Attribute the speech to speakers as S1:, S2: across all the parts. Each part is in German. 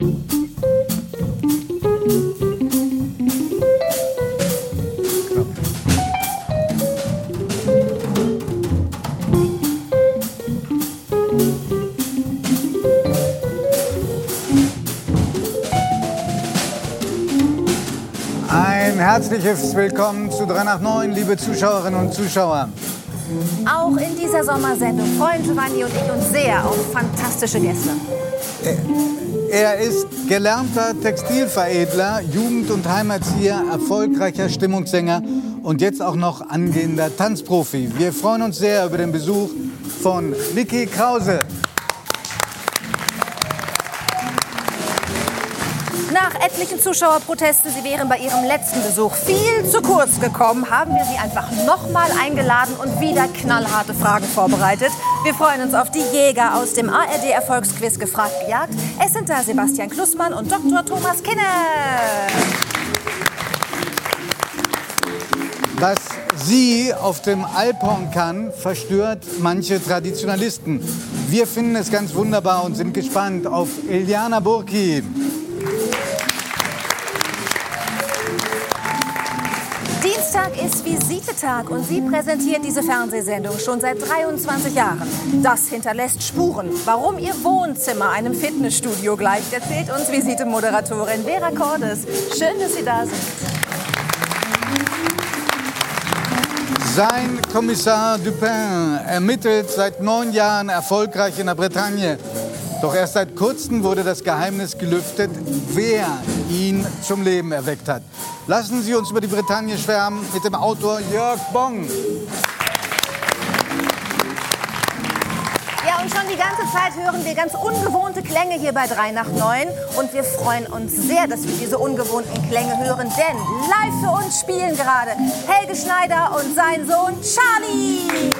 S1: Ein herzliches Willkommen zu 3 nach 9, liebe Zuschauerinnen und Zuschauer.
S2: Auch in dieser Sommersendung freuen Giovanni und ich uns sehr auf fantastische Gäste.
S1: Er ist gelernter Textilveredler, Jugend- und Heimatzieher, erfolgreicher Stimmungssänger und jetzt auch noch angehender Tanzprofi. Wir freuen uns sehr über den Besuch von Niki Krause.
S2: Nach etlichen Zuschauerprotesten, sie wären bei ihrem letzten Besuch viel zu kurz gekommen, haben wir sie einfach nochmal eingeladen und wieder knallharte Fragen vorbereitet. Wir freuen uns auf die Jäger aus dem ARD-Erfolgsquiz gefragt gejagt. Es sind da Sebastian Klussmann und Dr. Thomas Kinne.
S1: Was sie auf dem Alphorn kann, verstört manche Traditionalisten. Wir finden es ganz wunderbar und sind gespannt auf Iliana Burki.
S2: Ist Visitetag und sie präsentiert diese Fernsehsendung schon seit 23 Jahren. Das hinterlässt Spuren. Warum ihr Wohnzimmer einem Fitnessstudio gleicht, erzählt uns Visitemoderatorin Vera Cordes. Schön, dass Sie da sind.
S1: Sein Kommissar Dupin ermittelt seit neun Jahren erfolgreich in der Bretagne. Doch erst seit kurzem wurde das Geheimnis gelüftet, wer ihn zum Leben erweckt hat. Lassen Sie uns über die Bretagne schwärmen mit dem Autor Jörg Bong.
S2: Ja, und schon die ganze Zeit hören wir ganz ungewohnte Klänge hier bei 3 nach 9. Und wir freuen uns sehr, dass wir diese ungewohnten Klänge hören, denn live für uns spielen gerade Helge Schneider und sein Sohn Charlie.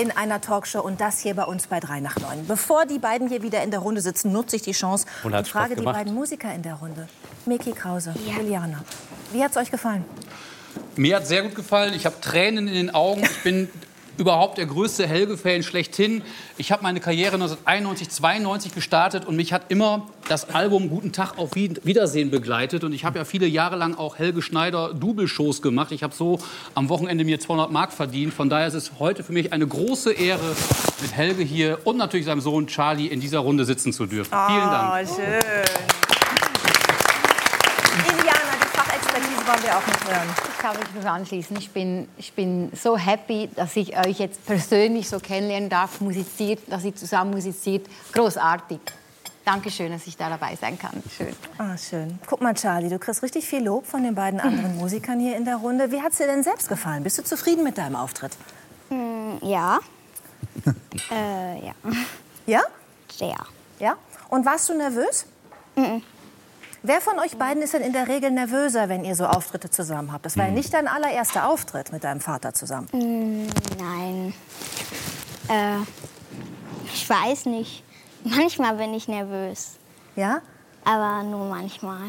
S2: In einer Talkshow und das hier bei uns bei 3 nach 9. Bevor die beiden hier wieder in der Runde sitzen, nutze ich die Chance und, und frage die beiden Musiker in der Runde. Miki Krause, ja. Juliana, wie hat es euch gefallen?
S3: Mir hat es sehr gut gefallen. Ich habe Tränen in den Augen. Ich bin überhaupt der größte Helge-Fan schlechthin. Ich habe meine Karriere 1991, 92 gestartet und mich hat immer das Album Guten Tag auf Wiedersehen begleitet. Und ich habe ja viele Jahre lang auch Helge Schneider Double-Shows gemacht. Ich habe so am Wochenende mir 200 Mark verdient. Von daher ist es heute für mich eine große Ehre, mit Helge hier und natürlich seinem Sohn Charlie in dieser Runde sitzen zu dürfen. Oh, Vielen Dank.
S2: Schön. Wollen wir auch noch hören.
S4: Ich kann mich nur anschließen. Ich bin, ich bin so happy, dass ich euch jetzt persönlich so kennenlernen darf, musiziert, dass ihr zusammen musiziert. Großartig. Dankeschön, dass ich da dabei sein kann. Schön.
S2: Ah, schön. Guck mal, Charlie, du kriegst richtig viel Lob von den beiden anderen Musikern hier in der Runde. Wie hat es dir denn selbst gefallen? Bist du zufrieden mit deinem Auftritt?
S5: Mm, ja. äh, ja.
S2: Ja?
S5: Sehr.
S2: Ja? Und warst du nervös?
S5: Mhm.
S2: Wer von euch beiden ist denn in der Regel nervöser, wenn ihr so Auftritte zusammen habt? Das war ja hm. nicht dein allererster Auftritt mit deinem Vater zusammen.
S5: Mm, nein. Äh, ich weiß nicht. Manchmal bin ich nervös.
S2: Ja?
S5: Aber nur manchmal.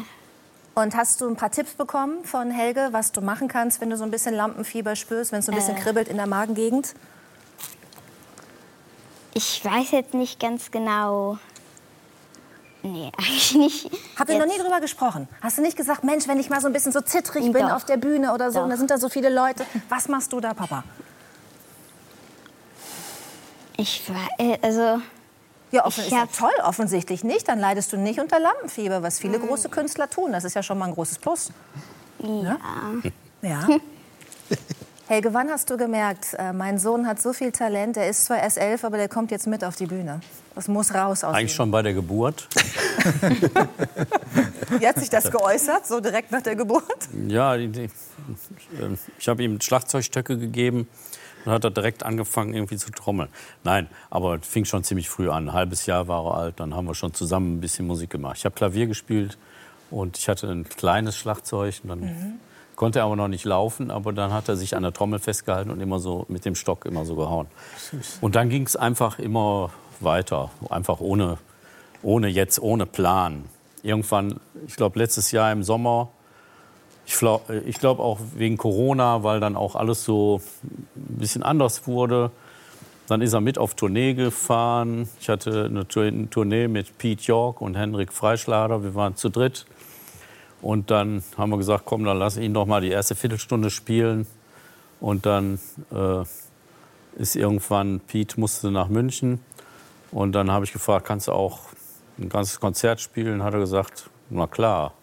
S2: Und hast du ein paar Tipps bekommen von Helge, was du machen kannst, wenn du so ein bisschen Lampenfieber spürst, wenn es so ein bisschen äh, kribbelt in der Magengegend?
S5: Ich weiß jetzt nicht ganz genau. Nee, eigentlich nicht.
S2: Habt ihr noch nie drüber gesprochen? Hast du nicht gesagt, Mensch, wenn ich mal so ein bisschen so zittrig bin Doch. auf der Bühne oder so Doch. und da sind da so viele Leute, was machst du da, Papa?
S5: Ich war, äh, also...
S2: Ja, offen, ist ja toll, offensichtlich nicht. Dann leidest du nicht unter Lampenfieber, was viele mhm. große Künstler tun. Das ist ja schon mal ein großes Plus.
S5: Ja. Ne?
S2: Ja. Helge, wann hast du gemerkt, äh, mein Sohn hat so viel Talent, er ist zwar erst elf, aber der kommt jetzt mit auf die Bühne? Das muss raus aus
S6: Eigentlich schon bei der Geburt.
S2: Wie hat sich das geäußert, so direkt nach der Geburt?
S6: Ja, ich habe ihm Schlagzeugstöcke gegeben und hat er direkt angefangen, irgendwie zu trommeln. Nein, aber fing schon ziemlich früh an. Ein halbes Jahr war er alt, dann haben wir schon zusammen ein bisschen Musik gemacht. Ich habe Klavier gespielt und ich hatte ein kleines Schlagzeug. Und dann mhm. Konnte er aber noch nicht laufen, aber dann hat er sich an der Trommel festgehalten und immer so mit dem Stock immer so gehauen. Und dann ging es einfach immer weiter, einfach ohne, ohne jetzt, ohne Plan. Irgendwann, ich glaube letztes Jahr im Sommer, ich glaube glaub auch wegen Corona, weil dann auch alles so ein bisschen anders wurde. Dann ist er mit auf Tournee gefahren. Ich hatte eine Tournee mit Pete York und Henrik Freischlader. Wir waren zu dritt. Und dann haben wir gesagt, komm, dann lass ihn doch mal die erste Viertelstunde spielen. Und dann äh, ist irgendwann, Pete musste nach München. Und dann habe ich gefragt, kannst du auch ein ganzes Konzert spielen? Hat er gesagt, na klar.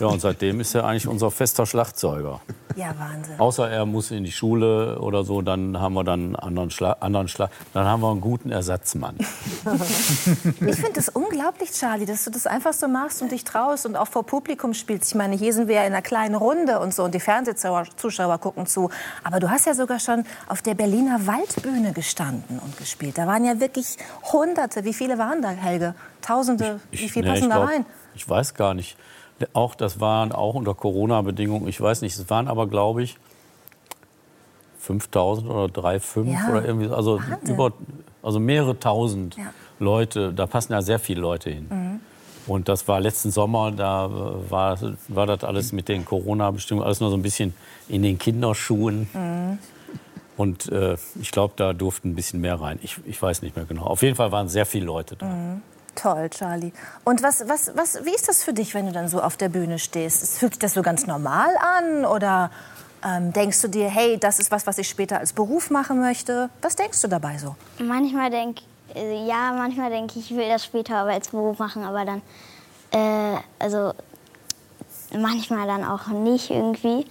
S6: Ja, und seitdem ist er eigentlich unser fester Schlagzeuger.
S2: Ja, Wahnsinn.
S6: Außer er muss in die Schule oder so, dann haben wir dann einen anderen Schlag, anderen Schlag dann haben wir einen guten Ersatzmann.
S2: ich finde es unglaublich, Charlie, dass du das einfach so machst und dich traust und auch vor Publikum spielst. Ich meine, hier sind wir ja in einer kleinen Runde und so und die Fernsehzuschauer gucken zu. Aber du hast ja sogar schon auf der Berliner Waldbühne gestanden und gespielt. Da waren ja wirklich Hunderte. Wie viele waren da, Helge? Tausende? Ich, ich, Wie viele passen nee, da rein?
S6: Ich weiß gar nicht. Auch das waren auch unter Corona-Bedingungen, ich weiß nicht, es waren aber, glaube ich, 5000 oder 3,5 ja, oder irgendwie, also, über, also mehrere tausend ja. Leute, da passen ja sehr viele Leute hin. Mhm. Und das war letzten Sommer, da war, war das alles mit den Corona-Bestimmungen, alles nur so ein bisschen in den Kinderschuhen. Mhm. Und äh, ich glaube, da durften ein bisschen mehr rein. Ich, ich weiß nicht mehr genau. Auf jeden Fall waren sehr viele Leute da.
S2: Mhm. Toll, Charlie. Und was, was, was, wie ist das für dich, wenn du dann so auf der Bühne stehst? Fühlt sich das so ganz normal an oder ähm, denkst du dir, hey, das ist was, was ich später als Beruf machen möchte? Was denkst du dabei so?
S5: Manchmal denke äh, ja, manchmal denke ich, ich will das später aber als Beruf machen, aber dann, äh, also manchmal dann auch nicht irgendwie.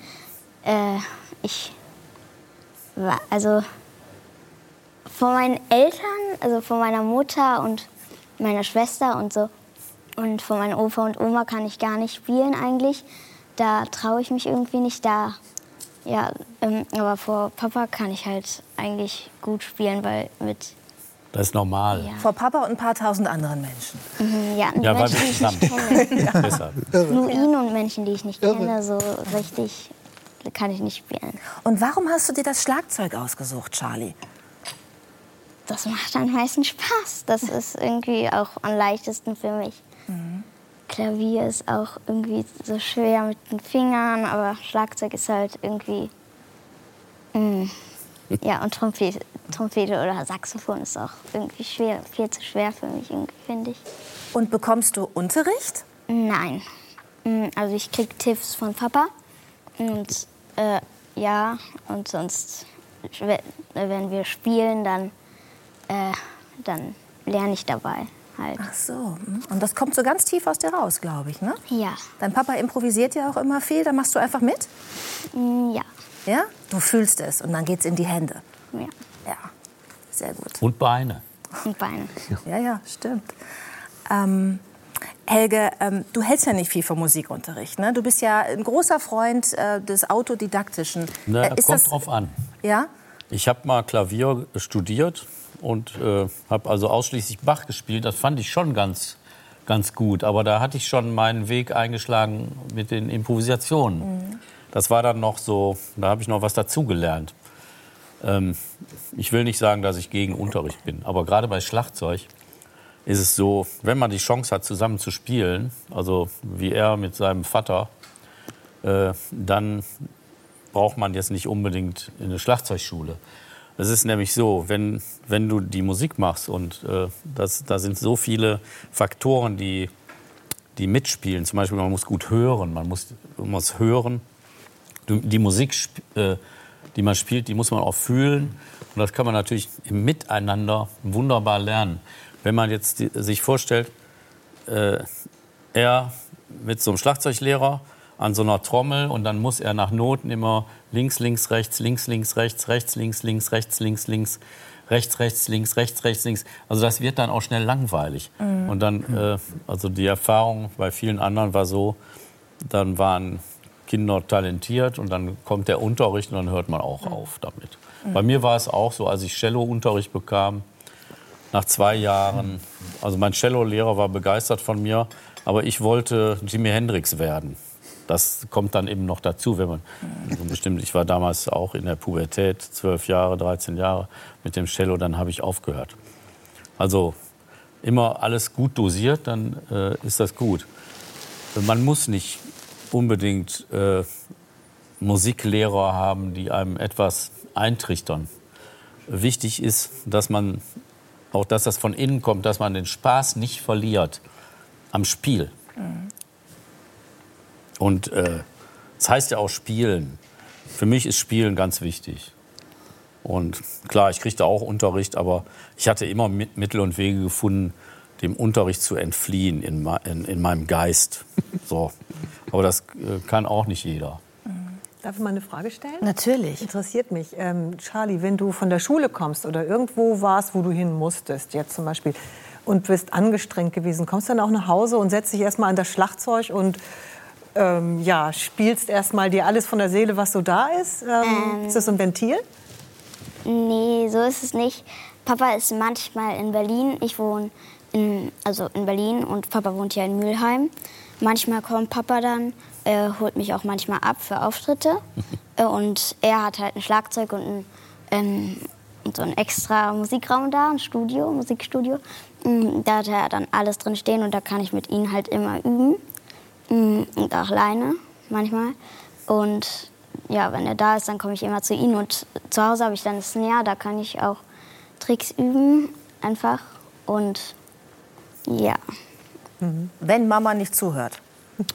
S5: Äh, ich, also von meinen Eltern, also von meiner Mutter und meiner Schwester und so. Und von meinem Opa und Oma kann ich gar nicht spielen eigentlich. Da traue ich mich irgendwie nicht da. Ja, ähm, aber vor Papa kann ich halt eigentlich gut spielen, weil mit
S6: das ist normal.
S2: Ja. Vor Papa und ein paar tausend anderen Menschen.
S5: Mhm, ja, ja Menschen, die ich nicht kenne. ja. Nur ihn und Menschen, die ich nicht kenne, so richtig kann ich nicht spielen.
S2: Und warum hast du dir das Schlagzeug ausgesucht, Charlie?
S5: Das macht am meisten Spaß. Das ist irgendwie auch am leichtesten für mich. Klavier ist auch irgendwie so schwer mit den Fingern, aber Schlagzeug ist halt irgendwie. Mm, ja, und Trompete, Trompete oder Saxophon ist auch irgendwie schwer, viel zu schwer für mich, finde ich.
S2: Und bekommst du Unterricht?
S5: Nein. Mm, Also ich krieg Tipps von Papa. Und äh, ja, und sonst, we- wenn wir spielen, dann, äh, dann lerne ich dabei halt.
S2: Ach so. hm. Und das kommt so ganz tief aus dir raus, glaube ich, ne?
S5: Ja.
S2: Dein Papa improvisiert ja auch immer viel, da machst du einfach mit?
S5: Mm, Ja.
S2: Ja? Du fühlst es und dann geht's in die Hände.
S5: Ja.
S2: Ja, sehr gut.
S6: Und Beine.
S5: Und Beine.
S2: Ja, ja, stimmt. Ähm, Helge, ähm, du hältst ja nicht viel vom Musikunterricht. Ne? Du bist ja ein großer Freund äh, des Autodidaktischen.
S6: Na,
S2: Äh, ist
S6: kommt
S2: das,
S6: drauf an.
S2: Ja?
S6: Ich habe mal Klavier studiert und äh, habe also ausschließlich Bach gespielt. Das fand ich schon ganz, ganz gut. Aber da hatte ich schon meinen Weg eingeschlagen mit den Improvisationen. Das war dann noch so, da habe ich noch was dazugelernt. Ähm, ich will nicht sagen, dass ich gegen Unterricht bin, aber gerade bei Schlagzeug ist es so, wenn man die Chance hat, zusammen zu spielen, also wie er mit seinem Vater, äh, dann braucht man jetzt nicht unbedingt eine Schlagzeugschule. Es ist nämlich so, wenn, wenn du die Musik machst und äh, das, da sind so viele Faktoren, die, die mitspielen. Zum Beispiel, man muss gut hören, man muss, man muss hören. Die Musik, äh, die man spielt, die muss man auch fühlen. Und das kann man natürlich im Miteinander wunderbar lernen. Wenn man jetzt die, sich vorstellt, äh, er mit so einem Schlagzeuglehrer an so einer Trommel und dann muss er nach Noten immer links, links, rechts, links, links, rechts, rechts, links, links, rechts, links, links, rechts, rechts, links, rechts, rechts, links. Also das wird dann auch schnell langweilig. Und dann, äh, also die Erfahrung bei vielen anderen war so, dann waren Kinder talentiert und dann kommt der Unterricht und dann hört man auch auf damit. Bei mir war es auch so, als ich Cello-Unterricht bekam, nach zwei Jahren, also mein Cello-Lehrer war begeistert von mir, aber ich wollte Jimi Hendrix werden. Das kommt dann eben noch dazu, wenn man so bestimmt, ich war damals auch in der Pubertät, zwölf Jahre, 13 Jahre mit dem Cello, dann habe ich aufgehört. Also immer alles gut dosiert, dann äh, ist das gut. Man muss nicht unbedingt äh, Musiklehrer haben, die einem etwas eintrichtern. Wichtig ist, dass man auch, dass das von innen kommt, dass man den Spaß nicht verliert am Spiel. Und äh, das heißt ja auch Spielen. Für mich ist Spielen ganz wichtig. Und klar, ich kriegte auch Unterricht, aber ich hatte immer mit Mittel und Wege gefunden, dem Unterricht zu entfliehen in, in, in meinem Geist. So. Aber das äh, kann auch nicht jeder.
S7: Darf ich mal eine Frage stellen?
S2: Natürlich.
S7: Interessiert mich. Ähm, Charlie, wenn du von der Schule kommst oder irgendwo warst, wo du hin musstest, jetzt zum Beispiel, und bist angestrengt gewesen, kommst du dann auch nach Hause und setzt dich erstmal an das Schlagzeug und ähm, ja, spielst erstmal dir alles von der Seele, was so da ist? Ähm, ist das so ein Ventil?
S5: Nee, so ist es nicht. Papa ist manchmal in Berlin. Ich wohne in, also in Berlin und Papa wohnt ja in Mülheim. Manchmal kommt Papa dann, äh, holt mich auch manchmal ab für Auftritte. äh, und er hat halt ein Schlagzeug und, ein, ähm, so ein extra Musikraum da, ein Studio, Musikstudio. Mm, Da hat er dann alles drin stehen und da kann ich mit ihm halt immer üben. Mm, Und auch alleine manchmal. Und ja, wenn er da ist, dann komme ich immer zu ihm. Und zu Hause habe ich dann das Snare, da kann ich auch Tricks üben, einfach. Und ja,
S2: Wenn Mama nicht zuhört.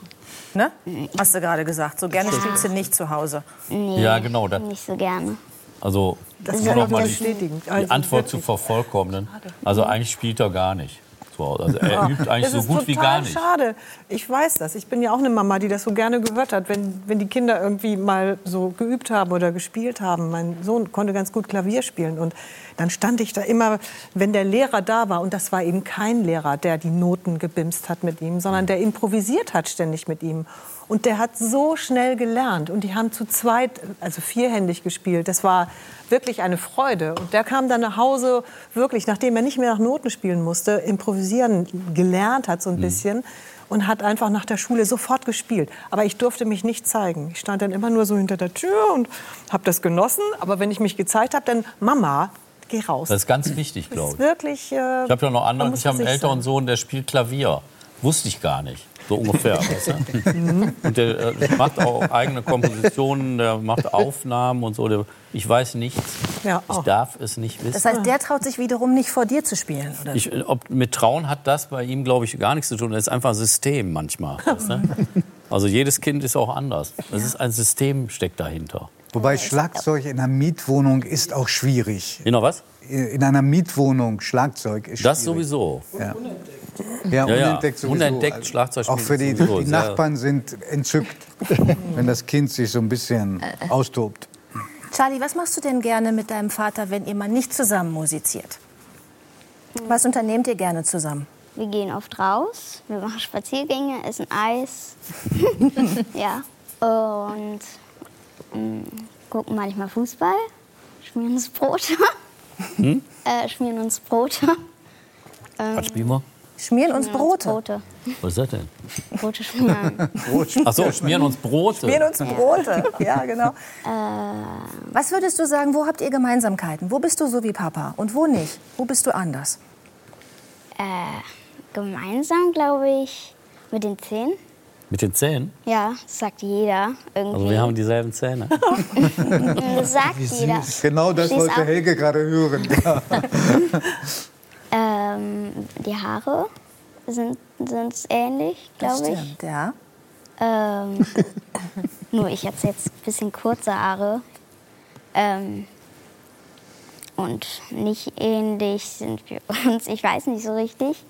S2: Ne? Hast du gerade gesagt. So gerne spielst du nicht zu Hause.
S5: nee,
S6: Ja, genau, das-
S5: nicht so gerne.
S6: Also,
S7: Das
S6: um
S7: kann
S6: noch
S7: ich
S6: mal
S7: nur
S6: die,
S7: bestätigen.
S6: die
S7: Also
S6: Antwort zu vervollkommnen. Also eigentlich spielt er gar nicht. Hause. Also er übt eigentlich
S7: das
S6: so
S7: ist
S6: gut wie
S7: total
S6: gar nicht.
S7: schade. Ich weiß das. Ich bin ja auch eine Mama, die das so gerne gehört hat, wenn, wenn die Kinder irgendwie mal so geübt haben oder gespielt haben. Mein Sohn konnte ganz gut Klavier spielen und dann stand ich da immer, wenn der Lehrer da war und das war eben kein Lehrer, der die Noten gebimst hat mit ihm, sondern der improvisiert hat ständig mit ihm. Und der hat so schnell gelernt und die haben zu zweit, also vierhändig gespielt. Das war wirklich eine Freude. Und der kam dann nach Hause, wirklich, nachdem er nicht mehr nach Noten spielen musste, improvisieren gelernt hat so ein bisschen. und hat einfach nach der Schule sofort gespielt. Aber ich durfte mich nicht zeigen. Ich stand dann immer nur so hinter der Tür und habe das genossen. Aber wenn ich mich gezeigt habe, dann Mama, geh raus.
S6: Das ist ganz wichtig, glaube ich.
S7: Wirklich. Äh,
S6: Ich habe ja noch andere.
S7: man muss
S6: Ich habe einen älteren
S7: sein.
S6: Sohn, der spielt Klavier. Wusste ich gar nicht. So ungefähr. weißt du? Und der äh, macht auch eigene Kompositionen, der macht Aufnahmen und so. Der, ich weiß nichts.
S7: Ja,
S6: Ich
S7: oh.
S6: darf es nicht wissen.
S2: Das heißt, der traut sich wiederum nicht vor dir zu spielen, oder?
S6: Ich, ob, mit Trauen hat das bei ihm, glaube ich, gar nichts zu tun. Das ist einfach ein System manchmal. Weißt du? Also jedes Kind ist auch anders. Es ist ein System steckt dahinter.
S1: Wobei Schlagzeug in einer Mietwohnung ist auch schwierig.
S6: Genau was?
S1: In einer Mietwohnung Schlagzeug ist
S6: Das
S1: schwierig.
S6: sowieso.
S1: Ja,
S6: Ja, ja.
S1: unentdeckt sowieso.
S6: Unentdeckt
S1: Also
S6: Schlagzeug
S1: Auch für die,
S6: sowieso
S1: die Nachbarn sind entzückt, wenn das Kind sich so ein bisschen austobt.
S2: Charlie, was machst du denn gerne mit deinem Vater, wenn ihr mal nicht zusammen musiziert? Was unternehmt ihr gerne zusammen?
S5: Wir gehen oft raus, wir machen Spaziergänge, essen Eis. ja. Und mm, gucken manchmal Fußball, schmieren uns Brote. äh, schmieren uns Brote.
S6: Was spielen wir?
S2: Schmieren uns Brote.
S5: Brote.
S6: Was ist das denn?
S5: Brote schmieren.
S6: Ach so, schmieren uns Brote.
S2: Schmieren uns Brote. Ja, genau. Was würdest du sagen, wo habt ihr Gemeinsamkeiten? Wo bist du so wie Papa und wo nicht? Wo bist du anders?
S5: äh, gemeinsam, glaube ich, mit den Zähnen.
S6: Mit den Zähnen?
S5: Ja, das sagt jeder irgendwie.
S6: Also wir haben dieselben Zähne.
S5: das sagt jeder.
S1: Genau das
S5: Schließ
S1: wollte
S5: ab.
S1: Helge gerade hören.
S5: Ähm, die Haare sind, sind ähnlich, glaube ich.
S2: stimmt, ja.
S5: Ähm, nur ich habe jetzt ein bisschen kurze Haare. Ähm, und nicht ähnlich sind wir uns. Ich weiß nicht so richtig.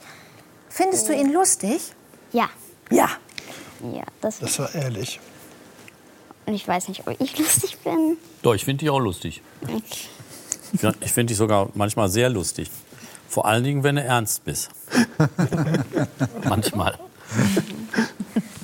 S2: Findest du ihn lustig?
S5: Ja,
S2: Ja.
S5: ja, das,
S8: Das war ehrlich.
S5: Und ich weiß nicht, ob ich lustig bin.
S6: Doch, ich finde dich auch lustig.
S5: Okay.
S6: Ich finde dich sogar manchmal sehr lustig. Vor allen Dingen, wenn du ernst bist. manchmal.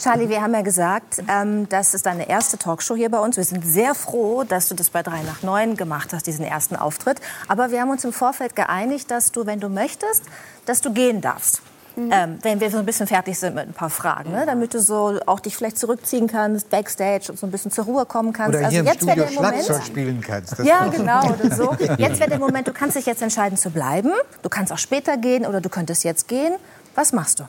S2: Charlie, wir haben ja gesagt, ähm, das ist deine erste Talkshow hier bei uns. Wir sind sehr froh, dass du das bei 3 nach 9 gemacht hast, diesen ersten Auftritt. Aber wir haben uns im Vorfeld geeinigt, dass du, wenn du möchtest, dass du gehen darfst. Ähm, wenn wir so ein bisschen fertig sind mit ein paar Fragen, ne? damit du so auch dich vielleicht zurückziehen kannst, backstage und so ein bisschen zur Ruhe kommen kannst.
S1: Oder hier im
S2: jetzt wäre
S1: Studio
S2: der Moment.
S1: Schlagzeug spielen kannst. Das
S2: Ja, genau, oder so. Jetzt wäre der Moment, du kannst dich jetzt entscheiden zu bleiben. Du kannst auch später gehen oder du könntest jetzt gehen. Was machst du?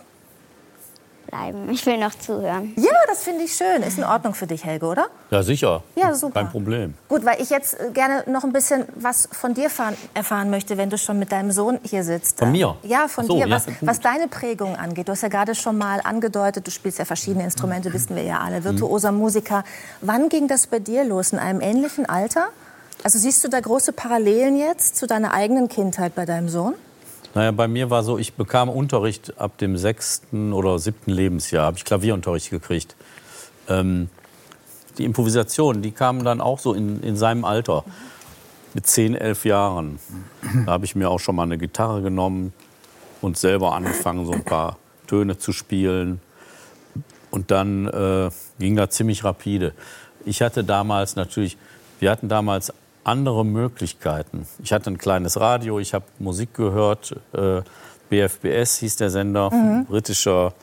S5: Bleiben. Ich will noch zuhören.
S2: Ja, das finde ich schön. Ist in Ordnung für dich, Helge, oder?
S6: Ja, sicher.
S2: Ja, super.
S6: Kein Problem.
S2: Gut, weil ich jetzt äh, gerne noch ein bisschen was von dir fahren, erfahren möchte, wenn du schon mit deinem Sohn hier sitzt.
S6: Von mir?
S2: Ja, von
S6: so,
S2: dir,
S6: ja,
S2: was,
S6: gut.
S2: was deine Prägung angeht. Du hast ja gerade schon mal angedeutet, du spielst ja verschiedene Instrumente, wissen wir ja alle, virtuoser Musiker. Wann ging das bei dir los? In einem ähnlichen Alter? Also siehst du da große Parallelen jetzt zu deiner eigenen Kindheit bei deinem Sohn?
S6: Naja, bei mir war so, ich bekam Unterricht ab dem sechsten oder siebten Lebensjahr, habe ich Klavierunterricht gekriegt. Ähm, die Improvisationen, die kamen dann auch so in, in seinem Alter, mit zehn, elf Jahren. Da habe ich mir auch schon mal eine Gitarre genommen und selber angefangen, so ein paar Töne zu spielen. Und dann äh, ging das ziemlich rapide. Ich hatte damals natürlich, wir hatten damals andere Möglichkeiten. Ich hatte ein kleines Radio, ich habe Musik gehört. Äh, BFBS hieß der Sender, britischer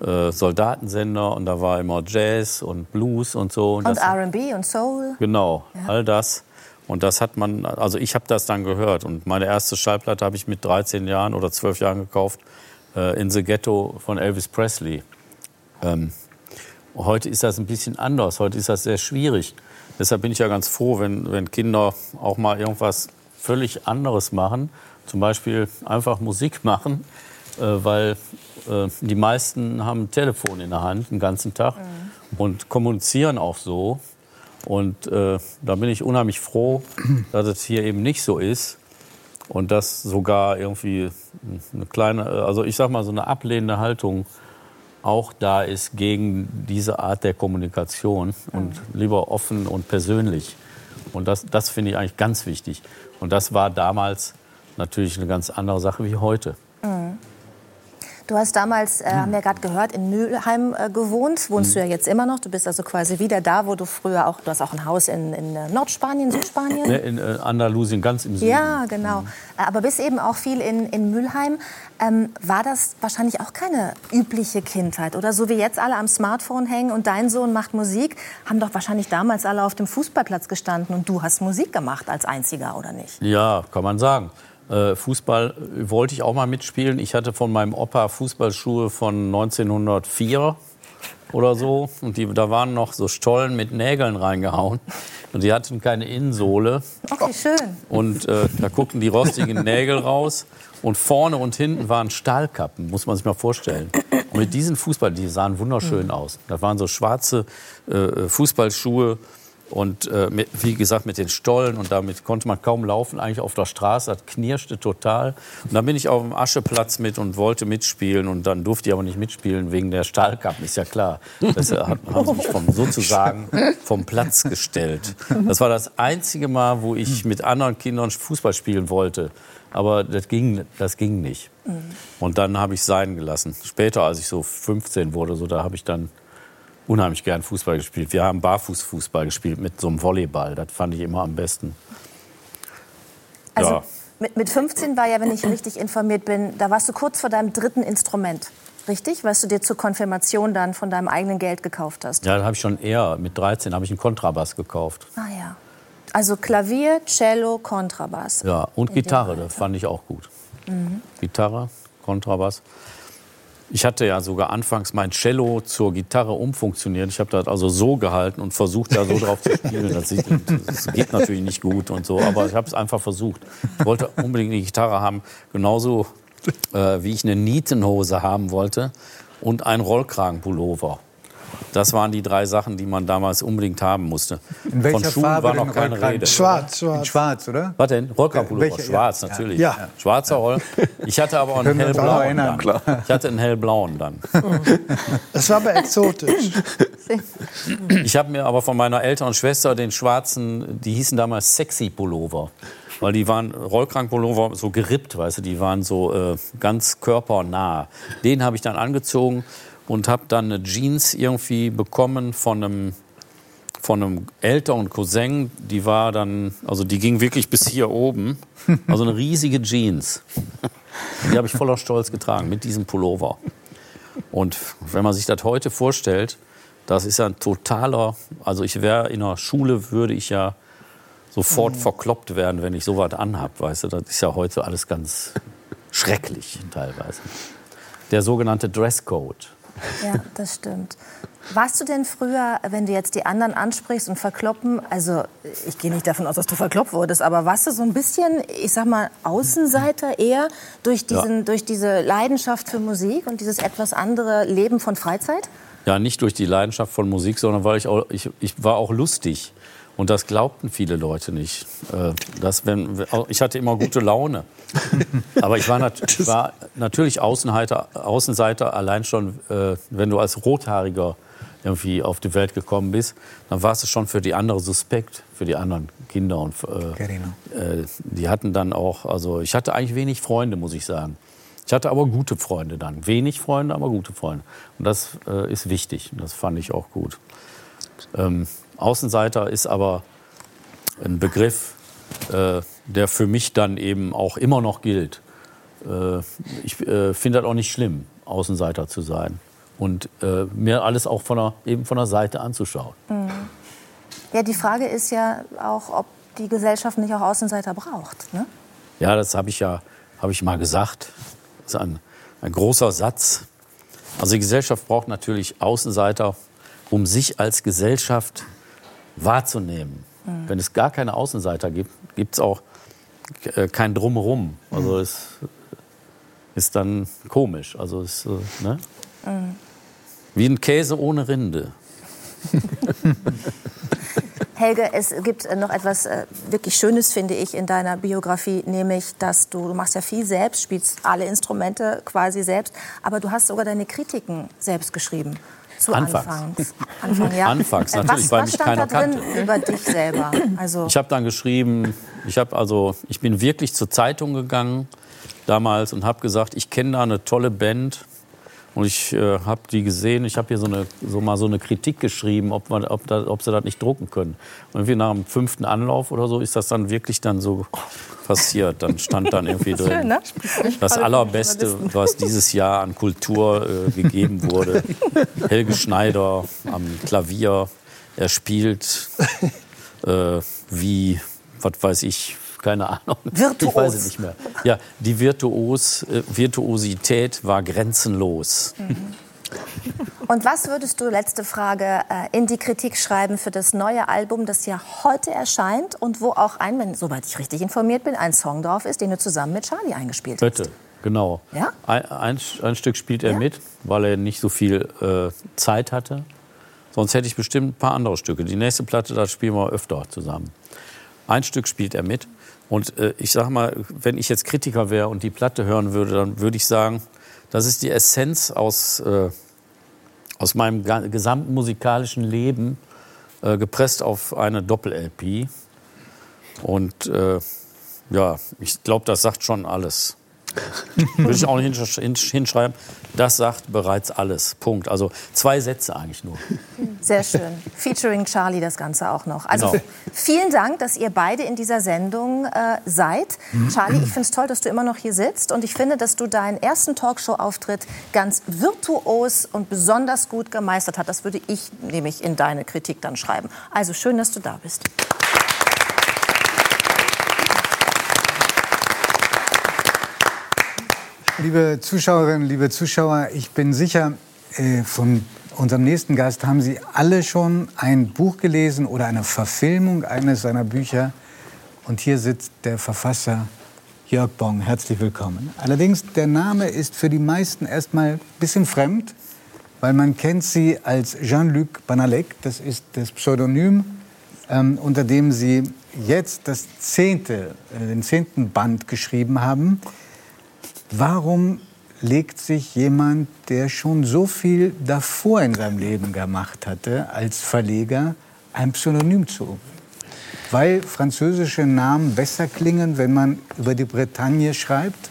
S6: äh, Soldatensender. Und da war immer Jazz und Blues und so.
S2: Und
S6: das-
S2: R&B und Soul?
S6: Genau, all das. Und das hat man, also ich habe das dann gehört. Und meine erste Schallplatte habe ich mit 13 Jahren oder 12 Jahren gekauft, äh, In the Ghetto von Elvis Presley. Ähm, heute ist das ein bisschen anders, heute ist das sehr schwierig. Deshalb bin ich ja ganz froh, wenn, wenn Kinder auch mal irgendwas völlig anderes machen. Zum Beispiel einfach Musik machen, äh, weil äh, die meisten haben ein Telefon in der Hand den ganzen Tag und kommunizieren auch so. Und äh, da bin ich unheimlich froh, dass es hier eben nicht so ist. Und dass sogar irgendwie eine kleine, also ich sag mal, so eine ablehnende Haltung auch da ist gegen diese Art der Kommunikation und lieber offen und persönlich. Und das, das finde ich eigentlich ganz wichtig. Und das war damals natürlich eine ganz andere Sache wie heute.
S2: Du hast damals, äh, haben wir gerade gehört, in Mülheim äh, gewohnt. Wohnst du ja jetzt immer noch. Du bist also quasi wieder da, wo du früher auch, du hast auch ein Haus in, in äh, Nordspanien, Südspanien.
S6: Ne, in äh, Andalusien, ganz im Süden.
S2: Ja, genau. Äh, Aber bist eben auch viel in, in Mülheim. Ähm, war das wahrscheinlich auch keine übliche Kindheit? Oder so wie jetzt alle am Smartphone hängen und dein Sohn macht Musik, haben doch wahrscheinlich damals alle auf dem Fußballplatz gestanden und du hast Musik gemacht als Einziger, oder nicht?
S6: Ja, kann man sagen. Äh, Fußball wollte ich auch mal mitspielen. Ich hatte von meinem Opa Fußballschuhe von 1904 oder so. Und die, da waren noch so Stollen mit Nägeln reingehauen. Und die hatten keine Innensohle.
S2: Okay, schön.
S6: Und äh, da guckten die rostigen Nägel raus. Und vorne und hinten waren Stahlkappen, muss man sich mal vorstellen. Und mit diesen Fußball, die sahen wunderschön aus. Das waren so schwarze äh, Fußballschuhe. Und äh, mit, wie gesagt, mit den Stollen und damit konnte man kaum laufen, eigentlich auf der Straße. Das knirschte total. Und dann bin ich auf dem Ascheplatz mit und wollte mitspielen. Und dann durfte ich aber nicht mitspielen wegen der Stahlkappen, ist ja klar. Das äh, hat- haben sie mich vom, sozusagen vom Platz gestellt. Das war das einzige Mal, wo ich mit anderen Kindern Fußball spielen wollte. Aber das ging, das ging nicht. Und dann habe ich sein gelassen. Später, als ich so 15 wurde, so, da habe ich dann unheimlich gern Fußball gespielt. Wir haben Barfußfußball gespielt mit so einem Volleyball. Das fand ich immer am besten.
S2: Also
S6: Ja.
S2: mit, mit 15 war ja, wenn ich richtig informiert bin, da warst du kurz vor deinem dritten Instrument. Richtig? Was du dir zur Konfirmation dann von deinem eigenen Geld gekauft hast.
S6: Ja, das habe ich schon eher. Mit 13 habe ich einen Kontrabass gekauft.
S2: Ah ja. Also Klavier, Cello, Kontrabass.
S6: Ja, und
S2: In
S6: Gitarre, das fand ich auch gut.
S2: Mhm.
S6: Gitarre, Kontrabass. Ich hatte ja sogar anfangs mein Cello zur Gitarre umfunktioniert. Ich habe das also so gehalten und versucht, da so drauf zu spielen. Das, sieht, das geht natürlich nicht gut und so, aber ich habe es einfach versucht. Ich wollte unbedingt eine Gitarre haben, genauso äh, wie ich eine Nietenhose haben wollte und ein Rollkragenpullover. Das waren die drei Sachen, die man damals unbedingt haben musste.
S1: In welcher
S6: Von Schuhen
S1: Farbe
S6: war noch keine? Rede.
S8: Schwarz,
S1: In
S8: schwarz.
S1: schwarz, oder?
S6: Was denn? Rollkragenpullover, schwarz
S1: Ja.
S6: natürlich.
S8: Ja.
S6: Schwarzer Roll. Ich hatte aber auch einen hellblauen
S1: erinnern.
S6: dann. Ich hatte einen hellblauen dann.
S8: Das war aber exotisch.
S6: Ich habe mir aber von meiner älteren Schwester den schwarzen, die hießen damals Sexy Pullover. Weil die waren Rollkragenpullover so gerippt, weißt du, die waren so äh, ganz körpernah. Den habe ich dann angezogen und habe dann eine Jeans irgendwie bekommen von einem von einem älteren Cousin, die war dann, also die ging wirklich bis hier oben, also eine riesige Jeans. Die habe ich voller Stolz getragen mit diesem Pullover. Und wenn man sich das heute vorstellt, das ist ja ein totaler, also ich wäre in der Schule, würde ich ja sofort verkloppt werden, wenn ich sowas anhab, weißt du, das ist ja heute alles ganz schrecklich teilweise. Der sogenannte Dresscode.
S2: Ja, das stimmt. Warst du denn früher, wenn du jetzt die anderen ansprichst und verkloppen, also ich gehe nicht davon aus, dass du verkloppt wurdest, aber warst du so ein bisschen, ich sag mal, Außenseiter eher durch, diesen, durch diese Leidenschaft für Musik und dieses etwas andere Leben von Freizeit?
S6: Ja, nicht durch die Leidenschaft von Musik, sondern weil ich auch, ich, ich war auch lustig. Und das glaubten viele Leute nicht. Äh, Dass wenn, ich hatte immer gute Laune. Aber ich war, nat war natürlich Außenseiter, Außenseiter allein schon, äh, wenn du als Rothaariger irgendwie auf die Welt gekommen bist, dann warst du schon für die andere suspekt, für die anderen Kinder. Und, äh,
S1: Carina.
S6: äh, die hatten dann auch, also ich hatte eigentlich wenig Freunde, muss ich sagen. Ich hatte aber gute Freunde dann. Wenig Freunde, aber gute Freunde. Und das äh, ist wichtig. Das fand ich auch gut. Ähm, Außenseiter ist aber ein Begriff, äh, der für mich dann eben auch immer noch gilt. Äh, ich äh, finde das auch nicht schlimm, Außenseiter zu sein. Und äh, mir alles auch von der, eben von der Seite anzuschauen.
S2: Ja, die Frage ist ja auch, ob die Gesellschaft nicht auch Außenseiter braucht. Ne?
S6: Ja, das habe ich ja habe ich mal gesagt. Das ist ein, ein großer Satz. Also die Gesellschaft braucht natürlich Außenseiter, um sich als Gesellschaft wahrzunehmen. Wenn es gar keine Außenseiter gibt, gibt es auch äh, kein Drumherum. Also es ist dann komisch. Also es, äh, ne? Wie ein Käse ohne Rinde.
S2: Helge, es gibt äh, noch etwas wirklich Schönes, finde ich, in deiner Biografie, nämlich, dass du, du machst ja viel selbst, spielst alle Instrumente quasi selbst, aber du hast sogar deine Kritiken selbst geschrieben. Zu
S6: Anfangs.
S2: Anfangs. Anfang, ja.
S6: Anfangs, natürlich,
S2: was,
S6: weil
S2: was
S6: mich keiner kannte.
S2: über dich selber? Also,
S6: Ich habe dann geschrieben, ich habe also, ich bin wirklich zur Zeitung gegangen damals und habe gesagt, ich kenne da eine tolle Band, Und ich äh, habe die gesehen. Ich habe hier so, eine, so mal so eine Kritik geschrieben, ob, man, ob, da, ob sie das nicht drucken können. Und irgendwie nach dem fünften Anlauf oder so ist das dann wirklich dann so passiert. Dann stand dann irgendwie drin.
S2: Schön, ne?
S6: Das Allerbeste, was dieses Jahr an Kultur äh, gegeben wurde. Helge Schneider am Klavier. Er spielt äh, wie, was weiß ich, keine Ahnung.
S2: Virtuos.
S6: Ich weiß es nicht mehr. Ja, die Virtuos, äh, Virtuosität war grenzenlos.
S2: Und was würdest du, letzte Frage, äh, in die Kritik schreiben für das neue Album, das ja heute erscheint und wo auch ein, wenn, soweit ich richtig informiert bin, ein Song drauf ist, den du zusammen mit Charlie eingespielt hast?
S6: Bitte, genau.
S2: Ja?
S6: Ein, ein, ein Stück spielt er
S2: Ja?
S6: mit, weil er nicht so viel äh, Zeit hatte. Sonst hätte ich bestimmt ein paar andere Stücke. Die nächste Platte, da spielen wir öfter zusammen. Ein Stück spielt er mit. Und äh, ich sage mal, wenn ich jetzt Kritiker wäre und die Platte hören würde, dann würde ich sagen, das ist die Essenz aus, äh, aus meinem gesamten musikalischen Leben, äh, gepresst auf eine Doppel-LP. Und äh, ja, ich glaube, das sagt schon alles. Würde ich auch nicht hinsch- hinsch- hinschreiben. Das sagt bereits alles. Punkt. Also zwei Sätze eigentlich nur.
S2: Sehr schön. Featuring Charlie das Ganze auch noch. Also
S6: Genau.
S2: vielen Dank, dass ihr beide in dieser Sendung äh, seid. Charlie, ich finde es toll, dass du immer noch hier sitzt. Und ich finde, dass du deinen ersten Talkshow-Auftritt ganz virtuos und besonders gut gemeistert hast. Das würde ich nämlich in deine Kritik dann schreiben. Also schön, dass du da bist.
S1: Liebe Zuschauerinnen, liebe Zuschauer, ich bin sicher, äh, von unserem nächsten Gast haben Sie alle schon ein Buch gelesen oder eine Verfilmung eines seiner Bücher. Und hier sitzt der Verfasser Jörg Bong. Herzlich willkommen. Allerdings, der Name ist für die meisten erstmal ein bisschen fremd, weil man kennt Sie als Jean-Luc Banalek. Das ist das Pseudonym, ähm, unter dem Sie jetzt das zehnte, äh, den zehnten Band geschrieben haben. Warum legt sich jemand, der schon so viel davor in seinem Leben gemacht hatte, als Verleger, ein Pseudonym zu? Weil französische Namen besser klingen, wenn man über die Bretagne schreibt?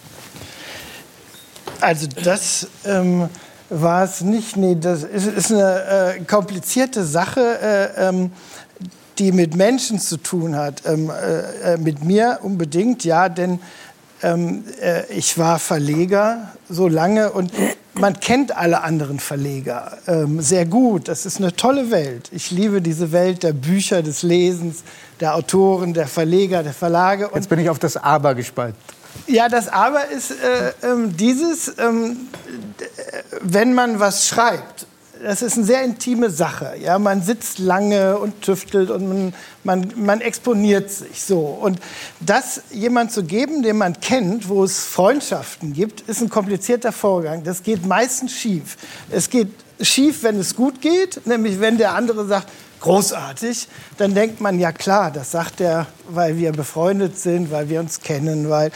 S8: Also das ähm, war es nicht. Nee, das ist, ist eine äh, komplizierte Sache, äh, ähm, die mit Menschen zu tun hat. Ähm, äh, äh, mit mir unbedingt, ja, denn ähm, äh, ich war Verleger so lange und man kennt alle anderen Verleger ähm, sehr gut. Das ist eine tolle Welt. Ich liebe diese Welt der Bücher, des Lesens, der Autoren, der Verleger, der Verlage. Und
S1: Jetzt bin ich auf das Aber gespannt.
S8: ja, das Aber ist äh, ähm, dieses, ähm, äh, wenn man was schreibt, das ist eine sehr intime Sache. Ja, man sitzt lange und tüftelt und man, man, man exponiert sich so. Und das jemand zu geben, den man kennt, wo es Freundschaften gibt, ist ein komplizierter Vorgang. Das geht meistens schief. Es geht schief, wenn es gut geht, nämlich wenn der andere sagt, großartig, dann denkt man, ja klar, das sagt er, weil wir befreundet sind, weil wir uns kennen, weil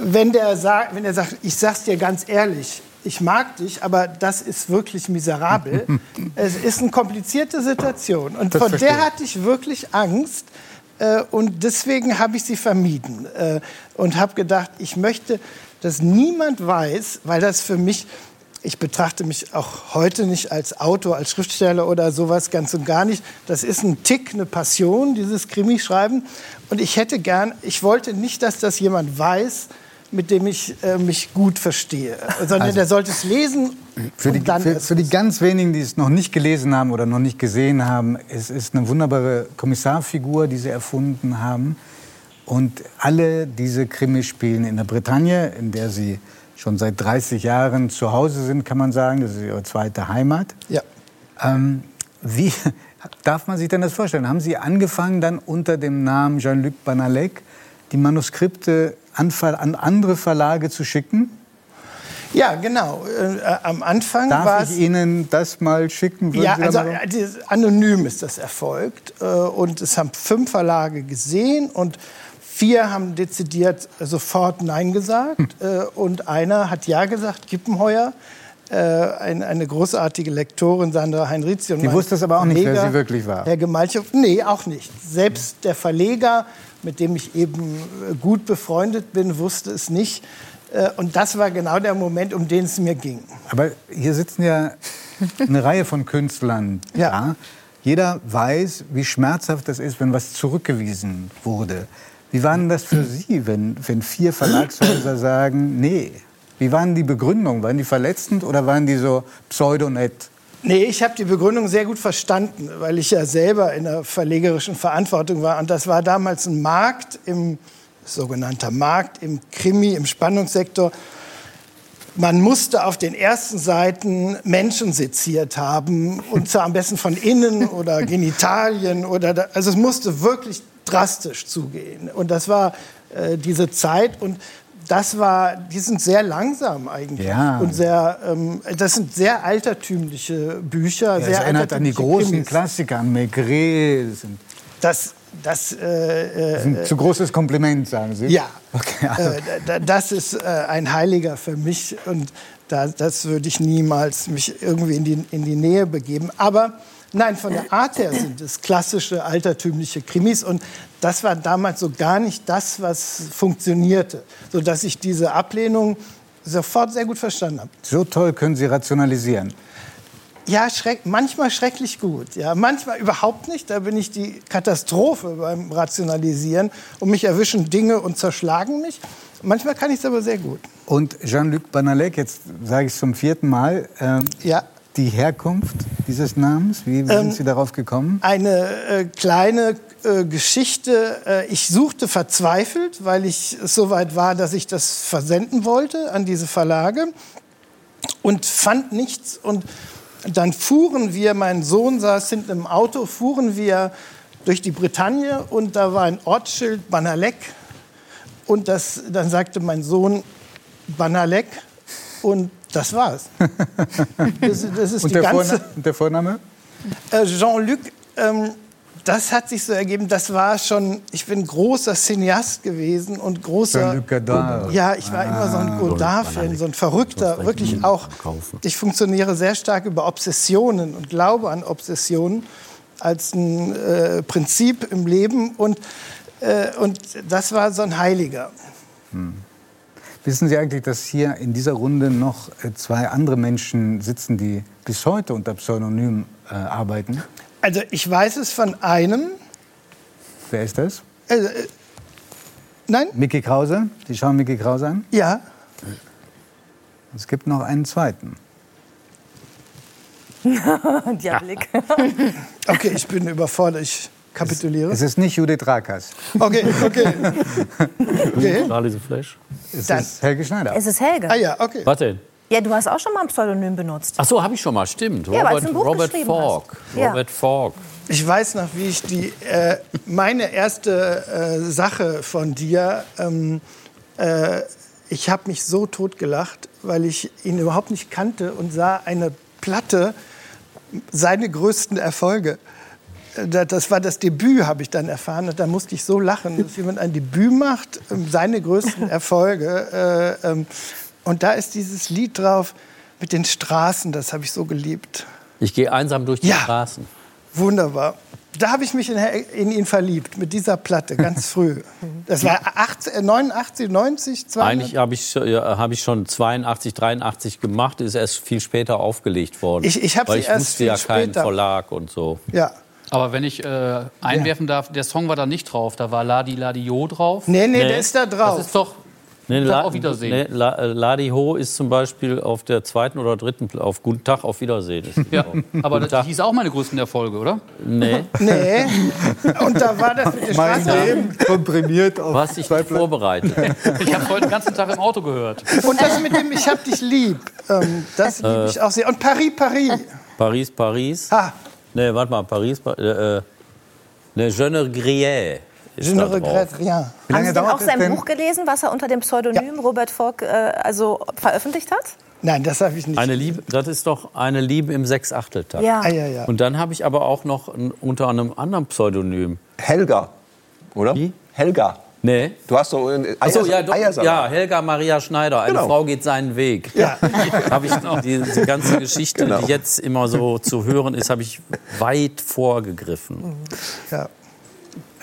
S8: wenn der sagt, wenn er sagt, ich sag's dir ganz ehrlich, ich mag dich, aber das ist wirklich miserabel. es ist eine komplizierte Situation und
S1: Das
S8: vor
S1: verstehe
S8: der hatte ich wirklich Angst äh, und deswegen habe ich sie vermieden äh, und habe gedacht, ich möchte, dass niemand weiß, weil das für mich ich betrachte mich auch heute nicht als Autor, als Schriftsteller oder sowas ganz und gar nicht. Das ist ein Tick, eine Passion, dieses Krimischreiben. Und ich hätte gern, ich wollte nicht, dass das jemand weiß, mit dem ich äh, mich gut verstehe, sondern
S1: Also-
S8: der sollte es lesen
S1: Für die, für, für die ganz wenigen, die es noch nicht gelesen haben oder noch nicht gesehen haben, es ist eine wunderbare Kommissarfigur, die sie erfunden haben. Und alle diese Krimis spielen in der Bretagne, in der sie schon seit 30 Jahren zu Hause sind, kann man sagen. Das ist ihre zweite Heimat.
S8: Ja.
S1: Ähm, wie darf man sich denn das vorstellen? Haben Sie angefangen, dann unter dem Namen Jean-Luc Banalek die Manuskripte an, an andere Verlage zu schicken?
S8: Ja, genau. Äh, äh, am Anfang war
S1: Darf ich Ihnen das mal schicken?
S8: Ja, also äh, anonym ist das erfolgt. äh, Und es haben fünf Verlage gesehen und vier haben dezidiert sofort Nein gesagt. Äh, Und einer hat Ja gesagt, Kippenheuer. äh, ein- Eine großartige Lektorin, Sandra Heinrizi. und
S1: Die wusste es aber auch nicht, wer
S8: Verleger,
S1: sie wirklich war.
S8: Herr Gemalchow, nee, auch nicht. Selbst der Verleger, mit dem ich eben äh, gut befreundet bin, wusste es nicht. Äh, und das war genau der Moment, um den es mir ging.
S1: Aber hier sitzen ja eine Reihe von Künstlern.
S8: Ja.
S1: Ja. Jeder weiß, wie schmerzhaft das ist, wenn was zurückgewiesen wurde. Wie war denn das für Sie, wenn, wenn vier Verlagshäuser sagen, nee? Wie waren die Begründungen? Waren die verletzend oder waren die so pseudonett?
S8: Nee, ich habe die Begründung sehr gut verstanden, weil ich ja selber in der verlegerischen Verantwortung war. Und das war damals ein Markt, im sogenannter Markt im Krimi, im Spannungssektor. Man musste auf den ersten Seiten Menschen seziert haben und zwar am besten von innen oder Genitalien oder da, also es musste wirklich drastisch zugehen und das war äh, diese Zeit und das war, die sind sehr langsam eigentlich
S1: Ja.
S8: und sehr, ähm, das sind sehr altertümliche Bücher,
S1: Ja,
S8: sehr
S1: es erinnert an die großen
S8: Krimis.
S1: Klassiker, an Maigret. Das
S8: Das, das, äh, äh,
S1: das ist ein zu großes Kompliment, sagen Sie?
S8: Ja,
S1: Okay, also,
S8: äh, da- das ist äh, ein Heiliger für mich und da, das würde ich niemals mich irgendwie in die, in die Nähe begeben. Aber nein, von der Art her sind es klassische altertümliche Krimis und das war damals so gar nicht das, was funktionierte, sodass ich diese Ablehnung sofort sehr gut verstanden habe.
S1: so toll können Sie rationalisieren.
S8: Ja, schreck, manchmal schrecklich gut. Ja, manchmal überhaupt nicht. Da bin ich die Katastrophe beim Rationalisieren. Und mich erwischen Dinge und zerschlagen mich. Manchmal kann ich es aber sehr gut.
S1: Und Jean-Luc Banalek, jetzt sage ich es zum vierten Mal, ähm,
S8: Ja.
S1: die Herkunft dieses Namens, wie, wie
S8: Ähm,
S1: sind Sie darauf gekommen?
S8: Eine äh, kleine äh, Geschichte. Äh, ich suchte verzweifelt, weil ich so weit war, dass ich das versenden wollte an diese Verlage und fand nichts. Und dann fuhren wir, mein Sohn saß hinten im Auto, fuhren wir durch die Bretagne und da war ein Ortsschild Banalek. Und das, dann sagte mein Sohn Banalek und das war's. Das, das ist
S1: Und
S8: die
S1: der,
S8: ganze...
S1: Vorna der Vorname?
S8: Äh, Jean-Luc, ähm, das hat sich so ergeben, das war schon, ich bin großer Cineast gewesen und großer...
S1: Godard.
S8: Ja, ich war immer so ein Godard-Fan, so ein Verrückter, wirklich auch. Ich funktioniere sehr stark über Obsessionen und glaube an Obsessionen als ein äh, Prinzip im Leben und, äh, und das war so ein Heiliger.
S1: Wissen Sie eigentlich, dass hier in dieser Runde noch äh, zwei andere Menschen sitzen, die bis heute unter Pseudonym äh, arbeiten?
S8: Also ich weiß es von einem,
S1: Wer ist das?
S8: äh, äh, nein,
S1: Mickey Krause? Sie schauen Mickey Krause an?
S8: ja,
S1: Es gibt noch einen zweiten.
S2: Der Blick.
S8: okay, ich bin überfordert, ich kapituliere.
S1: Es ist nicht Judith Rakas.
S8: Okay, okay. okay.
S6: Charlie the Flash.
S1: Es
S8: Dann-
S1: ist Helge Schneider.
S2: Es ist Helge.
S8: Ah ja, okay.
S6: Was denn?
S2: Ja, du hast auch schon mal ein Pseudonym benutzt.
S6: Ach so, habe ich schon mal, stimmt.
S2: Ja,
S6: Robert, Robert Falk.
S2: Ja.
S6: Robert Falk.
S8: Ich weiß noch, wie ich die, äh, meine erste äh, Sache von dir, ähm, äh, ich habe mich so totgelacht, weil ich ihn überhaupt nicht kannte und sah eine Platte, seine größten Erfolge. Da- Das war das Debüt, habe ich dann erfahren. Und da musste ich so lachen, dass jemand ein Debüt macht, ähm, seine größten Erfolge. Äh, ähm, und da ist dieses Lied drauf mit den Straßen, das habe ich so geliebt.
S6: Ich gehe einsam durch die
S8: Ja.
S6: Straßen.
S8: Wunderbar. Da habe ich mich in, in ihn verliebt, mit dieser Platte, ganz früh. Das war 80, äh, 89, 90, 200.
S6: Eigentlich habe ich, ja, hab ich schon 82, 83 gemacht, ist erst viel später aufgelegt worden.
S8: Ich- ich hab
S6: Weil
S8: sie
S6: ich
S8: erst
S6: wusste ja
S8: viel
S6: keinen
S8: später.
S6: Verlag und so.
S8: Ja.
S3: Aber wenn ich äh, einwerfen darf, der Song war da nicht drauf. Da war Ladi Ladio drauf.
S8: Nee, nee,
S6: Nee.
S8: der ist da drauf.
S3: Das ist doch.
S6: Nee,
S3: Tag
S6: La-
S3: auf Wiedersehen.
S6: Nee, La, äh, Ladi Ho ist zum Beispiel auf der zweiten oder dritten, auf Guten Tag, auf Wiedersehen. Ist
S3: Ja, aber das
S6: Tag.
S3: hieß auch meine größten Erfolge, oder?
S6: Nee,
S8: Nee. Und da war das mit der
S1: Mein. Leben komprimiert auf
S6: was ich
S1: zwei Platten.
S6: vorbereitet.
S3: Ich habe heute den ganzen Tag im Auto gehört.
S8: Und das mit dem Ich hab dich lieb, ähm, das liebe ich auch sehr. Und Paris, Paris.
S6: Paris, Paris.
S8: Ha,
S6: Nee, warte mal, Paris. Pa- Äh, äh, ne, Je ne grillais. Ist
S8: je ne regrette rien.
S1: Wie
S2: Haben
S1: lange
S2: Sie denn auch sein
S1: denn?
S2: Buch gelesen, was er unter dem Pseudonym Robert Falk äh, also veröffentlicht hat?
S8: Nein, das habe ich nicht.
S6: Eine Liebe, das ist doch eine Liebe im Sechsachteltakt.
S2: Ja.
S8: Ah, ja, ja.
S6: Und dann habe ich aber auch noch ein, unter einem anderen Pseudonym.
S9: Helga, oder?
S6: Wie?
S9: Helga.
S6: Nee.
S9: Du hast doch einen
S6: Achso,
S9: Eiers-
S6: ja, doch, ja, Helga Maria Schneider. Eine
S9: Genau.
S6: Frau geht seinen Weg.
S8: Ja.
S6: Habe ich noch die, die ganze Geschichte,
S9: Genau.
S6: die jetzt immer so zu hören ist, habe ich weit vorgegriffen.
S8: Ja.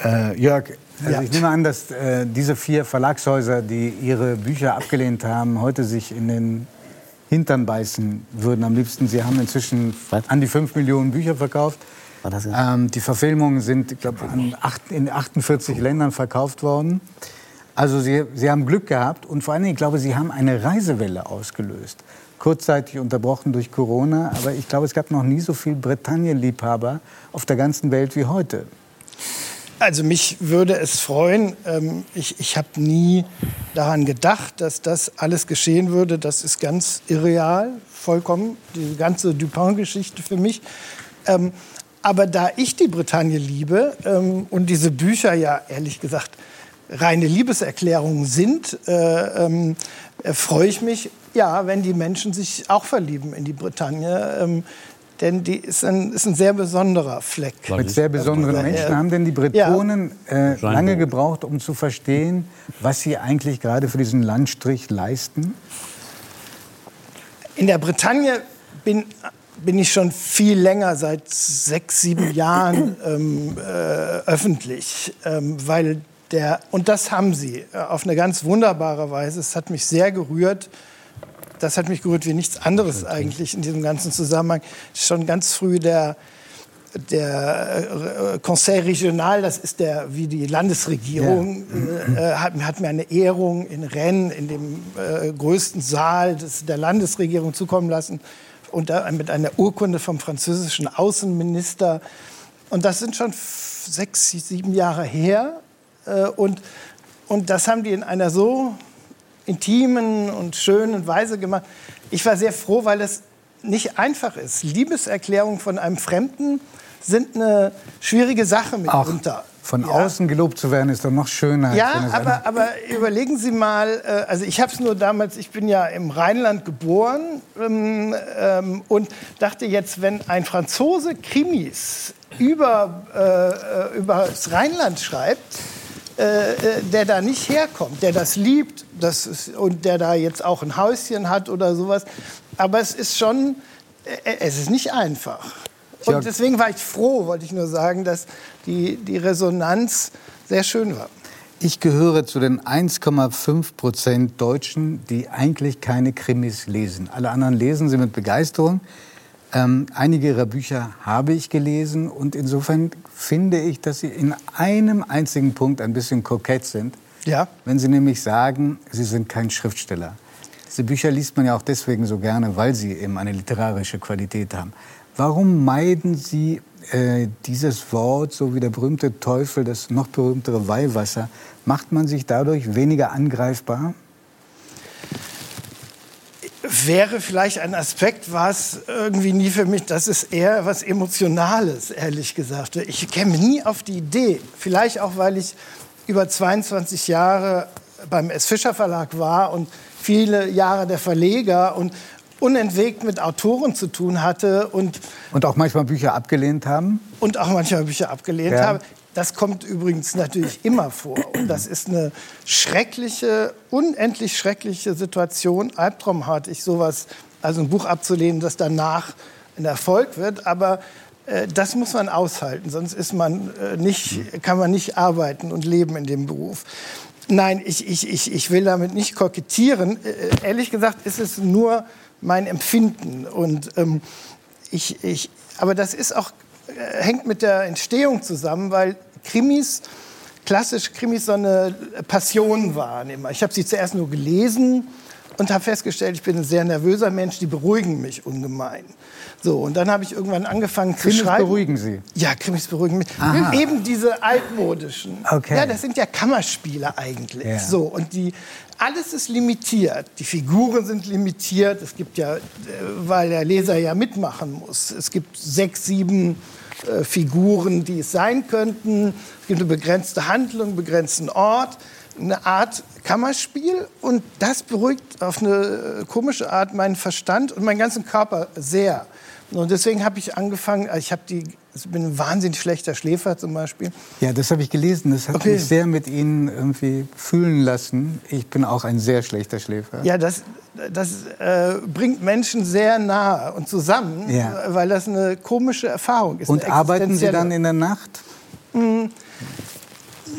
S1: Äh, Jörg, also
S8: Ja.
S1: ich nehme an, dass äh, diese vier Verlagshäuser, die ihre Bücher abgelehnt haben, heute sich in den Hintern beißen würden am liebsten. Sie haben inzwischen
S10: Was?
S1: an die 5 Millionen Bücher verkauft. Ähm, die Verfilmungen sind, ich glaube, an acht, in 48 Ländern verkauft worden. Also Sie, Sie haben Glück gehabt und vor allen Dingen, ich glaube, Sie haben eine Reisewelle ausgelöst. Kurzzeitig unterbrochen durch Corona, aber ich glaube, es gab noch nie so viel Bretagne-Liebhaber auf der ganzen Welt wie heute.
S8: Also mich würde es freuen. Ähm, ich ich habe nie daran gedacht, dass das alles geschehen würde. Das ist ganz irreal, vollkommen. Die ganze Dupin-Geschichte für mich. Ähm, aber da ich die Bretagne liebe ähm, und diese Bücher ja ehrlich gesagt reine Liebeserklärungen sind, äh, äh, freue ich mich, ja, wenn die Menschen sich auch verlieben in die Bretagne. Denn die ist ein, ist ein sehr besonderer Fleck.
S1: Mit sehr besonderen
S8: Ja.
S1: Menschen haben denn die Bretonen äh,
S6: Scheinbar.
S1: lange gebraucht, um zu verstehen, was sie eigentlich gerade für diesen Landstrich leisten?
S8: In der Bretagne bin, bin ich schon viel länger, seit sechs, sieben Jahren ähm, äh, öffentlich, ähm, weil der, und das haben sie äh, auf eine ganz wunderbare Weise. Es hat mich sehr gerührt. Das hat mich gerührt wie nichts anderes eigentlich in diesem ganzen Zusammenhang. Schon ganz früh der, der äh, Conseil Regional, das ist der, wie die Landesregierung, äh, äh, hat, hat mir eine Ehrung in Rennes, in dem äh, größten Saal des, der Landesregierung zukommen lassen. Und da mit einer Urkunde vom französischen Außenminister. Und das sind schon sechs, sieben Jahre her. Äh, und, und das haben die in einer so intimen und schönen Weise gemacht. Ich war sehr froh, weil es nicht einfach ist. Liebeserklärungen von einem Fremden sind eine schwierige Sache mitunter.
S1: von
S8: Ja.
S1: außen gelobt zu werden, ist doch noch schöner.
S8: Ja, aber, aber überlegen Sie mal, äh, also ich habe es nur damals, ich bin ja im Rheinland geboren ähm, ähm, und dachte jetzt, wenn ein Franzose Krimis über, äh, äh, über das Rheinland schreibt, äh, äh, der da nicht herkommt, der das liebt das ist, und der da jetzt auch ein Häuschen hat oder sowas. Aber es ist schon, äh, es ist nicht einfach. Und deswegen war ich froh, wollte ich nur sagen, dass die, die Resonanz sehr schön war.
S1: Ich gehöre zu den 1,5 Prozent Deutschen, die eigentlich keine Krimis lesen. Alle anderen lesen sie mit Begeisterung. Ähm, einige ihrer Bücher habe ich gelesen und insofern finde ich, dass sie in einem einzigen Punkt ein bisschen kokett sind.
S8: Ja.
S1: Wenn sie nämlich sagen, sie sind kein Schriftsteller. Diese Bücher liest man ja auch deswegen so gerne, weil sie eben eine literarische Qualität haben. Warum meiden Sie äh, dieses Wort, so wie der berühmte Teufel, das noch berühmtere Weihwasser? Macht man sich dadurch weniger angreifbar?
S8: Wäre vielleicht ein Aspekt, was irgendwie nie für mich, das ist eher was Emotionales, ehrlich gesagt. Ich käme nie auf die Idee, vielleicht auch, weil ich über 22 Jahre beim S. Fischer Verlag war und viele Jahre der Verleger und unentwegt mit Autoren zu tun hatte und,
S1: Und auch manchmal Bücher abgelehnt haben?
S8: und auch manchmal Bücher abgelehnt
S1: Ja.
S8: habe. Das kommt übrigens natürlich immer vor. Und das ist eine schreckliche, unendlich schreckliche Situation, albtraumartig, sowas, also ein Buch abzulehnen, das danach ein Erfolg wird. Aber äh, das muss man aushalten, sonst ist man äh, nicht, kann man nicht arbeiten und leben in dem Beruf. Nein, ich, ich, ich, ich will damit nicht kokettieren. Äh, ehrlich gesagt ist es nur mein Empfinden. Und, ähm, ich, ich, aber das ist auch, äh, hängt mit der Entstehung zusammen, weil Krimis, klassische Krimis, so eine Passion waren immer. Ich habe sie zuerst nur gelesen und habe festgestellt, ich bin ein sehr nervöser Mensch, die beruhigen mich ungemein. So, und dann habe ich irgendwann angefangen zu
S1: Krimis
S8: schreiben.
S1: beruhigen Sie?
S8: Ja, Krimis beruhigen mich.
S1: Aha.
S8: Eben diese altmodischen.
S1: Okay.
S8: Ja, das sind ja Kammerspiele eigentlich.
S1: Ja.
S8: So, und die, alles ist limitiert. Die Figuren sind limitiert. Es gibt ja, äh, weil der Leser ja mitmachen muss. Es gibt sechs, sieben äh, Figuren, die es sein könnten. Es gibt eine begrenzte Handlung, einen begrenzten Ort. Eine Art Kammerspiel und das beruhigt auf eine äh, komische Art meinen Verstand und meinen ganzen Körper sehr. Und deswegen habe ich angefangen, also ich habe die, ich bin ein wahnsinnig schlechter Schläfer zum Beispiel.
S1: Ja, das habe ich gelesen. Das hat
S8: Okay.
S1: mich sehr mit Ihnen irgendwie fühlen lassen. Ich bin auch ein sehr schlechter Schläfer.
S8: Ja, das, das äh, bringt Menschen sehr nahe und zusammen,
S1: Ja.
S8: weil das eine komische Erfahrung ist.
S1: Und arbeiten Sie dann in der Nacht?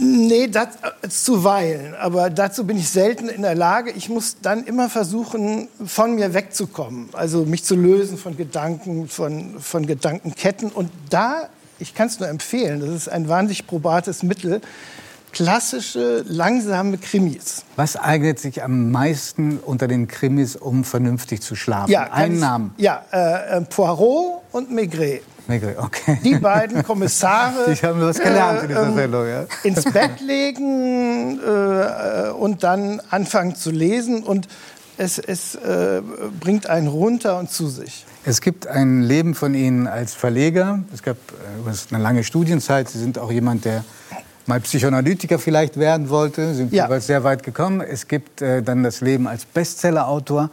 S8: Nee, das äh, zuweilen. Aber dazu bin ich selten in der Lage. Ich muss dann immer versuchen, von mir wegzukommen. Also mich zu lösen von Gedanken, von, von Gedankenketten. Und da, ich kann es nur empfehlen, das ist ein wahnsinnig probates Mittel, klassische, langsame Krimis.
S1: Was eignet sich am meisten unter den Krimis, um vernünftig zu schlafen?
S8: Ja,
S1: Einen
S8: ich-
S1: Namen.
S8: Ja, äh, äh, Poirot und Maigret.
S1: Maigret, Okay.
S8: Die beiden Kommissare.
S1: Ich habe was gelernt in dieser
S8: ähm,
S1: Sendung. Ja.
S8: ins Bett legen äh, und dann anfangen zu lesen und es, es äh, bringt einen runter und zu sich.
S1: Es gibt ein Leben von Ihnen als Verleger. Es gab äh, eine lange Studienzeit. Sie sind auch jemand, der mal Psychoanalytiker vielleicht werden wollte. Sie sind
S8: Ja.
S1: jeweils sehr weit gekommen. Es gibt äh, dann das Leben als Bestsellerautor.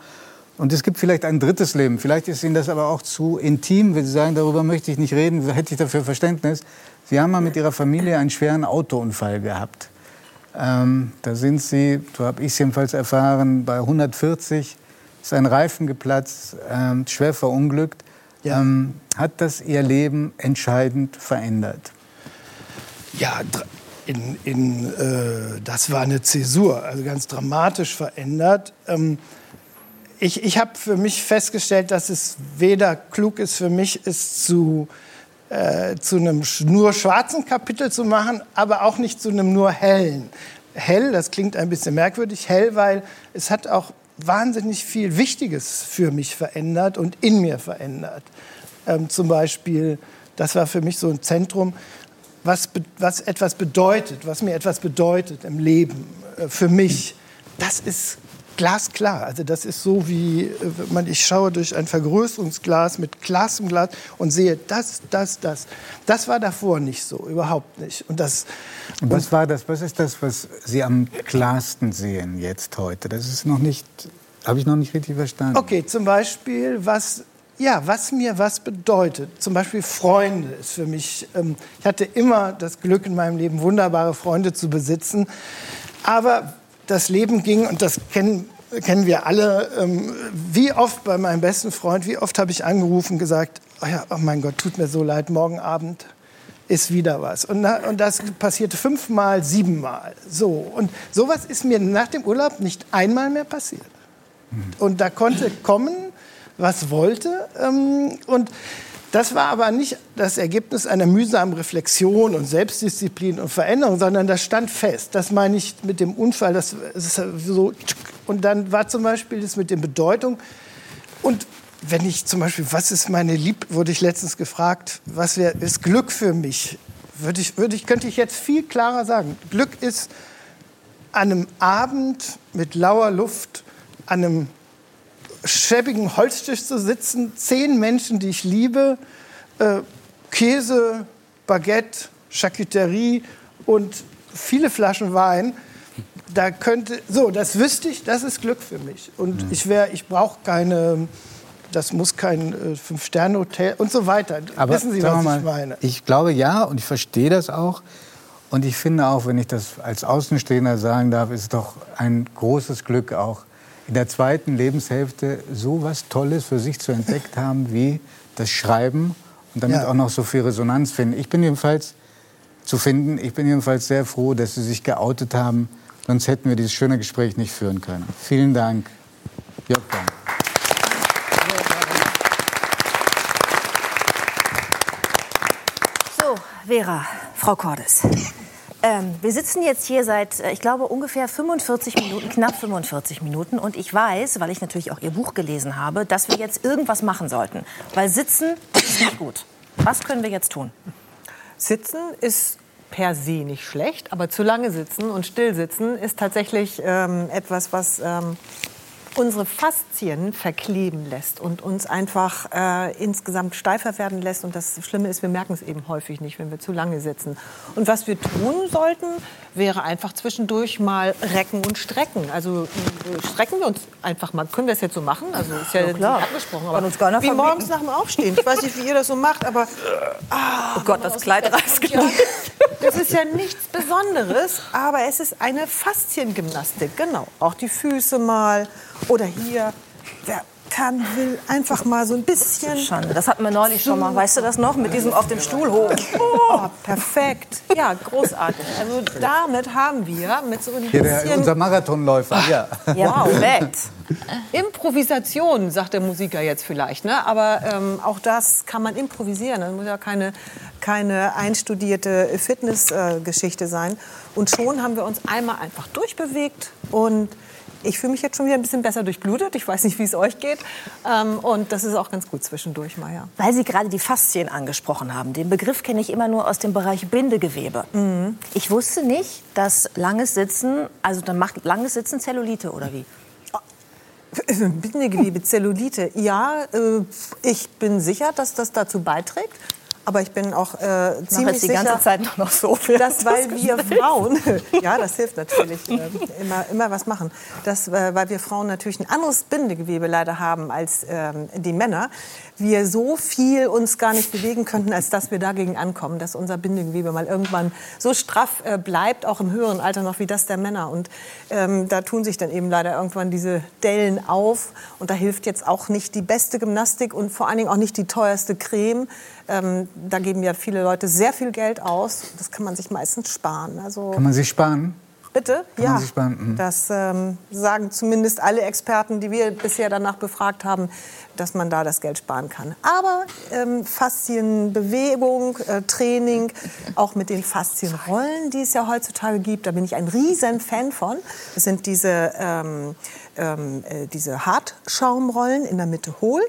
S1: Und es gibt vielleicht ein drittes Leben. Vielleicht ist Ihnen das aber auch zu intim, wenn Sie sagen, darüber möchte ich nicht reden, hätte ich dafür Verständnis. Sie haben mal mit Ihrer Familie einen schweren Autounfall gehabt. Ähm, da sind Sie, so habe ich es jedenfalls erfahren, bei 140 ist ein Reifen geplatzt, ähm, schwer verunglückt.
S8: Ja.
S1: Ähm, hat das Ihr Leben entscheidend verändert?
S8: Ja, in, in, äh, das war eine Zäsur, also ganz dramatisch verändert. Ähm, ich ich habe für mich festgestellt, dass es weder klug ist für mich, es zu, äh, zu einem nur schwarzen Kapitel zu machen, aber auch nicht zu einem nur hellen. Hell, das klingt ein bisschen merkwürdig, hell, weil es hat auch wahnsinnig viel Wichtiges für mich verändert und in mir verändert. Ähm, zum Beispiel, das war für mich so ein Zentrum, was, was etwas bedeutet, was mir etwas bedeutet im Leben, äh, für mich, das ist glasklar. Also das ist so wie, äh, man, ich schaue durch ein Vergrößerungsglas mit Glas im Glas und sehe das, das, das. Das war davor nicht so, überhaupt nicht. Und das,
S1: Und was war das? Was ist das, was Sie am klarsten sehen jetzt heute? Das ist noch nicht, habe ich noch nicht richtig verstanden.
S8: Okay, zum Beispiel, was, ja, was mir was bedeutet. Zum Beispiel Freunde ist für mich, ähm, ich hatte immer das Glück in meinem Leben, wunderbare Freunde zu besitzen. Aber das Leben ging, und das kennen, kennen wir alle, ähm, wie oft bei meinem besten Freund, wie oft habe ich angerufen und gesagt, oh, ja, oh mein Gott, tut mir so leid, morgen Abend ist wieder was. Und, und das passierte fünfmal, siebenmal. So. Und sowas ist mir nach dem Urlaub nicht einmal mehr passiert. Und da konnte kommen, was wollte. Ähm, und das war aber nicht das Ergebnis einer mühsamen Reflexion und Selbstdisziplin und Veränderung, sondern das stand fest. Das meine ich mit dem Unfall. Das ist so. Und dann war zum Beispiel das mit der Bedeutung. Und wenn ich zum Beispiel, was ist meine Lieb, wurde ich letztens gefragt, was wär, ist Glück für mich? Würde ich, würde ich, könnte ich jetzt viel klarer sagen. Glück ist an einem Abend mit lauer Luft, an einem schäbigen Holztisch zu sitzen, zehn Menschen, die ich liebe, äh, Käse, Baguette, Charcuterie und viele Flaschen Wein. Da könnte, so, das wüsste ich, das ist Glück für mich. Und ich wäre, ich brauche keine, das muss kein äh, Fünf-Sterne-Hotel und so weiter. Wissen Sie, was
S1: wir
S8: ich meine?
S1: Ich glaube ja und ich verstehe das auch. Und ich finde auch, wenn ich das als Außenstehender sagen darf, ist es doch ein großes Glück auch in der zweiten Lebenshälfte so was Tolles für sich zu entdeckt haben wie das Schreiben und damit
S8: Ja.
S1: auch noch so viel Resonanz finden. Ich bin jedenfalls zu finden. Ich bin jedenfalls sehr froh, dass Sie sich geoutet haben. Sonst hätten wir dieses schöne Gespräch nicht führen können. Vielen Dank, Jörg Born.
S2: So, Vera, Frau Cordes. Ähm, wir sitzen jetzt hier seit, äh, ich glaube, ungefähr 45 Minuten, knapp 45 Minuten. Und ich weiß, weil ich natürlich auch Ihr Buch gelesen habe, dass wir jetzt irgendwas machen sollten. Weil sitzen ist nicht gut. Was können wir jetzt tun?
S7: Sitzen ist per se nicht schlecht, aber zu lange sitzen und still sitzen ist tatsächlich ähm, etwas, was ähm, unsere Faszien verkleben lässt und uns einfach äh, insgesamt steifer werden lässt. Und das Schlimme ist, wir merken es eben häufig nicht, wenn wir zu lange sitzen. Und was wir tun sollten, wäre einfach zwischendurch mal recken und strecken. Also äh, strecken wir uns einfach mal. Können wir das jetzt so machen? Also ist ja,
S2: Ja, klar.
S7: nicht abgesprochen. Aber
S2: uns keiner
S7: wie
S2: verbieten.
S7: morgens nach dem Aufstehen. Ich weiß nicht, wie ihr das so macht, aber
S2: Oh Gott, das Kleid reißt gleich.
S7: das ist ja nichts Besonderes, aber es ist eine Fasziengymnastik, genau. Auch die Füße mal oder hier. Ja, kann, will einfach mal so ein bisschen.
S2: Schande. Das hatten wir neulich schon mal. Weißt du das noch? Mit diesem auf dem Stuhl hoch.
S7: Oh, perfekt. Ja, großartig. Also damit haben wir mit so ein
S1: Hier der,
S7: bisschen
S1: unser Marathonläufer, ja.
S2: Ja, perfekt.
S7: Improvisation, sagt der Musiker jetzt vielleicht. Ne? Aber ähm, auch das kann man improvisieren. Das muss ja keine, keine einstudierte Fitnessgeschichte sein. Und schon haben wir uns einmal einfach durchbewegt. Und ich fühle mich jetzt schon wieder ein bisschen besser durchblutet. Ich weiß nicht, wie es euch geht. Ähm, und das ist auch ganz gut zwischendurch, Maja.
S2: Weil Sie gerade die Faszien angesprochen haben. Den Begriff kenne ich immer nur aus dem Bereich Bindegewebe. Ich wusste nicht, dass langes Sitzen, also dann macht langes Sitzen Zellulite oder wie?
S7: Bindegewebe, Zellulite. Ja, äh, ich bin sicher, dass das dazu beiträgt. Aber ich bin auch äh,
S2: Ich
S7: ziemlich
S2: jetzt die
S7: sicher,
S2: ganze Zeit noch so.
S7: dass weil wir Frauen, ja, das hilft natürlich, äh, immer, immer was machen, dass, äh, weil wir Frauen natürlich ein anderes Bindegewebe leider haben als ähm, die Männer, wir so viel uns gar nicht bewegen könnten, als dass wir dagegen ankommen, dass unser Bindegewebe mal irgendwann so straff äh, bleibt, auch im höheren Alter noch wie das der Männer. Und ähm, da tun sich dann eben leider irgendwann diese Dellen auf. Und da hilft jetzt auch nicht die beste Gymnastik und vor allen Dingen auch nicht die teuerste Creme. Ähm, da geben ja viele Leute sehr viel Geld aus. Das kann man sich meistens sparen. Also
S1: Kann man sich sparen?
S7: bitte,
S1: Kann
S7: ja.
S1: man sich sparen? Mhm.
S7: Das ähm, sagen zumindest alle Experten, die wir bisher danach befragt haben, dass man da das Geld sparen kann. Aber ähm, Faszienbewegung, äh, Training, auch mit den Faszienrollen, die es ja heutzutage gibt, da bin ich ein riesen Fan von. Das sind diese, ähm, ähm, äh, diese Hartschaumrollen in der Mitte hohl.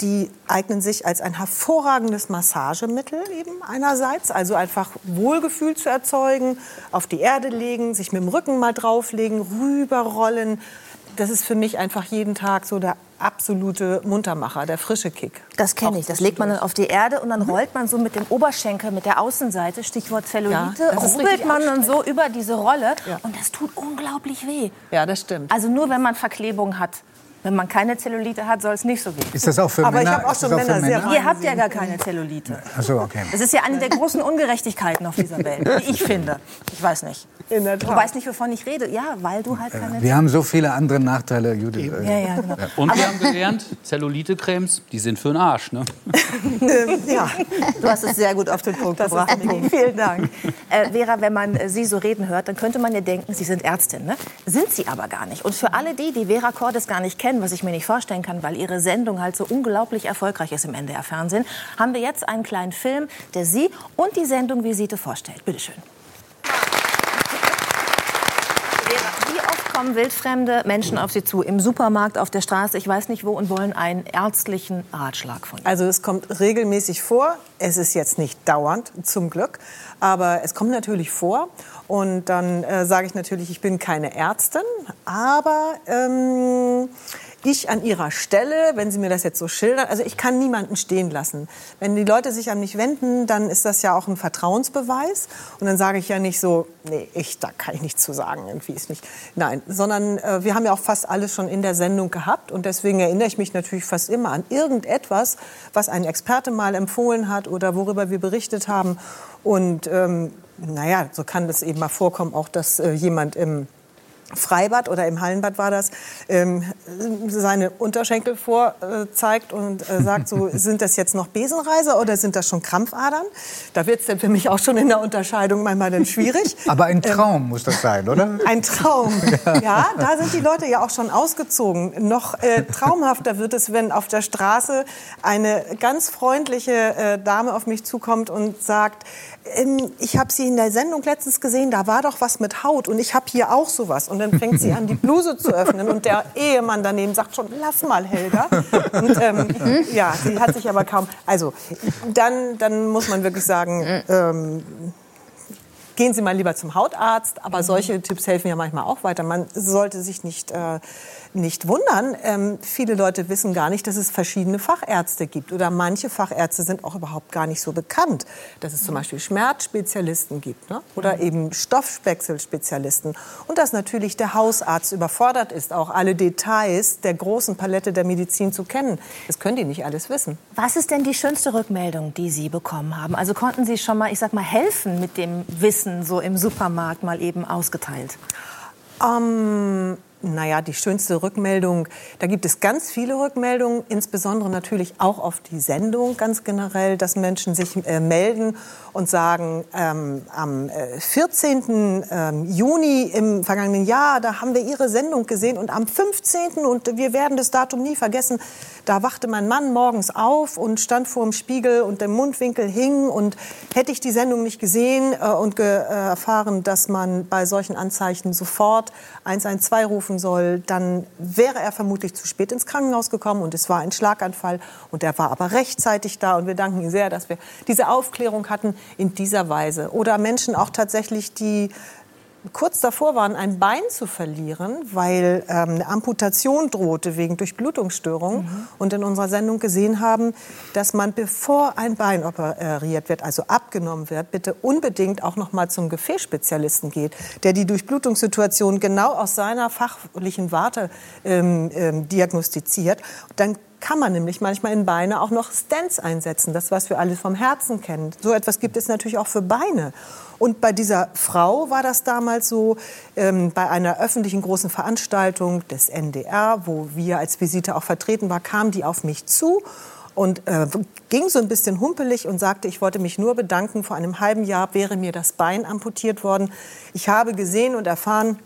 S7: Die eignen sich als ein hervorragendes Massagemittel eben einerseits, also einfach Wohlgefühl zu erzeugen, auf die Erde legen, sich mit dem Rücken mal drauflegen, rüberrollen. Das ist für mich einfach jeden Tag so der absolute Muntermacher, der frische Kick.
S2: Das kenne ich. Das legt man dann auf die Erde und dann rollt man so mit dem Oberschenkel, mit der Außenseite, Stichwort Zellulite,
S7: Ja,
S2: rubbelt man dann so über diese Rolle
S7: Ja.
S2: und das tut unglaublich weh.
S7: Ja, das stimmt.
S2: Also nur wenn man Verklebung hat. Wenn man keine Zellulite hat, soll es nicht so weh.
S1: Ist das auch für
S7: Aber ich
S1: Männer?
S7: hab auch
S1: ist das
S7: schon Männer sehr
S2: Ihr habt ja gar keine Zellulite.
S1: Ach so, okay.
S2: Das ist ja eine der großen Ungerechtigkeiten auf dieser Welt, wie ich finde. Ich weiß nicht.
S7: In der
S2: Du
S7: Tat.
S2: weißt nicht, wovon ich rede. Ja, weil du halt keine
S1: Wir haben so viele andere Nachteile, Judith.
S2: Ja, ja, genau.
S3: Und wir haben gelernt, Zellulite-Cremes, die sind für den Arsch. Ne?
S7: ja,
S2: Du hast es sehr gut auf den Punkt
S7: Das
S2: gebracht. Vielen Dank. Äh, Vera, wenn man äh, Sie so reden hört, dann könnte man ja denken, Sie sind Ärztin. Ne? Sind Sie aber gar nicht. Und für alle die, die Vera Cordes gar nicht kennen, was ich mir nicht vorstellen kann, weil ihre Sendung halt so unglaublich erfolgreich ist im NDR-Fernsehen, haben wir jetzt einen kleinen Film, der Sie und die Sendung Visite vorstellt. Bitte schön. Vera, Wie oft kommen wildfremde Menschen auf Sie zu, im Supermarkt, auf der Straße, ich weiß nicht wo, und wollen einen ärztlichen Ratschlag von Ihnen?
S7: Also es kommt regelmäßig vor. Es ist jetzt nicht dauernd, zum Glück. Aber es kommt natürlich vor. Und dann äh, sage ich natürlich, ich bin keine Ärztin. Aber ähm, ich an Ihrer Stelle, wenn Sie mir das jetzt so schildern, also ich kann niemanden stehen lassen. Wenn die Leute sich an mich wenden, dann ist das ja auch ein Vertrauensbeweis. Und dann sage ich ja nicht so, nee, ich, da kann ich nichts zu sagen, irgendwie ist nicht. Nein, sondern äh, wir haben ja auch fast alles schon in der Sendung gehabt. Und deswegen erinnere ich mich natürlich fast immer an irgendetwas, was ein Experte mal empfohlen hat oder worüber wir berichtet haben. Und ähm, naja, so kann das eben mal vorkommen, auch dass äh, jemand im Freibad oder im Hallenbad war das, ähm, seine Unterschenkel vorzeigt und äh, sagt so, sind das jetzt noch Besenreiser oder sind das schon Krampfadern? Da wird es dann für mich auch schon in der Unterscheidung manchmal dann schwierig.
S1: Aber ein Traum muss das sein, oder?
S7: Ein Traum. Ja, da sind die Leute ja auch schon ausgezogen. Noch äh, traumhafter wird es, wenn auf der Straße eine ganz freundliche äh, Dame auf mich zukommt und sagt, ähm, ich habe Sie in der Sendung letztens gesehen, da war doch was mit Haut und ich habe hier auch sowas. Und dann fängt sie an, die Bluse zu öffnen und der Ehemann daneben sagt schon, lass mal, Helga. Und ähm, ja, sie hat sich aber kaum... Also, dann, dann muss man wirklich sagen... Ähm, gehen Sie mal lieber zum Hautarzt. Aber solche Tipps helfen ja manchmal auch weiter. Man sollte sich nicht, äh, nicht wundern. Ähm, viele Leute wissen gar nicht, dass es verschiedene Fachärzte gibt. Oder manche Fachärzte sind auch überhaupt gar nicht so bekannt. Dass es zum Beispiel Schmerzspezialisten gibt ne? oder eben Stoffwechselspezialisten. Und dass natürlich der Hausarzt überfordert ist, auch alle Details der großen Palette der Medizin zu kennen. Das können die nicht alles wissen.
S2: Was ist denn die schönste Rückmeldung, die Sie bekommen haben? Also konnten Sie schon mal, ich sag mal, helfen mit dem Wissen so im Supermarkt mal eben ausgeteilt?
S7: Ähm, naja, die schönste Rückmeldung, da gibt es ganz viele Rückmeldungen, insbesondere natürlich auch auf die Sendung ganz generell, dass Menschen sich äh, melden und sagen, ähm, am äh, 14. Ähm, Juni im vergangenen Jahr, da haben wir Ihre Sendung gesehen und am 15. und wir werden das Datum nie vergessen, da wachte mein Mann morgens auf und stand vor dem Spiegel und der Mundwinkel hing und hätte ich die Sendung nicht gesehen äh, und ge, äh, erfahren, dass man bei solchen Anzeichen sofort 112 rufen soll, dann wäre er vermutlich zu spät ins Krankenhaus gekommen und es war ein Schlaganfall und er war aber rechtzeitig da und wir danken ihm sehr, dass wir diese Aufklärung hatten in dieser Weise. Oder Menschen auch tatsächlich, die kurz davor waren, ein Bein zu verlieren, weil ähm, eine Amputation drohte wegen Durchblutungsstörung
S2: Mhm.
S7: und in unserer Sendung gesehen haben, dass man, bevor ein Bein operiert wird, also abgenommen wird, bitte unbedingt auch noch mal zum Gefäßspezialisten geht, der die Durchblutungssituation genau aus seiner fachlichen Warte ähm, ähm, diagnostiziert. Dann kann man nämlich manchmal in Beine auch noch Stents einsetzen, das was wir alle vom Herzen kennen. So etwas gibt es natürlich auch für Beine. Und bei dieser Frau war das damals so, ähm, bei einer öffentlichen großen Veranstaltung des NDR, wo wir als Visite auch vertreten waren, kam die auf mich zu und äh, ging so ein bisschen humpelig und sagte, ich wollte mich nur bedanken, vor einem halben Jahr wäre mir das Bein amputiert worden. Ich habe gesehen und erfahren,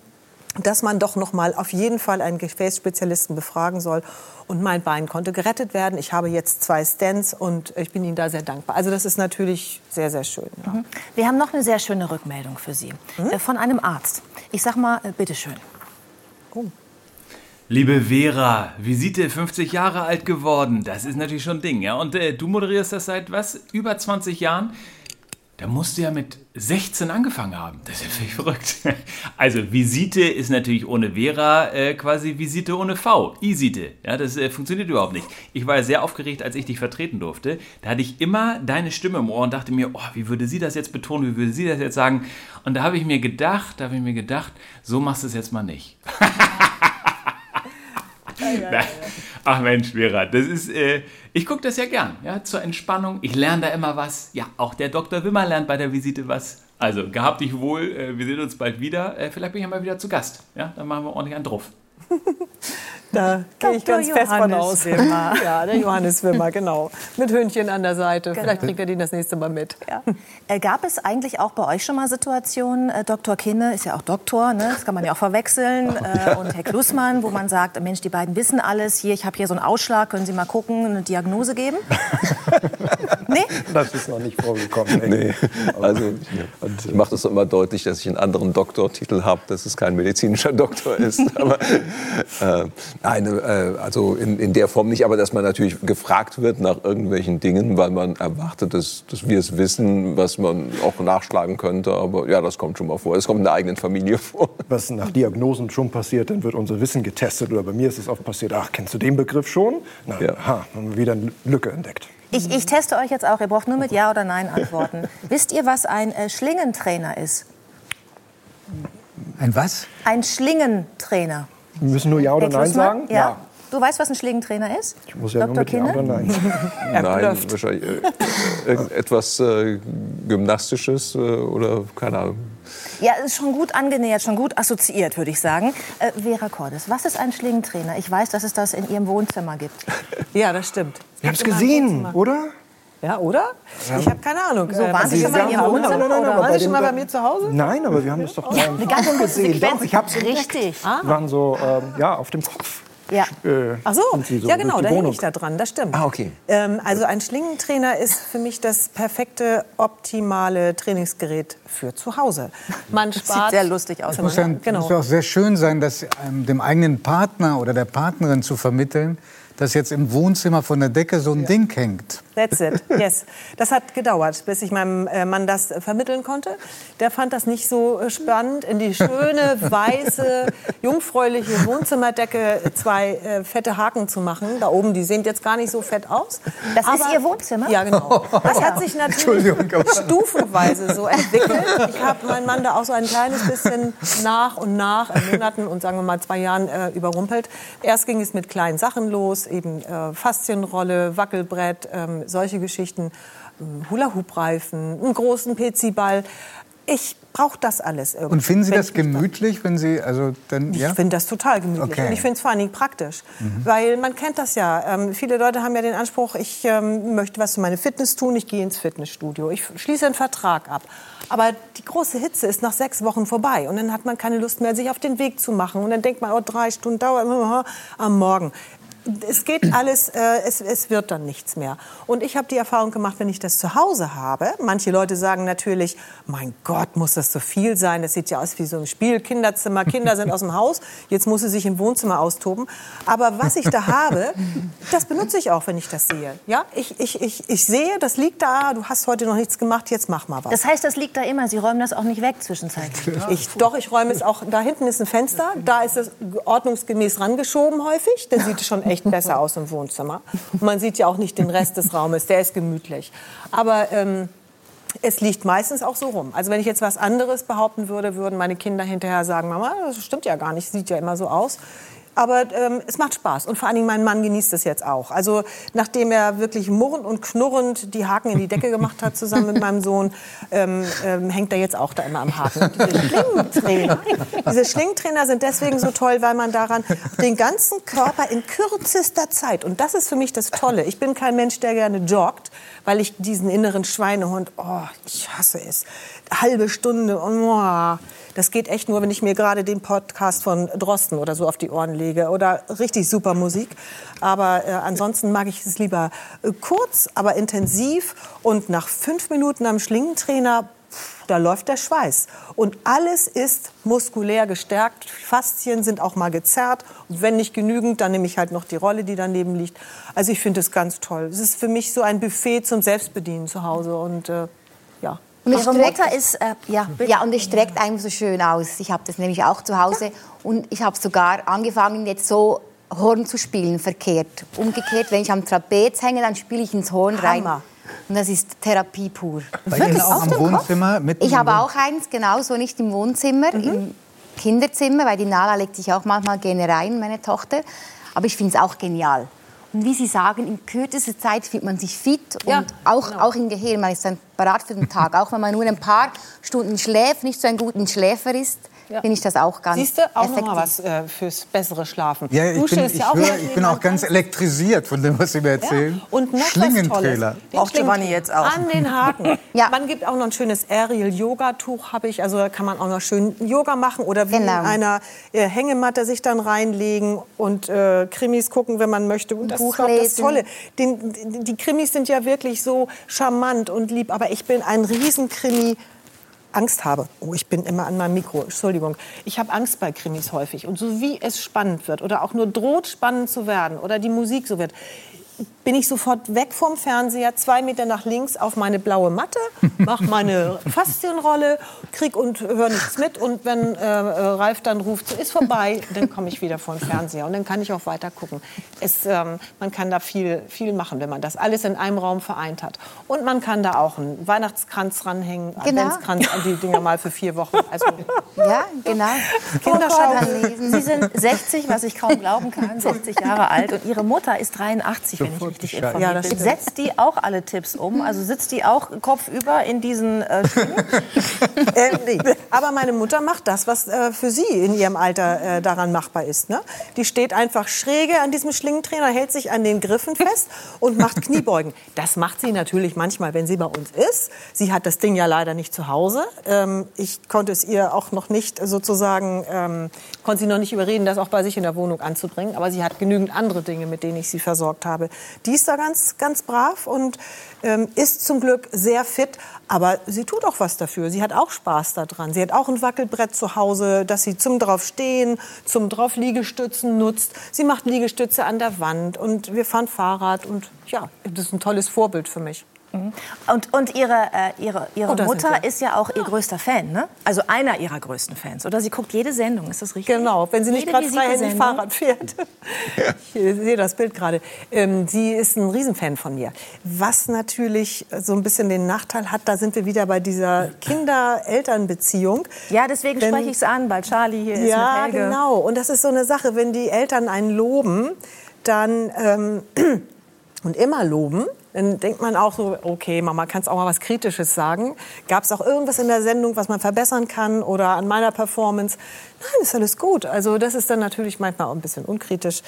S7: dass man doch noch mal auf jeden Fall einen Gefäßspezialisten befragen soll. Und mein Bein konnte gerettet werden. Ich habe jetzt zwei Stents und ich bin Ihnen da sehr dankbar. Also das ist natürlich sehr, sehr schön. Ja.
S2: Wir haben noch eine sehr schöne Rückmeldung für Sie äh, von einem Arzt. Ich sag mal, äh, bitteschön.
S10: Liebe Vera, Visite 50 Jahre alt geworden. Das ist natürlich schon ein Ding, ja. Und äh, du moderierst das seit was? Über 20 Jahren? Da musst du ja mit 16 angefangen haben. Das ist ja völlig verrückt. Also Visite ist natürlich ohne Vera äh, quasi Visite ohne V. Isite. Ja, das äh, funktioniert überhaupt nicht. Ich war ja sehr aufgeregt, als ich dich vertreten durfte. Da hatte ich immer deine Stimme im Ohr und dachte mir, oh, wie würde sie das jetzt betonen? Wie würde sie das jetzt sagen? Und da habe ich mir gedacht, da habe ich mir gedacht, so machst du es jetzt mal nicht. Na, Ach Mensch, Vera, das ist, äh, ich gucke das ja gern, ja, zur Entspannung. Ich lerne da immer was. Ja, auch der Dr. Wimmer lernt bei der Visite was. Also, gehabt dich wohl, äh, wir sehen uns bald wieder. Äh, vielleicht bin ich ja mal wieder zu Gast. Ja, dann machen wir ordentlich einen drauf.
S7: Da gehe ich ganz fest von
S2: Johannes
S7: aus.
S2: Wimmer.
S7: Ja, der Johannes Wimmer, genau. Mit Hündchen an der Seite. Vielleicht kriegt er den das nächste Mal mit.
S2: Ja. Äh, gab es eigentlich auch bei euch schon mal Situationen, äh, Dr. Kinne ist ja auch Doktor, ne? das kann man ja auch verwechseln, äh, und Herr Klussmann, wo man sagt, Mensch, die beiden wissen alles, hier, ich habe hier so einen Ausschlag, können Sie mal gucken, eine Diagnose geben? nee?
S11: Das ist noch nicht vorgekommen.
S9: Nee, also ich mache das immer deutlich, dass ich einen anderen Doktortitel habe, dass es kein medizinischer Doktor ist. Aber äh, nein, äh, also in, in der Form nicht, aber dass man natürlich gefragt wird nach irgendwelchen Dingen, weil man erwartet, dass, dass wir es wissen, was man auch nachschlagen könnte. Aber ja, das kommt schon mal vor. Es kommt in der eigenen Familie vor.
S11: Was nach Diagnosen schon passiert, dann wird unser Wissen getestet. Oder bei mir ist es oft passiert, ach, kennst du den Begriff schon? Na,
S9: Ja.
S11: aha, haben wir wieder eine Lücke entdeckt.
S2: Ich, ich teste euch jetzt auch, ihr braucht nur mit Ja oder Nein antworten. Wisst ihr, was ein äh, Schlingentrainer ist?
S1: Ein was?
S2: Ein Schlingentrainer.
S11: Wir müssen nur Ja oder Nein sagen?
S2: Ja. Du weißt, was ein Schlingentrainer ist?
S11: Ich muss ja nur
S2: Dr.
S11: mit Ja oder Nein.
S9: Nein, wahrscheinlich äh, irgendetwas äh, Gymnastisches äh, oder keine Ahnung.
S2: Ja, ist schon gut angenähert, schon gut assoziiert, würde ich sagen. Äh, Vera Cordes, was ist ein Schlingentrainer? Ich weiß, dass es das in Ihrem Wohnzimmer gibt.
S7: Ja, das stimmt.
S11: Wir haben es gesehen, oder?
S7: Ja, oder? Ich habe keine Ahnung.
S2: So, waren Sie
S7: Sie
S2: schon mal in Ihrem Wohnzimmer?
S11: nein, nein, nein,
S7: Waren
S11: bei
S7: Sie schon mal bei mir zu Hause?
S11: Nein, aber wir haben das doch
S2: Eine ganz kurze
S11: gesehen.
S2: Sequenz.
S11: Doch, ich entdeckt.
S2: Richtig.
S11: Die waren so ähm, ja, auf dem Kopf.
S2: Ja.
S11: Äh,
S7: Ach so,
S11: so
S7: ja genau, da hänge ich da dran, das stimmt.
S9: Ah, okay.
S7: Ähm, also ein Schlingentrainer ist für mich das perfekte, optimale Trainingsgerät für zu Hause. Man
S2: sieht
S7: spart
S2: sehr lustig aus.
S1: Es muss ja,
S7: Genau.
S1: muss ja auch sehr schön sein, das ähm, dem eigenen Partner oder der Partnerin zu vermitteln, dass jetzt im Wohnzimmer von der Decke so ein Ding hängt.
S7: That's it, yes. Das hat gedauert, bis ich meinem äh, Mann das äh, vermitteln konnte. Der fand das nicht so äh, spannend, in die schöne, weiße, jungfräuliche Wohnzimmerdecke zwei äh, fette Haken zu machen. Da oben, die sehen jetzt gar nicht so fett aus.
S2: Das ist Ihr Wohnzimmer?
S7: Ja, genau. Das hat sich natürlich
S1: aber-
S7: stufenweise so entwickelt. Ich habe meinen Mann da auch so ein kleines bisschen nach und nach in Monaten und sagen wir mal zwei Jahren äh, überrumpelt. Erst ging es mit kleinen Sachen los, eben äh, Faszienrolle, Wackelbrett, ähm, solche Geschichten, ähm, Hula-Hoop-Reifen, einen großen PC-Ball. ich brauche das alles irgendwie.
S1: Und finden Sie
S7: Wenn
S1: das gemütlich, wenn Sie, also dann, ja?
S7: ich finde das total gemütlich
S1: Okay.
S7: und ich finde es vor allen Dingen praktisch, weil man kennt das ja. Ähm, viele Leute haben ja den Anspruch, ich ähm, möchte was für meine Fitness tun, ich gehe ins Fitnessstudio, ich schließe einen Vertrag ab. Aber die große Hitze ist nach sechs Wochen vorbei und dann hat man keine Lust mehr, sich auf den Weg zu machen und dann denkt man, oh, drei Stunden dauert am Morgen. Es geht alles, äh, es, es wird dann nichts mehr. Und ich habe die Erfahrung gemacht, wenn ich das zu Hause habe. Manche Leute sagen natürlich, mein Gott, muss das so viel sein? Das sieht ja aus wie so ein Spiel, Kinderzimmer, Kinder sind aus dem Haus, jetzt muss sie sich im Wohnzimmer austoben. Aber was ich da habe, das benutze ich auch, wenn ich das sehe. Ja, ich, ich, ich, ich sehe, das liegt da, du hast heute noch nichts gemacht, jetzt mach mal was.
S2: Das heißt, das liegt da immer. Sie räumen das auch nicht weg zwischenzeitlich.
S7: Ich, doch, ich räume es auch. Da hinten ist ein Fenster. Da ist es ordnungsgemäß rangeschoben häufig. Dann sieht es schon echt besser aus im Wohnzimmer. Man sieht ja auch nicht den Rest des Raumes. Der ist gemütlich. Aber ähm, es liegt meistens auch so rum. Also wenn ich jetzt was anderes behaupten würde, würden meine Kinder hinterher sagen, Mama, das stimmt ja gar nicht. Sieht ja immer so aus. Aber ähm, es macht Spaß und vor allen Dingen mein Mann genießt es jetzt auch. Also nachdem er wirklich murrend und knurrend die Haken in die Decke gemacht hat zusammen mit meinem Sohn, ähm, ähm, hängt er jetzt auch da immer am Haken. Diese Schlingentrainer sind deswegen so toll, weil man daran den ganzen Körper in kürzester Zeit und das ist für mich das Tolle. Ich bin kein Mensch, der gerne joggt, weil ich diesen inneren Schweinehund, oh, ich hasse es. Halbe Stunde, oh, das geht echt nur, wenn ich mir gerade den Podcast von Drosten oder so auf die Ohren lege oder richtig super Musik. Aber äh, ansonsten mag ich es lieber äh, kurz, aber intensiv und nach fünf Minuten am Schlingentrainer da läuft der Schweiß. Und alles ist muskulär gestärkt. Faszien sind auch mal gezerrt. Und wenn nicht genügend, dann nehme ich halt noch die Rolle, die daneben liegt. Also ich finde es ganz toll. Es ist für mich so ein Buffet zum Selbstbedienen zu Hause. Und äh.
S4: Und es streckt,
S2: ist, äh, ja,
S4: ja, und es streckt einem so schön aus. Ich habe das nämlich auch zu Hause. Und ich habe sogar angefangen, jetzt so Horn zu spielen, verkehrt. Umgekehrt, wenn ich am Trapez hänge, dann spiele ich ins Horn rein.
S7: Hammer.
S4: Und das ist Therapie pur.
S1: Bei Ihnen auch am Wohnzimmer?
S4: Ich habe auch eins, genauso nicht im Wohnzimmer,
S7: Mhm.
S4: im Kinderzimmer, weil die Nala legt sich auch manchmal gerne rein, meine Tochter. Aber ich finde es auch genial. Und wie Sie sagen, in kürzester Zeit fühlt man sich fit und
S7: Ja,
S4: auch, auch im Gehirn. Man ist dann parat für den Tag. auch wenn man nur ein paar Stunden schläft, nicht so ein guter Schläfer ist, finde ich das auch ganz
S7: Siehst du, auch noch
S4: effektiv.
S7: mal was äh, fürs bessere Schlafen.
S1: Ja, ich
S7: Dusche
S1: bin,
S7: ist
S1: ich,
S7: ja auch
S1: höre, ich bin auch ganz elektrisiert von dem, was Sie mir erzählen.
S7: Ja. Und noch
S1: Schlingentrailer.
S12: Braucht Giovanni jetzt auch.
S7: An den Haken.
S4: Ja.
S7: Man gibt auch noch ein schönes Aerial-Yoga-Tuch, habe ich. Also da kann man auch noch schön Yoga machen oder wie
S4: Genau.
S7: in einer äh, Hängematte sich dann reinlegen und äh, Krimis gucken, wenn man möchte. Und das
S4: Buch
S7: ist auch das. Tolle. Den, die, Krimis sind ja wirklich so charmant und lieb. Aber ich bin ein Riesenkrimi. Angst habe. Oh, ich bin immer an meinem Mikro. Entschuldigung. Ich habe Angst bei Krimis häufig. Und so wie es spannend wird oder auch nur droht spannend zu werden oder die Musik so wird, bin ich sofort weg vom Fernseher, zwei Meter nach links auf meine blaue Matte, mache meine Faszienrolle, krieg und höre nichts mit. Und wenn äh, äh, Ralf dann ruft, so, ist vorbei, dann komme ich wieder vor den Fernseher und dann kann ich auch weiter gucken. Es, ähm, man kann da viel, viel machen, wenn man das alles in einem Raum vereint hat. Und man kann da auch einen Weihnachtskranz ranhängen,
S4: Genau.
S7: Adventskranz, die Dinger mal für vier Wochen. Also
S4: Ja, genau.
S7: Kinderschau.
S4: lesen.
S2: Sie sind 60, was ich kaum glauben kann, 60 Jahre alt. Und Ihre Mutter ist 83, wenn ich richtig informiert
S7: Ja, das
S2: bin. Setzt die auch alle Tipps um? Also sitzt die auch kopfüber in diesen äh, Schwingen?
S7: äh, nee. Aber meine Mutter macht das, was äh, für sie in ihrem Alter äh, daran machbar ist. Ne? Die steht einfach schräge an diesem Schlingentrainer, hält sich an den Griffen fest und macht Kniebeugen. Das macht sie natürlich manchmal, wenn sie bei uns ist. Sie hat das Ding ja leider nicht zu Hause. Ähm, ich konnte es ihr auch noch nicht sozusagen, ähm, konnte sie noch nicht überreden, das auch bei sich in der Wohnung anzubringen. Aber sie hat genügend andere Dinge, mit denen ich sie versorgt habe. Die ist da ganz, ganz brav und ähm, ist zum Glück sehr fit. Aber sie tut auch was dafür. Sie hat auch Spaß daran. Sie hat auch ein Wackelbrett zu Hause, das sie zum draufstehen, zum drauf Liegestützen nutzt. Sie macht Liegestütze an der Wand und wir fahren Fahrrad und ja, das ist ein tolles Vorbild für mich.
S2: Und, und ihre, äh, ihre, ihre
S7: Oh,
S2: Mutter ist ja auch ihr größter Fan, ne? Also einer ihrer größten Fans. Oder sie guckt jede Sendung, ist das richtig?
S7: Genau, wenn sie nicht gerade freihändig. Fahrrad fährt. Ich sehe das Bild gerade. Ähm, sie ist ein Riesenfan von mir. Was natürlich so ein bisschen den Nachteil hat, da sind wir wieder bei dieser Kinder-Eltern-Beziehung.
S2: Ja, deswegen
S7: Wenn-
S2: spreche ich es an, weil Charlie hier ist
S7: Ja,
S2: mit Helge.
S7: genau. Und das ist so eine Sache, wenn die Eltern einen loben, dann ähm, und immer loben, dann denkt man auch so, okay, Mama, kannst auch mal was Kritisches sagen. Gab es auch irgendwas in der Sendung, was man verbessern kann oder an meiner Performance? Nein, ist alles gut. Also das ist dann natürlich manchmal auch ein bisschen unkritisch.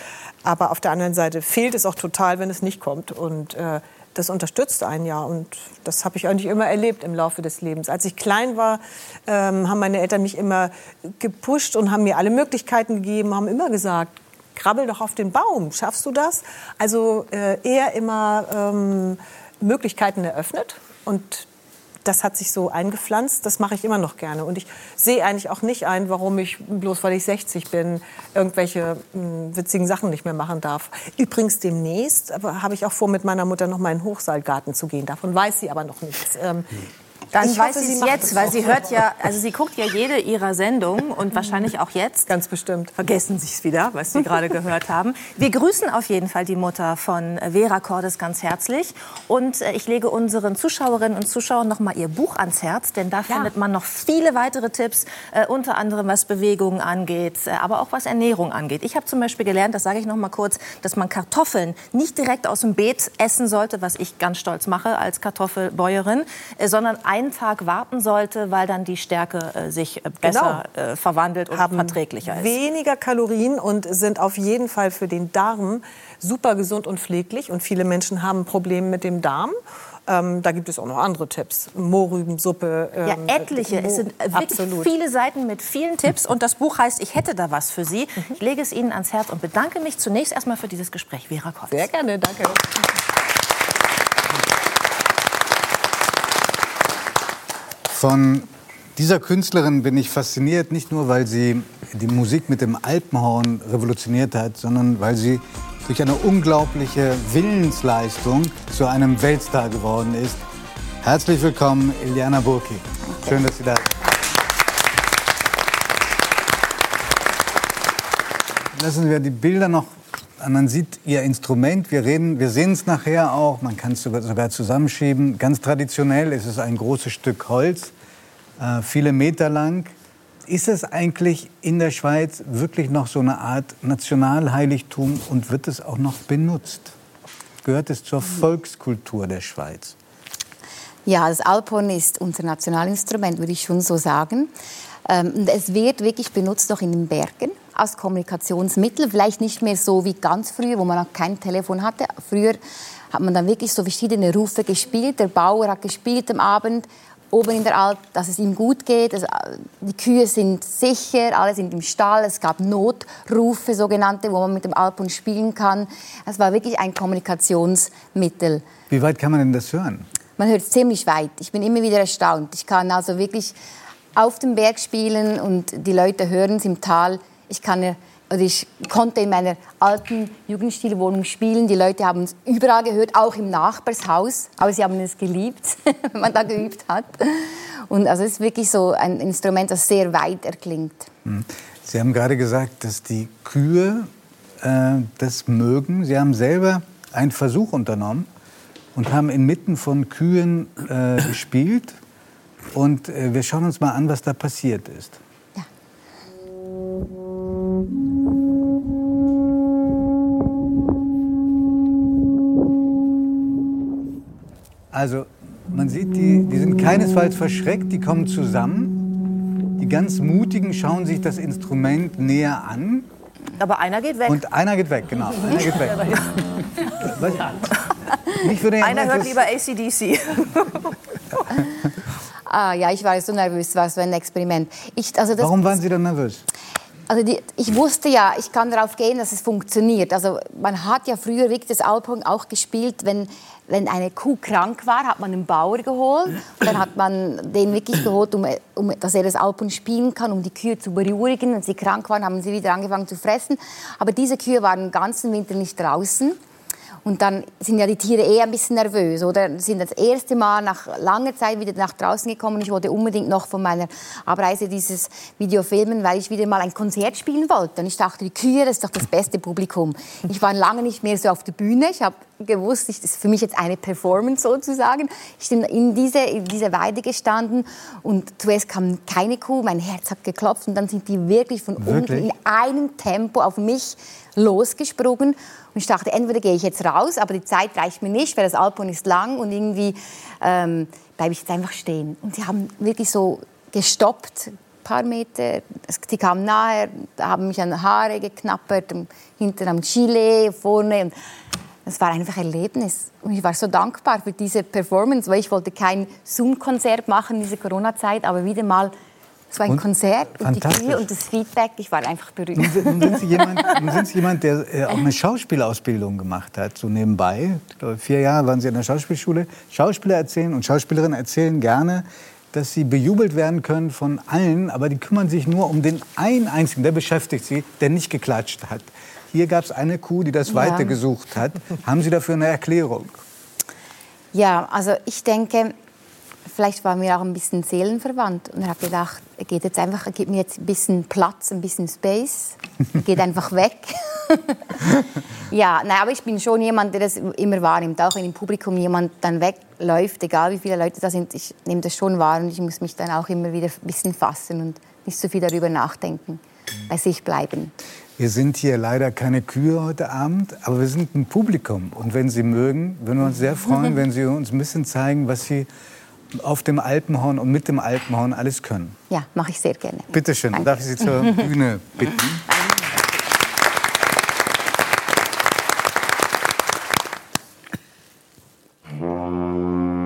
S7: Aber auf der anderen Seite fehlt es auch total, wenn es nicht kommt. Und äh, das unterstützt einen ja. Und das habe ich eigentlich immer erlebt im Laufe des Lebens. Als ich klein war, ähm, haben meine Eltern mich immer gepusht und haben mir alle Möglichkeiten gegeben, haben immer gesagt, krabbel doch auf den Baum, schaffst du das? Also äh, eher immer ähm, Möglichkeiten eröffnet und das hat sich so eingepflanzt, das mache ich immer noch gerne. Und ich sehe eigentlich auch nicht ein, warum ich, bloß weil ich 60 bin, irgendwelche mh, witzigen Sachen nicht mehr machen darf. Übrigens demnächst habe ich auch vor, mit meiner Mutter noch mal in den Hochseilgarten zu gehen. Davon weiß sie aber noch nichts. Ähm,
S2: Dann
S7: ich
S2: weiß
S7: hoffe,
S2: sie es jetzt, weil sie hört ja, also sie guckt ja jede ihrer Sendungen und wahrscheinlich auch jetzt.
S7: Ganz bestimmt.
S2: Vergessen Sie es wieder, was Sie gerade gehört haben. Wir grüßen auf jeden Fall die Mutter von Vera Cordes ganz herzlich. Und äh, ich lege unseren Zuschauerinnen und Zuschauern noch mal ihr Buch ans Herz, denn da findet man noch viele weitere Tipps, äh, unter anderem was Bewegungen angeht, äh, aber auch was Ernährung angeht. Ich habe zum Beispiel gelernt, das sage ich noch mal kurz, dass man Kartoffeln nicht direkt aus dem Beet essen sollte, was ich ganz stolz mache als Kartoffelbäuerin, sondern einen Tag warten sollte, weil dann die Stärke äh, sich äh, besser äh, verwandelt und verträglicher ist.
S7: weniger Kalorien und sind auf jeden Fall für den Darm super gesund und pfleglich. Und viele Menschen haben Probleme mit dem Darm. Ähm, da gibt es auch noch andere Tipps. Mohrrübensuppe.
S2: Ja,
S7: ähm,
S2: etliche.
S7: Mo-
S2: Es sind äh, wirklich
S7: Absolut.
S2: viele Seiten mit vielen Tipps. Und das Buch heißt Ich hätte da was für Sie. Ich lege es Ihnen ans Herz und bedanke mich zunächst erstmal für dieses Gespräch. Vera Kotz.
S7: Sehr gerne, danke.
S1: Von dieser Künstlerin bin ich fasziniert, nicht nur, weil sie die Musik mit dem Alpenhorn revolutioniert hat, sondern weil sie durch eine unglaubliche Willensleistung zu einem Weltstar geworden ist. Herzlich willkommen, Iliana Burki. Schön, dass Sie da sind. Lassen wir die Bilder noch. Man sieht Ihr Instrument. Wir wir sehen es nachher auch. Man kann es sogar, sogar zusammenschieben. Ganz traditionell ist es ein großes Stück Holz, äh, viele Meter lang. Ist es eigentlich in der Schweiz wirklich noch so eine Art Nationalheiligtum und wird es auch noch benutzt? Gehört es zur Volkskultur der Schweiz?
S4: Ja, das Alphorn ist unser Nationalinstrument, würde ich schon so sagen. Ähm, es wird wirklich benutzt noch in den Bergen als Kommunikationsmittel. Vielleicht nicht mehr so wie ganz früher, wo man noch kein Telefon hatte. Früher hat man dann wirklich so verschiedene Rufe gespielt. Der Bauer hat gespielt am Abend oben in der Alp, dass es ihm gut geht. Also, die Kühe sind sicher, alle sind im Stall. Es gab Notrufe, sogenannte, wo man mit dem Alphorn spielen kann. Es war wirklich ein Kommunikationsmittel.
S1: Wie weit kann man denn das hören?
S4: Man hört es ziemlich weit. Ich bin immer wieder erstaunt. Ich kann also wirklich auf dem Berg spielen und die Leute hören es im Tal. Ich kann oder ich konnte in meiner alten Jugendstilwohnung spielen. Die Leute haben es überall gehört, auch im Nachbarshaus. Aber sie haben es geliebt, wenn man da geübt hat. Und also es ist wirklich so ein Instrument, das sehr weit erklingt.
S1: Hm. Sie haben gerade gesagt, dass die Kühe äh, das mögen. Sie haben selber einen Versuch unternommen und haben inmitten von Kühen äh, gespielt. Und äh, wir schauen uns mal an, was da passiert ist. Also, man sieht, die, die sind keinesfalls verschreckt, die kommen zusammen. Die ganz Mutigen schauen sich das Instrument näher an.
S2: Aber einer geht weg.
S1: Und einer geht weg, genau. Einer geht weg. Was? Mich würde ja
S2: Einer hört lieber ACDC.
S4: Ah, ja, ich war so nervös, es war so ein Experiment. Ich, also das,
S1: Warum waren Sie dann nervös?
S4: Also die, ich wusste ja, ich kann darauf gehen, dass es funktioniert. Also man hat ja früher wirklich das Alphorn auch gespielt, wenn, wenn eine Kuh krank war, hat man einen Bauer geholt. Dann hat man den wirklich geholt, um, um, dass er das Alphorn spielen kann, um die Kühe zu beruhigen. Wenn sie krank waren, haben sie wieder angefangen zu fressen. Aber diese Kühe waren den ganzen Winter nicht draußen. Und dann sind ja die Tiere eh ein bisschen nervös, oder? Sind das erste Mal nach langer Zeit wieder nach draußen gekommen. Ich wollte unbedingt noch von meiner Abreise dieses Video filmen, weil ich wieder mal ein Konzert spielen wollte. Und ich dachte, die Kühe, das ist doch das beste Publikum. Ich war lange nicht mehr so auf der Bühne. Ich habe gewusst, ich, das ist für mich jetzt eine Performance sozusagen. Ich bin in diese, in diese Weide gestanden und zuerst kam keine Kuh, mein Herz hat geklopft und dann sind die wirklich von
S1: Wirklich?
S4: unten in einem Tempo auf mich losgesprungen. Und ich dachte, entweder gehe ich jetzt raus, aber die Zeit reicht mir nicht, weil das Alpon ist lang und irgendwie ähm, bleibe ich jetzt einfach stehen. Und sie haben wirklich so gestoppt, ein paar Meter. Die kamen nahe, haben mich an die Haare geknappert, hinten am Chile, vorne. Das war einfach ein Erlebnis. Und ich war so dankbar für diese Performance, weil ich wollte kein Zoom-Konzert machen in dieser Corona-Zeit, aber wieder mal so ein
S1: Und?
S4: Konzert und die. Kühe und das Feedback. Ich war einfach berührt.
S1: Nun sind, nun sind Sie jemand, nun sind Sie jemand der äh, auch eine Schauspielausbildung gemacht hat, so nebenbei. Glaube, vier Jahre waren Sie an der Schauspielschule. Schauspieler erzählen und Schauspielerinnen erzählen gerne, dass sie bejubelt werden können von allen, aber die kümmern sich nur um den einen einzigen, der beschäftigt sie, der nicht geklatscht hat. Hier gab es eine Kuh, die das
S4: Ja.
S1: Weite gesucht hat. Haben Sie dafür eine Erklärung?
S4: Ja, also ich denke, vielleicht waren wir auch ein bisschen seelenverwandt und hat gedacht, er geht jetzt einfach, er gibt mir jetzt ein bisschen Platz, ein bisschen Space, er geht einfach weg. ja, nein, aber ich bin schon jemand, der das immer wahrnimmt, auch wenn im Publikum jemand dann wegläuft, egal wie viele Leute da sind, ich nehme das schon wahr und ich muss mich dann auch immer wieder ein bisschen fassen und nicht so viel darüber nachdenken, bei sich bleiben.
S1: Wir sind hier leider keine Kühe heute Abend, aber wir sind ein Publikum. Und wenn Sie mögen, würden wir uns sehr freuen, wenn Sie uns ein bisschen zeigen, was Sie auf dem Alpenhorn und mit dem Alpenhorn alles können.
S4: Ja, mache ich sehr gerne.
S1: Bitte schön, darf ich Sie zur Bühne bitten?
S12: Thank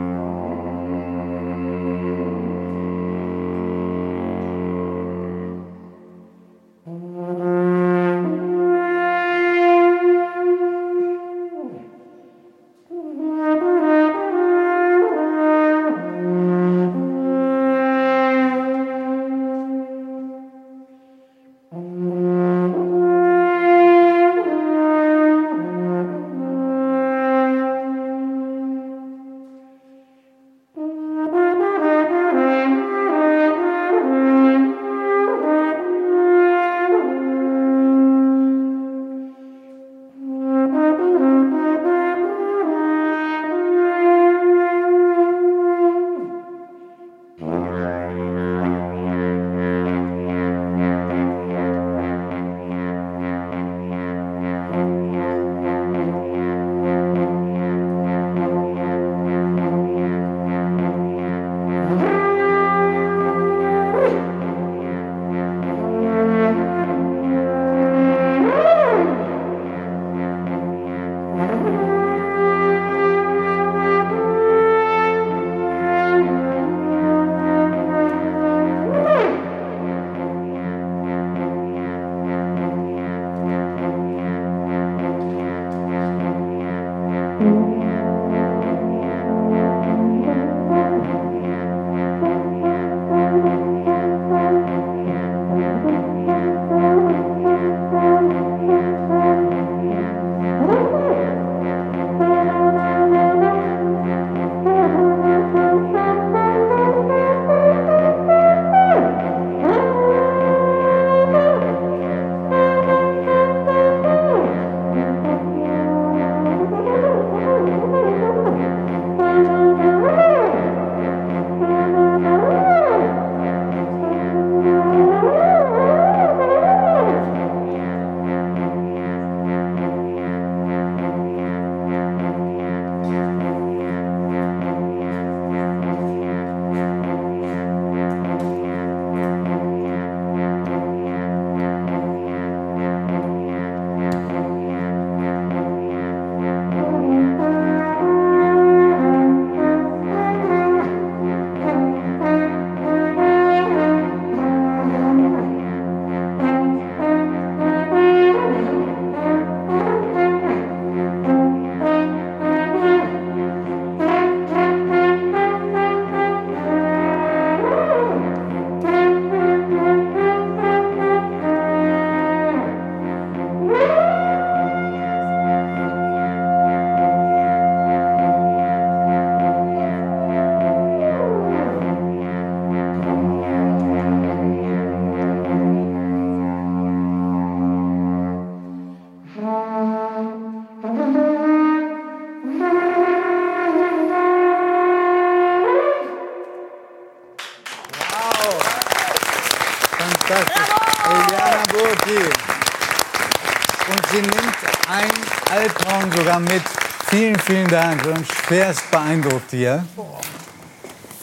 S1: Alphorn sogar mit. Vielen, vielen Dank. Wir sind schwerst beeindruckt hier.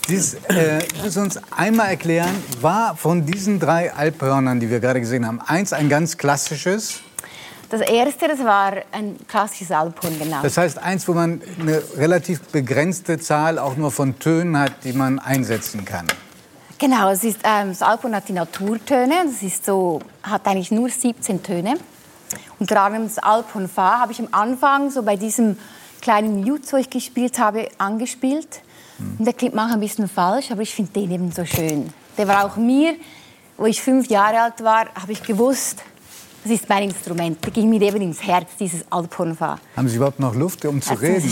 S1: Dies, äh, müssen uns einmal erklären, war von diesen drei Alphörnern, die wir gerade gesehen haben, eins ein ganz klassisches?
S4: Das erste, das war ein klassisches Alphorn, genau.
S1: Das heißt, eins, wo man eine relativ begrenzte Zahl auch nur von Tönen hat, die man einsetzen kann.
S4: Genau, es ist, ähm, das Alphorn hat die Naturtöne. Das ist so, hat eigentlich nur 17 Töne. Und gerade das Alphorn Fa habe ich am Anfang so bei diesem kleinen Mute, wo ich gespielt habe, angespielt. Und der klingt manchmal ein bisschen falsch, aber ich finde den eben so schön. Der war auch mir, wo ich fünf Jahre alt war, habe ich gewusst, das ist mein Instrument. Der ging mir eben ins Herz, dieses Alphorn-Fa.
S1: Haben Sie überhaupt noch Luft, um zu reden?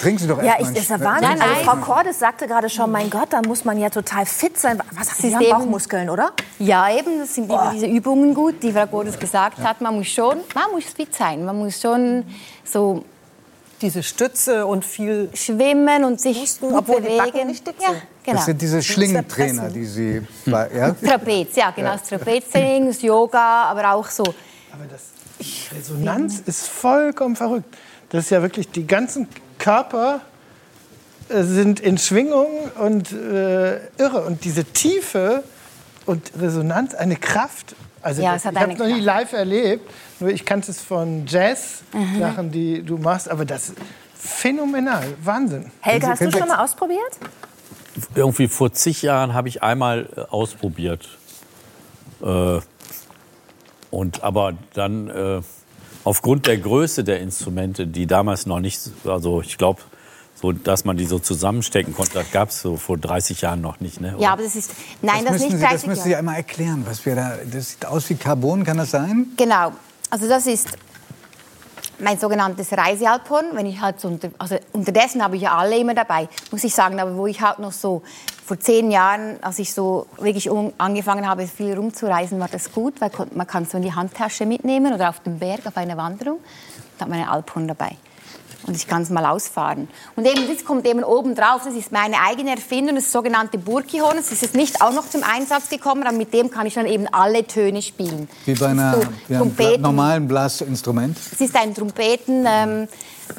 S1: Trinken Sie doch
S2: Ja,
S1: erst
S2: ich,
S1: mal
S2: das ja Wahnsinn.
S4: Nein,
S2: Also
S4: nein.
S2: Frau Cordes sagte gerade schon, mein Gott, da muss man ja total fit sein. Was
S4: Das
S2: sie haben
S4: eben-
S2: Bauchmuskeln, oder?
S4: Ja, eben, das sind immer diese Übungen gut, die Frau Gottes gesagt hat. Man muss schon, man muss fit sein. Man muss schon so
S7: Diese Stütze und viel
S4: schwimmen und sich
S7: Husten,
S4: gut
S7: obwohl die
S4: bewegen.
S7: Backen nicht dick
S4: ja,
S7: sind.
S4: genau.
S1: Das sind diese Schlingentrainer, die Sie... bei- Ja?
S4: Trapez, ja, genau. Das Trapeztraining, das Yoga, aber auch so.
S8: Aber das Resonanz ist vollkommen verrückt. Das ist ja wirklich, die ganzen Körper äh, sind in Schwingung und äh, irre. Und diese Tiefe und Resonanz, eine Kraft. Also
S4: Ja,
S8: das, ich habe noch nie live erlebt, nur ich kannte es von Jazz-Sachen, die du machst. Aber das ist phänomenal, Wahnsinn.
S2: Helga, hast du schon mal ausprobiert?
S6: Irgendwie vor zig Jahren habe ich einmal äh, ausprobiert. Äh, und aber dann äh, aufgrund der Größe der Instrumente, die damals noch nicht, also ich glaube, so, dass man die so zusammenstecken konnte, das gab es so vor 30 Jahren noch nicht. Ne?
S4: Ja, aber das ist, nein, das,
S1: müssen
S4: nicht
S1: Sie, das
S4: 30
S1: müssen Sie einmal erklären, was wir da... Das sieht aus wie Carbon, kann das sein?
S4: Genau. Also das ist mein sogenanntes Reisealphorn. Wenn ich halt so unter, also unterdessen habe ich ja alle immer dabei, muss ich sagen. Aber wo ich halt noch so vor zehn Jahren, als ich so wirklich angefangen habe, viel rumzureisen, war das gut, weil man kann so in die Handtasche mitnehmen oder auf dem Berg auf einer Wanderung. Da hat man ein Alphorn dabei. Und ich kann es mal ausfahren. Und eben, das kommt eben oben drauf. Das ist meine eigene Erfindung, das sogenannte Burkihorn. Es ist jetzt nicht auch noch zum Einsatz gekommen, aber mit dem kann ich dann eben alle Töne spielen.
S1: Wie bei einer
S4: So,
S1: ja, einem Bla
S4: Trompeten.
S1: normalen Blasinstrument.
S4: Es ist ein Trompeten, ähm,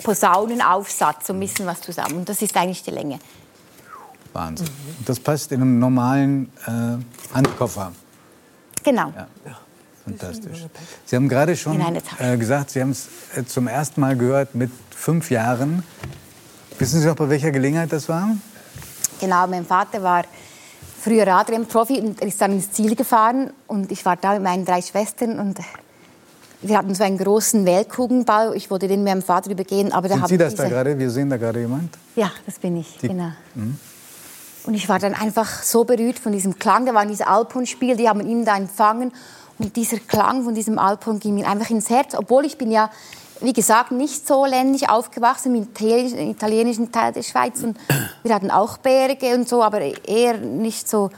S4: Posaunenaufsatz, so ein bisschen was zusammen. Und das ist eigentlich die Länge.
S1: Wahnsinn. Und das passt in einem normalen äh, Handkoffer.
S4: Genau.
S1: Ja. Fantastisch. Sie haben gerade schon äh, gesagt, Sie haben es äh, zum ersten Mal gehört mit fünf Jahren. Wissen Sie noch, bei welcher Gelegenheit das war?
S4: Genau, mein Vater war früher Radrennprofi und er ist dann ins Ziel gefahren. Und ich war da mit meinen drei Schwestern und wir hatten so einen großen Weltkugelbau. Ich wollte den mit meinem Vater übergehen, aber da
S1: Sind Sie das da gerade? Wir sehen da gerade jemand.
S4: Ja, das bin ich,
S1: Die-
S4: genau. Und ich war dann einfach so berührt von diesem Klang. Da waren diese Alphorn-Spiele, die haben ihn da empfangen. Und dieser Klang von diesem Alphorn ging mir einfach ins Herz. Obwohl ich bin ja, wie gesagt, nicht so ländlich aufgewachsen im italienischen, Teil der Schweiz. Und wir hatten auch Berge und so, aber eher nicht so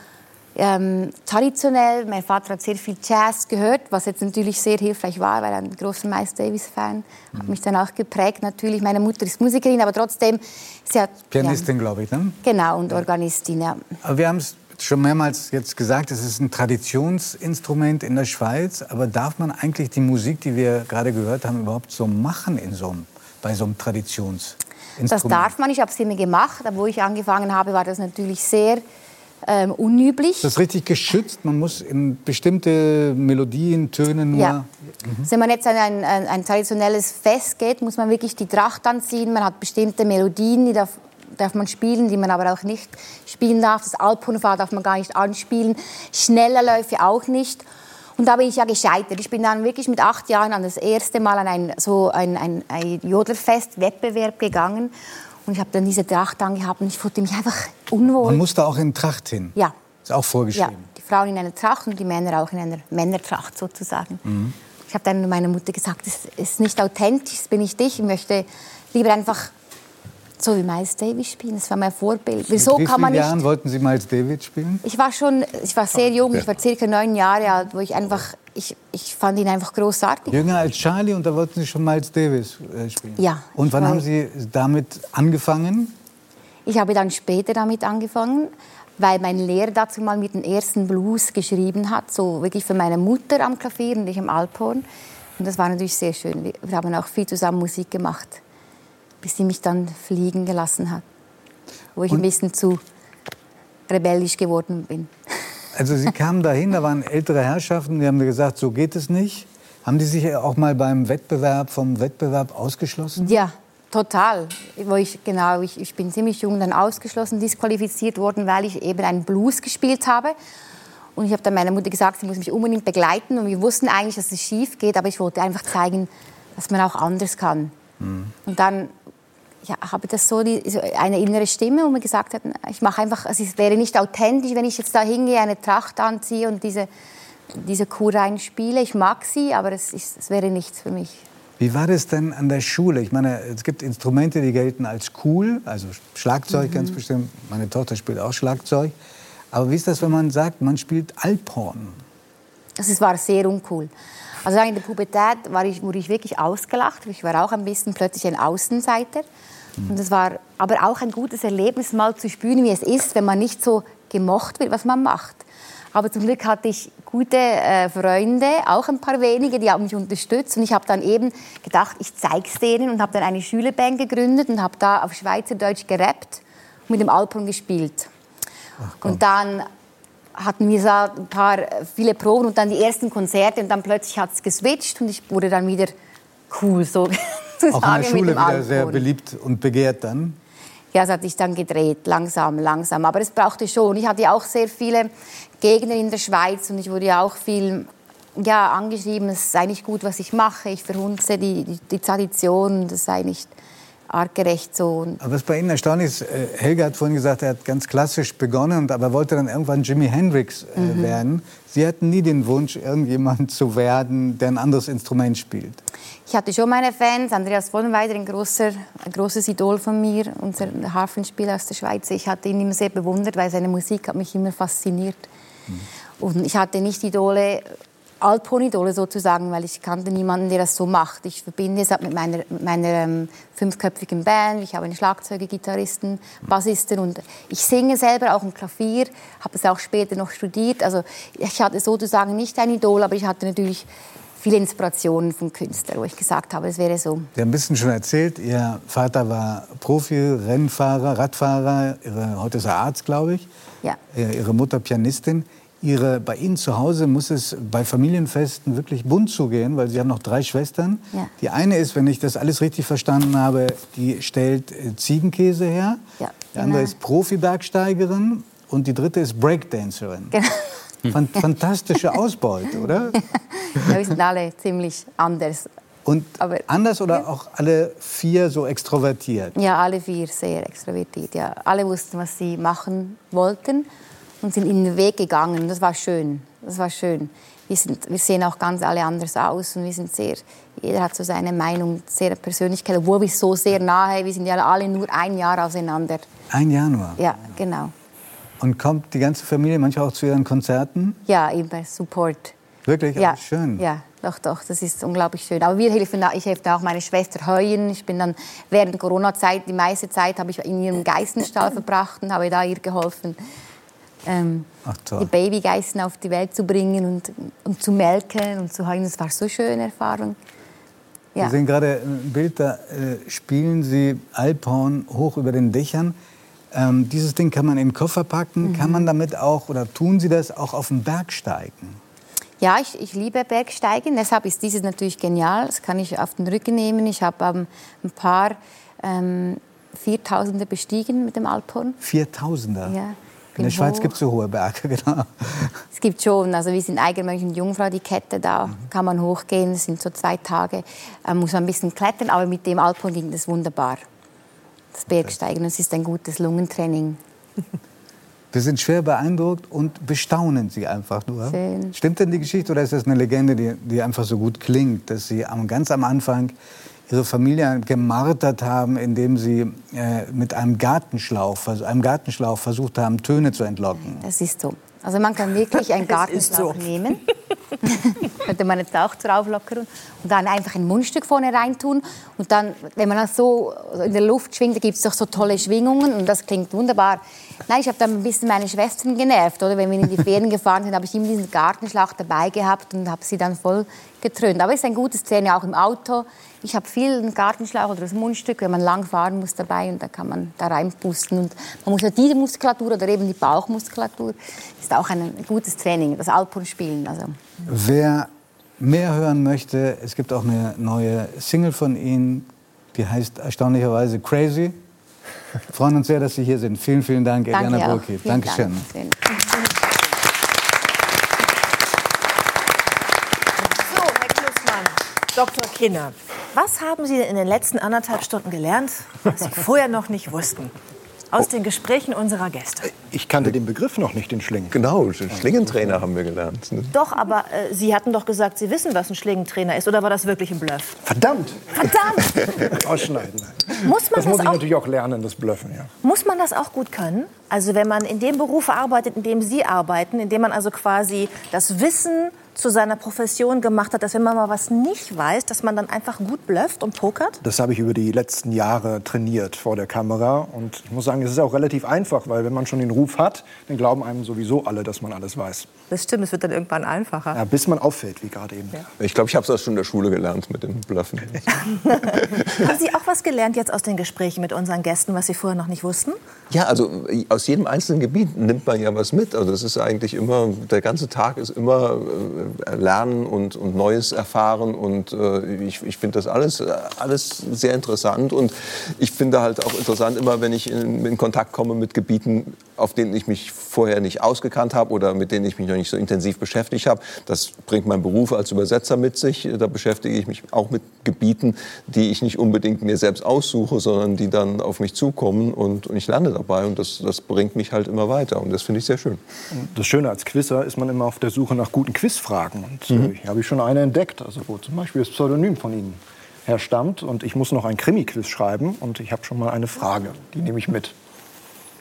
S4: ähm, traditionell. Mein Vater hat sehr viel Jazz gehört, was jetzt natürlich sehr hilfreich war, weil er ein großer Miles Davis-Fan hat mich dann auch geprägt. Natürlich, meine Mutter ist Musikerin, aber trotzdem, sie hat...
S1: Pianistin, glaube ich. Ne?
S4: Ja, genau, und Organistin, ja.
S1: Aber wir haben es schon mehrmals jetzt gesagt, es ist ein Traditionsinstrument in der Schweiz. Aber darf man eigentlich die Musik, die wir gerade gehört haben, überhaupt so machen in so einem, bei so einem Traditionsinstrument?
S4: Das darf man, ich habe es immer gemacht, aber wo ich angefangen habe, war das natürlich sehr ähm, unüblich.
S1: Das ist richtig geschützt. Man muss in bestimmte Melodien, Töne nur.
S4: Ja. Also wenn man jetzt an ein, ein, ein traditionelles Fest geht, muss man wirklich die Tracht anziehen. Man hat bestimmte Melodien, die darf, darf man spielen, die man aber auch nicht spielen darf. Das Alphornfahrt darf man gar nicht anspielen. Schnellerläufe auch nicht. Und da bin ich ja gescheitert. Ich bin dann wirklich mit acht Jahren an das erste Mal an ein, so ein, ein, ein Jodlerfest-Wettbewerb gegangen. Und ich habe dann diese Tracht angehabt und ich fühlte mich einfach unwohl.
S1: Man muss da auch in Tracht hin.
S4: Ja.
S1: Ist auch
S4: Ja,
S1: vorgeschrieben.
S4: die Frauen in einer Tracht und die Männer auch in einer Männertracht sozusagen.
S1: Mhm.
S4: Ich habe dann meiner Mutter gesagt, das ist nicht authentisch, das bin ich dich. Ich möchte lieber einfach so wie Miles Davis spielen. Das war mein Vorbild. Wieso
S1: Mit wie
S4: kann man nicht?
S1: Jahren wollten Sie Miles David spielen?
S4: Ich war schon, ich war sehr jung, ich war circa neun Jahre alt, wo ich einfach, ich, ich fand ihn einfach großartig.
S1: Jünger als Charlie und da wollten Sie schon Miles Davis äh, spielen.
S4: Ja,
S1: Und wann haben Sie damit angefangen?
S4: Ich habe dann später damit angefangen, weil mein Lehrer dazu mal mit den ersten Blues geschrieben hat, so wirklich für meine Mutter am Klavier und ich am Alphorn. Und das war natürlich sehr schön. Wir haben auch viel zusammen Musik gemacht, bis sie mich dann fliegen gelassen hat. Wo ich
S1: Und-
S4: ein bisschen zu rebellisch geworden bin.
S1: Also Sie kamen dahin, da waren ältere Herrschaften, die haben gesagt, so geht es nicht. Haben die sich auch mal beim Wettbewerb vom Wettbewerb ausgeschlossen?
S4: Ja, total. Wo ich, genau, ich, ich bin ziemlich jung dann ausgeschlossen, disqualifiziert worden, weil ich eben einen Blues gespielt habe. Und ich habe dann meiner Mutter gesagt, sie muss mich unbedingt begleiten. Und wir wussten eigentlich, dass es schief geht, aber ich wollte einfach zeigen, dass man auch anders kann. Und dann ja, habe das so, die, so eine innere Stimme, wo mir gesagt hat, ich mache einfach, also es wäre nicht authentisch, wenn ich jetzt da hingehe, eine Tracht anziehe und diese, diese Kuh reinspiele. Ich mag sie, aber es, ist, es wäre nichts für mich.
S1: Wie war das denn an der Schule? Ich meine, es gibt Instrumente, die gelten als cool, also Schlagzeug
S4: Mhm.
S1: ganz bestimmt. Meine Tochter spielt auch Schlagzeug. Aber wie ist das, wenn man sagt, man spielt Alphorn?
S4: Also es war sehr uncool. Also in der Pubertät war ich, wurde ich wirklich ausgelacht. Ich war auch ein bisschen plötzlich ein Außenseiter. Und es war aber auch ein gutes Erlebnis, mal zu spüren, wie es ist, wenn man nicht so gemocht wird, was man macht. Aber zum Glück hatte ich gute äh, Freunde, auch ein paar wenige, die haben mich unterstützt. Und ich habe dann eben gedacht, ich zeige es denen und habe dann eine Schülerband gegründet und habe da auf Schweizerdeutsch gerappt und mit dem Alphorn gespielt. Und dann hatten wir so ein paar äh, viele Proben und dann die ersten Konzerte und dann plötzlich hat es geswitcht und ich wurde dann wieder cool so zu
S1: Auch in der Schule wieder sehr beliebt und begehrt dann.
S4: Ja, es hat sich dann gedreht, langsam, langsam. Aber es brauchte schon. Ich hatte auch sehr viele Gegner in der Schweiz und ich wurde ja auch viel ja, angeschrieben, es sei nicht gut, was ich mache. Ich verhunze die, die, die Tradition, das sei nicht artgerecht so.
S1: Aber was bei Ihnen erstaunlich ist, äh, Helga hat vorhin gesagt, er hat ganz klassisch begonnen, aber wollte dann irgendwann Jimi Hendrix äh,
S4: Mhm.
S1: werden. Sie hatten nie den Wunsch, irgendjemand zu werden, der ein anderes Instrument spielt.
S4: Ich hatte schon meine Fans. Andreas Vollenweider, ein, großer, ein großes Idol von mir, unser Harfenspieler aus der Schweiz. Ich hatte ihn immer sehr bewundert, weil seine Musik hat mich immer fasziniert. Und ich hatte nicht Idole, Alphorn-Idole sozusagen, weil ich kannte niemanden, der das so macht. Ich verbinde es mit meiner, mit meiner ähm, fünfköpfigen Band. Ich habe einen Schlagzeuger, Gitarristen, Bassisten und ich singe selber auch ein Klavier, habe es auch später noch studiert. Also ich hatte sozusagen nicht ein Idol, aber ich hatte natürlich viele Inspirationen von Künstlern, wo ich gesagt habe, es wäre so.
S1: Sie haben ein bisschen schon erzählt, Ihr Vater war Profi, Rennfahrer, Radfahrer, Ihre, heute ist er Arzt, glaube ich.
S4: Ja.
S1: Ihre Mutter Pianistin. Ihre, bei Ihnen zu Hause muss es bei Familienfesten wirklich bunt zugehen, weil Sie haben noch drei Schwestern.
S4: Ja.
S1: Die eine ist, wenn ich das alles richtig verstanden habe, die stellt äh, Ziegenkäse her.
S4: Ja,
S1: Die andere
S4: genau.
S1: ist Profi-Bergsteigerin und die dritte ist Breakdancerin.
S4: Genau.
S1: Fan fantastische Ausbeute, oder?
S4: Ja, wir sind alle ziemlich anders.
S1: Und
S4: Aber-
S1: anders oder auch alle vier so extrovertiert?
S4: Ja, alle vier sehr extrovertiert. Ja. Alle wussten, was sie machen wollten und sind in den Weg gegangen. Das war schön. Das war schön. Wir, sind, wir sehen auch ganz alle anders aus und wir sind sehr, jeder hat so seine Meinung, sehr Persönlichkeit, obwohl wir so sehr nahe, wir sind ja alle nur ein Jahr auseinander.
S1: Ein Januar.
S4: Ja, genau.
S1: Und kommt die ganze Familie manchmal auch zu Ihren Konzerten?
S4: Ja, immer Support.
S1: Wirklich?
S4: Ja,
S1: Ah, schön.
S4: Ja, doch, doch, das ist unglaublich schön. Aber wir helfen, ich helfe auch meine Schwester heuen. Ich bin dann während Corona-Zeit, die meiste Zeit habe ich in ihrem Geißenstall verbracht und habe da ihr geholfen, ähm,
S1: Ach,
S4: die. Babygeißen auf die Welt zu bringen und, und zu melken und zu heuen. Das war so eine schöne Erfahrung.
S1: Wir
S4: Ja.
S1: sehen gerade ein Bild, da äh, spielen Sie Alphorn hoch über den Dächern. Ähm, dieses Ding kann man in den Koffer packen.
S4: Mhm.
S1: Kann man damit auch, oder tun Sie das auch auf den Berg steigen?
S4: Ja, ich, ich liebe Bergsteigen, deshalb ist dieses natürlich genial. Das kann ich auf den Rücken nehmen. Ich habe ähm, ein paar ähm, Viertausende bestiegen mit dem Alphorn.
S1: 4000er.
S4: Ja,
S1: In der
S4: bin
S1: Schweiz
S4: hoch.
S1: gibt es so hohe Berge, genau.
S4: Es gibt schon, also wir sind Eigenmönch und Jungfrau, die Kette, da kann man hochgehen, das sind so zwei Tage, äh, muss man ein bisschen klettern, aber mit dem Alphorn ging das wunderbar. Das Bergsteigen, das ist ein gutes Lungentraining.
S1: Wir sind schwer beeindruckt und bestaunen Sie einfach nur.
S4: Schön.
S1: Stimmt denn die Geschichte oder ist das eine Legende, die, die einfach so gut klingt, dass Sie am, ganz am Anfang Ihre Familie gemartert haben, indem Sie äh, mit einem Gartenschlauch, einem Gartenschlauch versucht haben, Töne zu entlocken?
S4: Das ist so. Also man kann wirklich einen Gartenschlauch nehmen, könnte man jetzt auch drauf lockern und dann einfach ein Mundstück vorne reintun und dann, wenn man das so in der Luft schwingt, da gibt es doch so tolle Schwingungen und das klingt wunderbar. Nein, ich habe dann ein bisschen meine Schwestern genervt, oder? Wenn wir in die Ferien gefahren sind, habe ich immer diesen Gartenschlauch dabei gehabt und habe sie dann voll getrönt. Aber es ist ein gutes Training, auch im Auto. Ich habe viel einen Gartenschlauch oder das Mundstück, wenn man lang fahren muss dabei und da kann man da reinpusten. Und man muss ja diese Muskulatur oder eben die Bauchmuskulatur, ist auch ein gutes Training, das Alpenspielen. Also.
S1: Wer mehr hören möchte, es gibt auch eine neue Single von Ihnen, die heißt erstaunlicherweise Crazy. Wir freuen uns sehr, dass Sie hier sind. Vielen, vielen Dank,
S4: Danke
S1: Eliana. Burki. Dankeschön.
S4: Dank.
S2: So, Herr Klussmann, Dr. Kinner, was haben Sie denn in den letzten anderthalb Stunden gelernt, was Sie vorher noch nicht wussten? Aus den Gesprächen unserer Gäste.
S11: Ich kannte den Begriff noch nicht, den Schlingen.
S9: Genau, Schlingentrainer haben wir gelernt. ne?
S2: Doch, aber äh, Sie hatten doch gesagt, Sie wissen, was ein Schlingentrainer ist. Oder war das wirklich ein Bluff?
S11: Verdammt!
S2: Verdammt!
S11: Ausschneiden.
S2: Muss man
S11: Das muss
S2: das
S11: ich
S2: auch
S11: natürlich auch lernen, das Blöffen, ja.
S2: Muss man das auch gut können? Also wenn man in dem Beruf arbeitet, in dem Sie arbeiten, in dem man also quasi das Wissen zu seiner Profession gemacht hat, dass wenn man mal was nicht weiß, dass man dann einfach gut blufft und pokert?
S11: Das habe ich über die letzten Jahre trainiert vor der Kamera. Und ich muss sagen, es ist auch relativ einfach, weil wenn man schon den Ruf hat, dann glauben einem sowieso alle, dass man alles weiß.
S2: Das stimmt, es wird dann irgendwann einfacher.
S11: Ja, bis man auffällt, wie gerade eben.
S9: Ich glaube, ich habe es auch schon in der Schule gelernt mit dem Bluffen.
S2: Haben Sie auch was gelernt jetzt aus den Gesprächen mit unseren Gästen, was Sie vorher noch nicht wussten?
S9: Ja, also äh, aus jedem einzelnen Gebiet nimmt man ja was mit. Also das ist eigentlich immer, der ganze Tag ist immer äh, Lernen und, und Neues erfahren. Und äh, ich, ich finde das alles, äh, alles sehr interessant. Und ich finde halt auch interessant immer, wenn ich in, in Kontakt komme mit Gebieten, auf denen ich mich vorher nicht ausgekannt habe oder mit denen ich mich noch nicht so intensiv beschäftigt habe. Das bringt mein Beruf als Übersetzer mit sich. Da beschäftige ich mich auch mit Gebieten, die ich nicht unbedingt mir selbst aussuche, sondern die dann auf mich zukommen und, und ich lande dabei. Und das, das bringt mich halt immer weiter. Und das finde ich sehr schön.
S11: Das Schöne als Quizzer ist man immer auf der Suche nach guten Quizfragen. Und
S9: Mhm.
S11: äh, hier habe ich schon eine entdeckt, also wo zum Beispiel das Pseudonym von Ihnen herstammt. Und ich muss noch ein Krimi-Quiz schreiben und ich habe schon mal eine Frage, die nehme ich mit.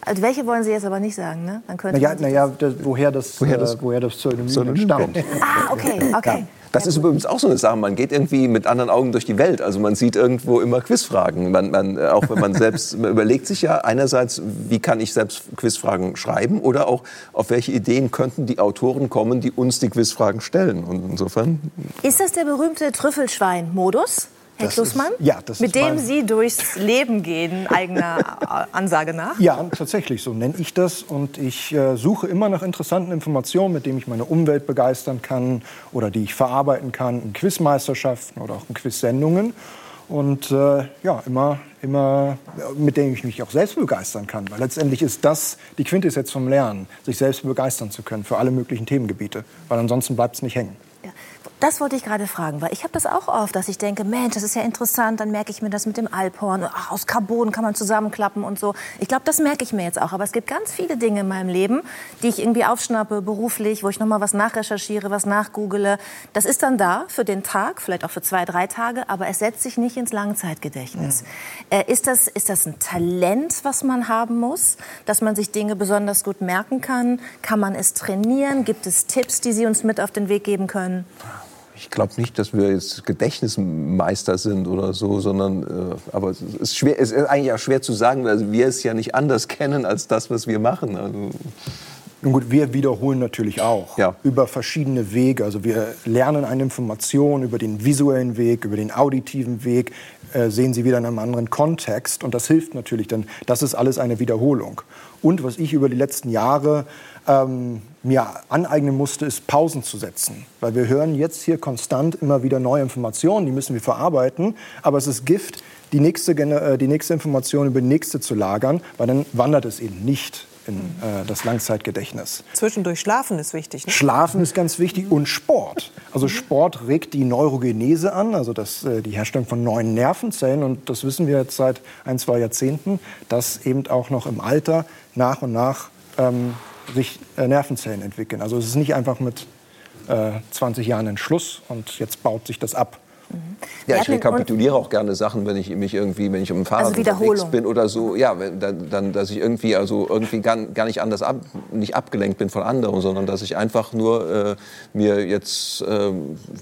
S2: Also welche wollen Sie jetzt aber nicht sagen, ne? Dann könnte
S11: Naja, naja das, woher, das,
S9: Woher das-
S11: äh, woher das Pseudonym,
S9: Pseudonym
S11: stammt.
S2: Ah, okay, okay.
S9: Das ist übrigens auch so eine Sache. Man geht irgendwie mit anderen Augen durch die Welt. Also man sieht irgendwo immer Quizfragen. Man, man, äh, auch wenn man selbst man überlegt sich ja einerseits, wie kann ich selbst Quizfragen schreiben oder auch auf welche Ideen könnten die Autoren kommen, die uns die Quizfragen stellen. Und insofern
S2: Ist das der berühmte Trüffelschwein-Modus, Herr
S11: Das
S2: Klussmann?
S11: ist- ja, das
S2: Mit dem Sie durchs Leben gehen, eigener Ansage nach?
S11: Ja, tatsächlich, so nenne ich das. Und ich äh, suche immer nach interessanten Informationen, mit denen ich meine Umwelt begeistern kann oder die ich verarbeiten kann in Quizmeisterschaften oder auch in Quizsendungen. Und äh, ja, immer, immer, äh, mit denen ich mich auch selbst begeistern kann. Weil letztendlich ist das die Quintessenz vom Lernen, sich selbst begeistern zu können für alle möglichen Themengebiete. Weil ansonsten bleibt es nicht hängen.
S2: Das wollte ich gerade fragen, weil ich habe das auch oft, dass ich denke, Mensch, das ist ja interessant, dann merke ich mir das mit dem Alphorn, ach, aus Carbon kann man zusammenklappen und so. Ich glaube, das merke ich mir jetzt auch, aber es gibt ganz viele Dinge in meinem Leben, die ich irgendwie aufschnappe, beruflich, wo ich noch mal was nachrecherchiere, was nachgoogle. Das ist dann da für den Tag, vielleicht auch für zwei, drei Tage, aber es setzt sich nicht ins Langzeitgedächtnis. Äh, ist, das, ist das ein Talent, was man haben muss, dass man sich Dinge besonders gut merken kann? Kann man es trainieren? Gibt es Tipps, die Sie uns mit auf den Weg geben können?
S9: Ich glaube nicht, dass wir jetzt Gedächtnismeister sind oder so, sondern äh, aber es ist schwer, es ist eigentlich auch schwer zu sagen, weil wir es ja nicht anders kennen als das, was wir machen. Also,
S11: Nun gut, wir wiederholen natürlich auch
S9: Ja.
S11: über verschiedene Wege. Also wir lernen eine Information über den visuellen Weg, über den auditiven Weg, äh, sehen sie wieder in einem anderen Kontext. Und das hilft natürlich dann. Das ist alles eine Wiederholung. Und was ich über die letzten Jahre ähm, mir aneignen musste, ist Pausen zu setzen. Weil wir hören jetzt hier konstant immer wieder neue Informationen, die müssen wir verarbeiten. Aber es ist Gift, die nächste, äh, die nächste Information über die nächste zu lagern, weil dann wandert es eben nicht in äh, das Langzeitgedächtnis.
S7: Zwischendurch schlafen ist wichtig. Ne?
S11: Schlafen ist ganz wichtig und Sport. Also Sport regt die Neurogenese an, also das, äh, die Herstellung von neuen Nervenzellen. Und das wissen wir jetzt seit ein, zwei Jahrzehnten, dass eben auch noch im Alter nach und nach ähm, sich äh, Nervenzellen entwickeln. Also es ist nicht einfach mit äh, 20 Jahren ein Schluss und jetzt baut sich das ab.
S9: Ja,
S2: Wir
S9: ich rekapituliere auch gerne Sachen, wenn ich mich irgendwie, wenn ich dem Fahrrad
S2: Also
S9: unterwegs bin oder so. Ja, wenn, dann, dann, dass ich irgendwie, also irgendwie gar, gar nicht anders ab, nicht abgelenkt bin von anderen, sondern dass ich einfach nur äh, mir jetzt äh,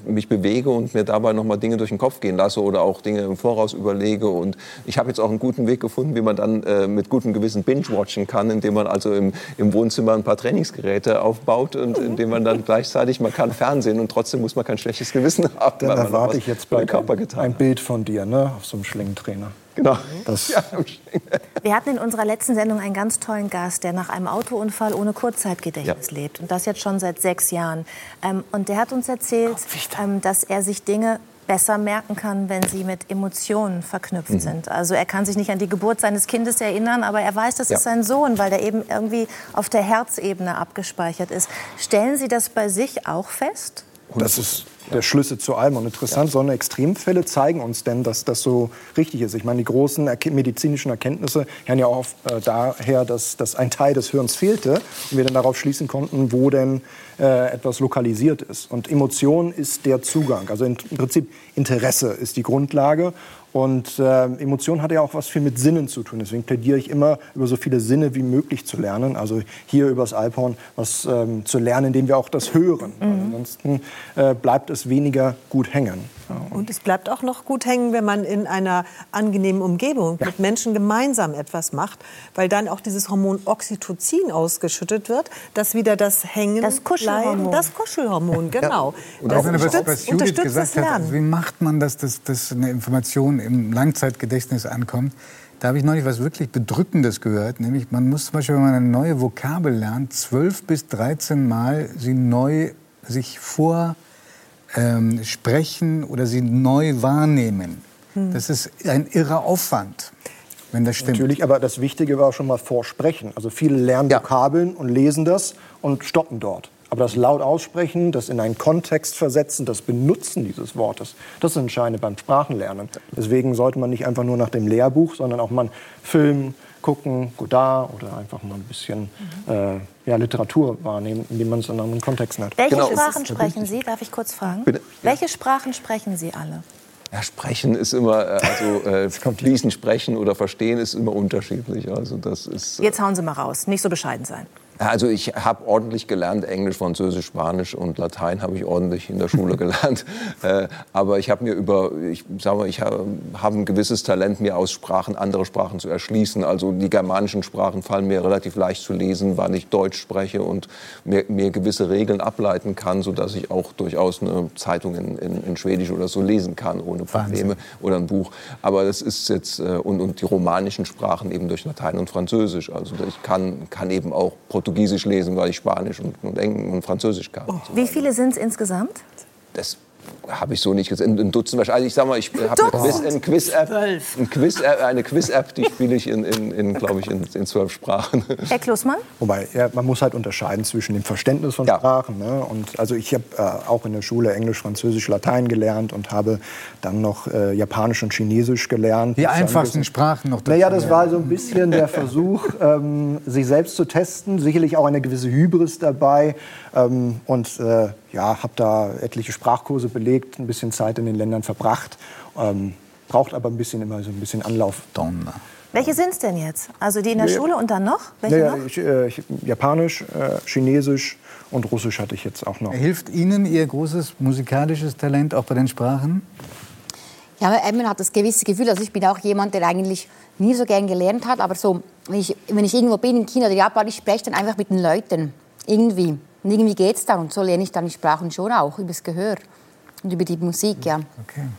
S9: mich bewege und mir dabei noch mal Dinge durch den Kopf gehen lasse oder auch Dinge im Voraus überlege. Und ich habe jetzt auch einen guten Weg gefunden, wie man dann äh, mit gutem Gewissen binge-watchen kann, indem man also im, im Wohnzimmer ein paar Trainingsgeräte aufbaut und indem man dann gleichzeitig, man kann Fernsehen und trotzdem muss man kein schlechtes Gewissen haben.
S11: Dann erwarte ich jetzt bei
S9: den Körper getan
S11: ein Bild von dir, ne, auf so einem Schlingentrainer.
S9: Genau.
S11: Das,
S2: Wir hatten in unserer letzten Sendung einen ganz tollen Gast, der nach einem Autounfall ohne Kurzzeitgedächtnis lebt. Und das jetzt schon seit sechs Jahren. Ähm, und der hat uns erzählt, ähm, dass er sich Dinge besser merken kann, wenn sie mit Emotionen verknüpft
S9: Mhm.
S2: sind. Also er kann sich nicht an die Geburt seines Kindes erinnern, aber er weiß, das
S9: Ja.
S2: ist sein Sohn, weil der eben irgendwie auf der Herzebene abgespeichert ist. Stellen Sie das bei sich auch fest?
S11: Das ist der Schlüssel zu allem. Und interessant, so eine Extremfälle zeigen uns denn, dass das so richtig ist. Ich meine, die großen erke- medizinischen Erkenntnisse hören ja auch auf, äh, daher, dass, dass ein Teil des Hirns fehlte und wir dann darauf schließen konnten, wo denn äh, etwas lokalisiert ist. Und Emotion ist der Zugang. Also in, im Prinzip Interesse ist die Grundlage. Und äh, Emotion hat ja auch was viel mit Sinnen zu tun. Deswegen plädiere ich immer, über so viele Sinne wie möglich zu lernen. Also hier übers Alphorn was ähm, zu lernen, indem wir auch das hören. Weil ansonsten äh, bleibt es weniger gut hängen. Ja,
S7: Und es bleibt auch noch gut hängen, wenn man in einer angenehmen Umgebung mit Menschen gemeinsam etwas macht, weil dann auch dieses Hormon Oxytocin ausgeschüttet wird, das wieder das Hängen
S2: Das Kuschelhormon.
S7: bleiben- Das Kuschelhormon, genau.
S1: Und
S7: Das
S1: auch wenn was,
S7: unterstützt-
S1: was Judith
S7: unterstützt
S1: gesagt
S7: das
S1: hat,
S7: Lernen.
S1: also wie macht man das, dass, dass eine Information im Langzeitgedächtnis ankommt? Da habe ich neulich was wirklich Bedrückendes gehört, nämlich man muss zum Beispiel, wenn man eine neue Vokabel lernt, 12 bis 13 Mal sie neu sich vor ähm, oder sie neu wahrnehmen. Das ist ein irrer Aufwand, wenn das stimmt.
S11: Natürlich, aber das Wichtige war schon mal vorsprechen. Also viele lernen Vokabeln und lesen das und stoppen dort. Aber das laut aussprechen, das in einen Kontext versetzen, das Benutzen dieses Wortes, das ist das Entscheidende beim Sprachenlernen. Deswegen sollte man nicht einfach nur nach dem Lehrbuch, sondern auch mal Film gucken, Godard oder einfach mal ein bisschen äh, ja, Literatur wahrnehmen, indem man es in einem anderen Kontext hat.
S2: Welche
S9: Genau.
S2: Sprachen sprechen Sie? Darf ich kurz fragen?
S9: Bitte?
S2: Welche Sprachen sprechen Sie alle?
S9: Ja, sprechen ist immer, äh, also äh, fließend sprechen oder verstehen ist immer unterschiedlich. Also das ist. äh,
S2: Jetzt hauen Sie mal raus, nicht so bescheiden sein.
S9: Also ich habe ordentlich gelernt, Englisch, Französisch, Spanisch und Latein habe ich ordentlich in der Schule gelernt. Äh, aber ich habe mir über, ich sag mal, ich habe hab ein gewisses Talent, mir aus Sprachen andere Sprachen zu erschließen. Also die germanischen Sprachen fallen mir relativ leicht zu lesen, weil ich Deutsch spreche und mir, mir gewisse Regeln ableiten kann, sodass ich auch durchaus eine Zeitung in, in, in Schwedisch oder so lesen kann, ohne Probleme oder ein Buch. Aber das ist jetzt, äh, und, und die romanischen Sprachen eben durch Latein und Französisch. Also ich kann, kann eben auch Portugiesisch lesen, weil ich Spanisch und, und, Eng und Französisch kann. so
S2: Wie viele sind es insgesamt?
S9: Das habe ich so nicht gesehen. Ein Dutzend wahrscheinlich. Also ich sag mal, ich habe eine Quiz- eine Quiz-App, ein Quiz eine Quiz-App, die spiele ich in, in, in glaube ich, in, in zwölf Sprachen.
S2: Herr Klussmann?
S11: Wobei, ja, man muss halt unterscheiden zwischen dem Verständnis von
S9: Ja.
S11: Sprachen. Ne? Und also ich habe äh, auch in der Schule Englisch, Französisch, Latein gelernt und habe dann noch äh, Japanisch und Chinesisch gelernt.
S1: Die einfachsten
S11: bisschen-
S1: Sprachen noch dazu.
S11: Naja, das war so ein bisschen der Versuch, ähm, sich selbst zu testen. Sicherlich auch eine gewisse Hybris dabei. Ähm, und äh, ja, habe da etliche Sprachkurse belegt, ein bisschen Zeit in den Ländern verbracht. Ähm, braucht aber ein bisschen immer so ein bisschen Anlauf.
S1: Donner.
S2: Welche sind es denn jetzt? Also die in der
S11: Nee.
S2: Schule und dann noch? Welche
S11: Naja,
S2: noch?
S11: ich, äh, ich, Japanisch, äh, Chinesisch und Russisch hatte ich jetzt auch noch.
S1: Hilft Ihnen Ihr großes musikalisches Talent auch bei den Sprachen?
S4: Ja, man hat das gewisse Gefühl, also ich bin auch jemand, der eigentlich nie so gern gelernt hat, aber so, wenn ich, wenn ich irgendwo bin in China oder Japan, ich spreche dann einfach mit den Leuten, irgendwie. Und irgendwie geht's dann und so lerne ich dann die Sprachen schon auch, übers Gehör und über die Musik, ja.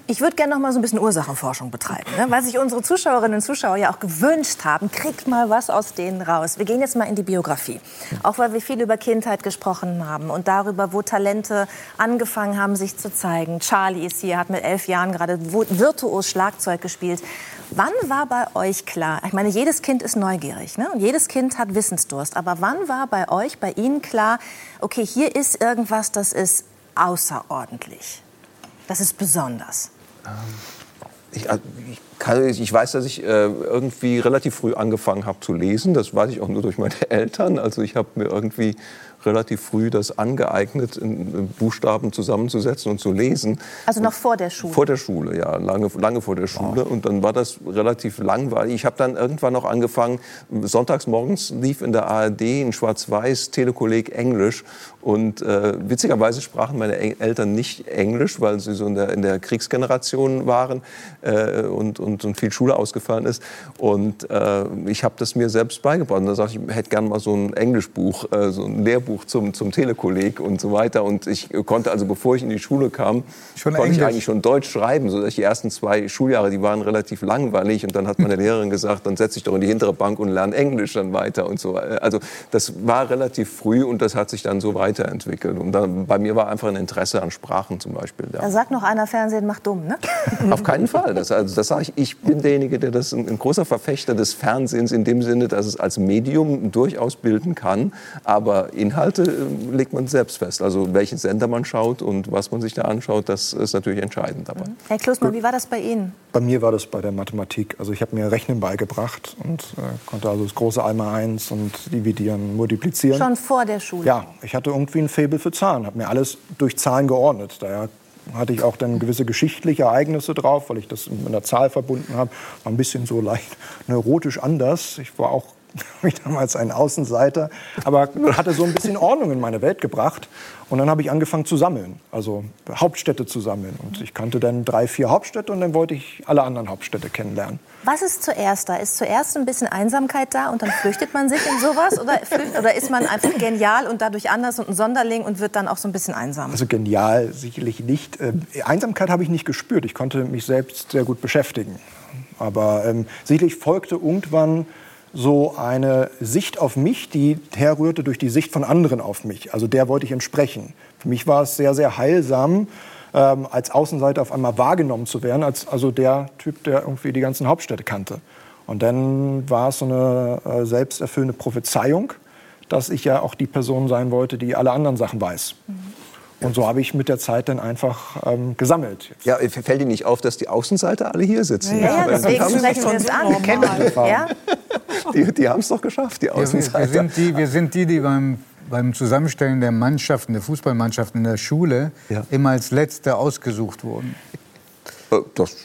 S2: Ich würde gerne noch mal so ein bisschen Ursachenforschung betreiben, ne? weil sich unsere Zuschauerinnen und Zuschauer ja auch gewünscht haben. Kriegt mal was aus denen raus. Wir gehen jetzt mal in die Biografie, auch weil wir viel über Kindheit gesprochen haben und darüber, wo Talente angefangen haben, sich zu zeigen. Charlie ist hier, hat mit elf Jahren gerade virtuos Schlagzeug gespielt. Wann war bei euch klar? Ich meine, jedes Kind ist neugierig, ne? Und jedes Kind hat Wissensdurst. Aber wann war bei euch, bei Ihnen klar, okay, hier ist irgendwas, das ist außerordentlich? Das ist besonders.
S9: Ich, also, ich, kann, ich weiß, dass ich äh, irgendwie relativ früh angefangen habe zu lesen. Das weiß ich auch nur durch meine Eltern. Also ich habe mir irgendwie relativ früh das angeeignet, in, Buchstaben zusammenzusetzen und zu lesen.
S2: Also noch vor der Schule?
S9: Vor der Schule, ja, lange, lange vor der Schule. Und dann war das relativ langweilig. Ich habe dann irgendwann noch angefangen, sonntags morgens lief in der ARD in Schwarz-Weiß Telekolleg Englisch. Und äh, witzigerweise sprachen meine Eltern nicht Englisch, weil sie so in der, in der Kriegsgeneration waren äh, und, und, und viel Schule ausgefallen ist. Und äh, ich habe das mir selbst beigebracht. Und da sagte ich, ich hätte gerne mal so ein Englischbuch, äh, so ein Lehrbuch zum, zum Telekolleg und so weiter. Und ich konnte also, bevor ich in die Schule kam,
S1: Schon
S9: konnte ich
S1: Englisch?
S9: eigentlich schon Deutsch schreiben, sodass ich die ersten zwei Schuljahre, die waren relativ langweilig. Und dann hat meine Lehrerin gesagt, dann setz dich doch in die hintere Bank und lerne Englisch dann weiter und so. Also das war relativ früh und das hat sich dann so weiterentwickelt. Und dann, bei mir war einfach ein Interesse an Sprachen zum Beispiel.
S2: Da sagt noch einer, Fernsehen macht dumm, ne?
S9: Auf keinen Fall. Das, also, das sage ich. Ich bin derjenige, der das ein, ein großer Verfechter des Fernsehens in dem Sinne, dass es als Medium durchaus bilden kann. Aber Inhalte äh, legt man selbst fest. Also welchen Sender man schaut und was man sich da anschaut, das ist natürlich entscheidend dabei.
S2: Herr Klusmann, wie war das bei Ihnen?
S11: Bei mir war das bei der Mathematik. Also ich habe mir Rechnen beigebracht und äh, konnte also das große einmal eins und dividieren, multiplizieren.
S2: Schon vor der Schule?
S11: Ja, ich hatte irgendwie ein Faible für Zahlen, habe mir alles durch Zahlen geordnet. Daher hatte ich auch dann gewisse geschichtliche Ereignisse drauf, weil ich das mit einer Zahl verbunden habe. War ein bisschen so leicht neurotisch anders. Ich war auch ich damals ein Außenseiter, aber hatte so ein bisschen Ordnung in meine Welt gebracht. Und dann habe ich angefangen zu sammeln, also Hauptstädte zu sammeln. Und ich kannte dann drei, vier Hauptstädte und dann wollte ich alle anderen Hauptstädte kennenlernen.
S2: Was ist zuerst da? Ist zuerst ein bisschen Einsamkeit da und dann flüchtet man sich in sowas? Oder, oder ist man einfach genial und dadurch anders und ein Sonderling und wird dann auch so ein bisschen einsam?
S11: Also genial sicherlich nicht. Ähm, Einsamkeit habe ich nicht gespürt. Ich konnte mich selbst sehr gut beschäftigen. Aber ähm, sicherlich folgte irgendwann so eine Sicht auf mich, die herrührte durch die Sicht von anderen auf mich. Also der wollte ich entsprechen. Für mich war es sehr, sehr heilsam, ähm, als Außenseiter auf einmal wahrgenommen zu werden, als also der Typ, der irgendwie die ganzen Hauptstädte kannte. Und dann war es so eine äh, selbsterfüllende Prophezeiung, dass ich ja auch die Person sein wollte, die alle anderen Sachen weiß. Und so habe ich mit der Zeit dann einfach ähm, gesammelt.
S9: Ja, fällt Ihnen nicht auf, dass die Außenseiter alle hier sitzen?
S2: Ja, ja, deswegen
S9: haben es
S2: sprechen wir es an.
S11: Normal.
S2: Ja?
S9: Die, die haben es doch geschafft, die
S1: Ja, wir, wir,
S9: Außenseiter.
S1: sind die, wir sind die, die beim, beim Zusammenstellen der Mannschaften, der Fußballmannschaften in der Schule
S9: Ja.
S1: immer als Letzte ausgesucht wurden.
S9: Äh, das,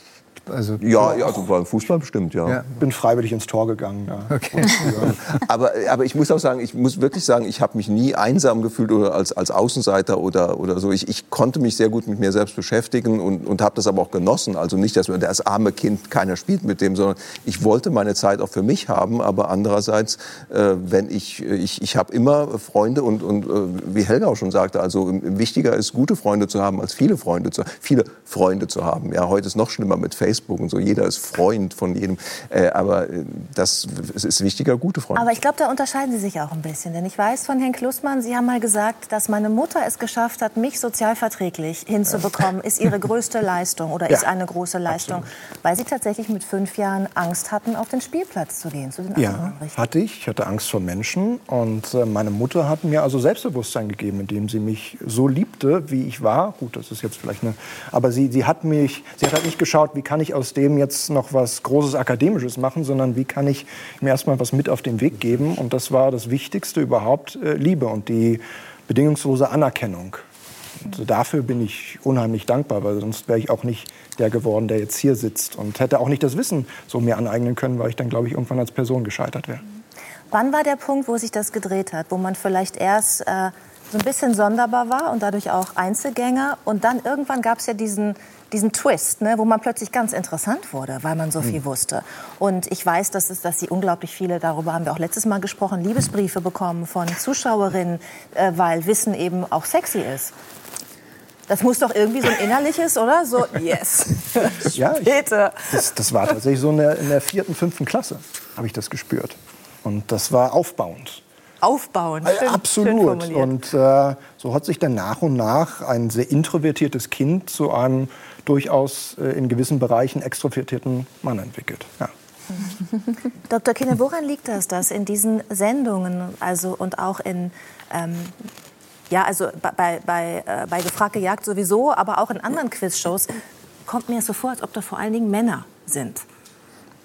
S1: Also,
S9: ja, ja, also beim Fußball bestimmt, ja.
S1: Ja.
S11: bin freiwillig ins Tor gegangen. Ja.
S9: Aber, aber ich muss auch sagen, ich muss wirklich sagen, ich habe mich nie einsam gefühlt oder als, als Außenseiter oder, oder so. Ich, ich konnte mich sehr gut mit mir selbst beschäftigen und, und habe das aber auch genossen. Also nicht, dass das arme Kind keiner spielt mit dem, sondern ich wollte meine Zeit auch für mich haben. Aber andererseits, äh, wenn ich, ich, ich habe immer Freunde und, und äh, wie Helga auch schon sagte, also wichtiger ist, gute Freunde zu haben, als viele Freunde zu, viele Freunde zu haben. Ja, heute ist noch schlimmer mit Facebook und so. Jeder ist Freund von jedem. Äh, aber äh, das, ist wichtiger, gute Freunde
S2: Aber ich glaube, da unterscheiden Sie sich auch ein bisschen. Denn ich weiß von Herrn Klussmann, Sie haben mal gesagt, dass meine Mutter es geschafft hat, mich sozialverträglich hinzubekommen, ist ihre größte Leistung oder ist
S11: Ja,
S2: eine große Leistung. Weil Sie tatsächlich mit fünf Jahren Angst hatten, auf den Spielplatz zu gehen, zu den
S11: Ja,
S2: anderen. richtig?
S11: hatte ich. Ich hatte Angst vor Menschen. Und äh, meine Mutter hat mir also Selbstbewusstsein gegeben, indem sie mich so liebte, wie ich war. Gut, das ist jetzt vielleicht eine. Aber sie, sie hat mich, sie hat halt nicht geschaut, wie kann ich aus dem jetzt noch was Großes Akademisches machen, sondern wie kann ich mir erstmal was mit auf den Weg geben. Und das war das Wichtigste überhaupt, äh, Liebe und die bedingungslose Anerkennung. Und dafür bin ich unheimlich dankbar, weil sonst wäre ich auch nicht der geworden, der jetzt hier sitzt und hätte auch nicht das Wissen so mir aneignen können, weil ich dann, glaube ich, irgendwann als Person gescheitert wäre.
S2: Wann war der Punkt, wo sich das gedreht hat, wo man vielleicht erst äh, so ein bisschen sonderbar war und dadurch auch Einzelgänger und dann irgendwann gab es ja diesen diesen Twist, ne, wo man plötzlich ganz interessant wurde, weil man so viel wusste. Und ich weiß, dass, es, dass Sie unglaublich viele, darüber haben wir auch letztes Mal gesprochen, Liebesbriefe bekommen von Zuschauerinnen, äh, weil Wissen eben auch sexy ist. Das muss doch irgendwie so ein innerliches, oder? So, yes.
S11: Ja, ich, das, das war tatsächlich so in der, in der vierten, fünften Klasse, habe ich das gespürt. Und das war aufbauend.
S2: Aufbauen.
S11: Äh,
S2: Schön-
S11: Absolut. Und äh, so hat sich dann nach und nach ein sehr introvertiertes Kind zu einem durchaus äh, in gewissen Bereichen extrovertierten Mann entwickelt. Ja.
S2: Dr. Kinne, woran liegt das, dass in diesen Sendungen also und auch in ähm, ja also bei, bei, bei, äh, bei Gefragte Jagd sowieso, aber auch in anderen Quizshows kommt mir so vor, als ob da vor allen Dingen Männer sind.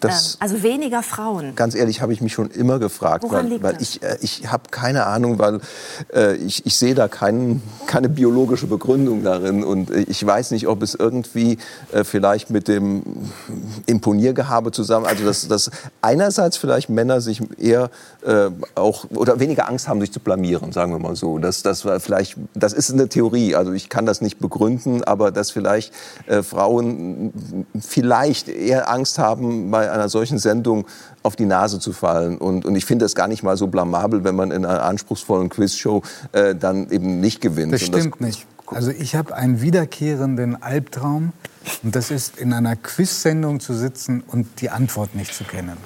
S9: Das-
S2: ähm, also weniger Frauen.
S9: Ganz ehrlich, habe ich mich schon immer gefragt,
S2: Woran
S9: weil,
S2: liegt
S9: weil
S2: das?
S9: ich, äh, ich habe keine Ahnung, weil äh, ich, ich sehe da keinen, keine biologische Begründung darin und äh, ich weiß nicht, ob es irgendwie äh, vielleicht mit dem Imponiergehabe zusammen, also dass, dass einerseits vielleicht Männer sich eher äh, auch oder weniger Angst haben, sich zu blamieren, sagen wir mal so. Das, das war vielleicht, das ist eine Theorie, also ich kann das nicht begründen, aber dass vielleicht äh, Frauen vielleicht eher Angst haben, bei einer solchen Sendung auf die Nase zu fallen. Und, und ich finde das gar nicht mal so blamabel, wenn man in einer anspruchsvollen Quizshow äh, dann eben nicht gewinnt.
S1: Das stimmt nicht. Also ich habe einen wiederkehrenden Albtraum und das ist in einer Quiz-Sendung zu sitzen und die Antwort nicht zu kennen.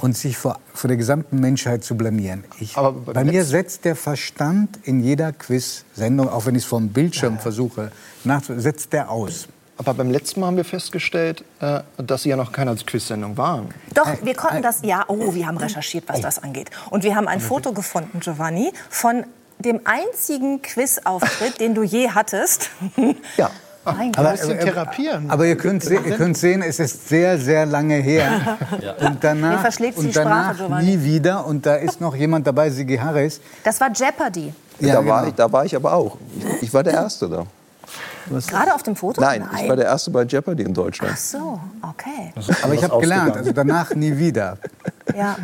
S1: und sich vor, vor der gesamten Menschheit zu blamieren. Ich,
S11: Aber
S1: bei
S11: beim
S1: mir setzt der Verstand in jeder Quiz-Sendung, auch wenn ich es vom Bildschirm versuche, nach, setzt der aus.
S11: Aber beim letzten Mal haben wir festgestellt, äh, dass Sie ja noch keine Quiz-Sendung waren.
S2: Doch, wir konnten das, ja, oh, wir haben recherchiert, was das angeht. Und wir haben ein Foto gefunden, Giovanni, von dem einzigen Quiz-Auftritt, den du je hattest.
S11: Ja.
S2: Mein
S8: Aber,
S2: Gott.
S8: bisschen therapieren.
S1: Aber ihr könnt, se ihr könnt sehen, es ist sehr, sehr lange her. Und
S2: Mir
S1: danach, und danach
S2: Sprache, Giovanni.
S1: nie wieder. Und da ist noch jemand dabei, Sigi Harris.
S2: Das war Jeopardy.
S1: Ja,
S9: da, war
S1: genau.
S9: ich, da war ich aber auch. Ich war der Erste da.
S2: Gerade auf dem Foto?
S9: Nein, ich war der Erste bei Jeopardy in Deutschland.
S2: Ach so, okay.
S1: Aber ich habe gelernt, also danach nie wieder.
S2: Ja.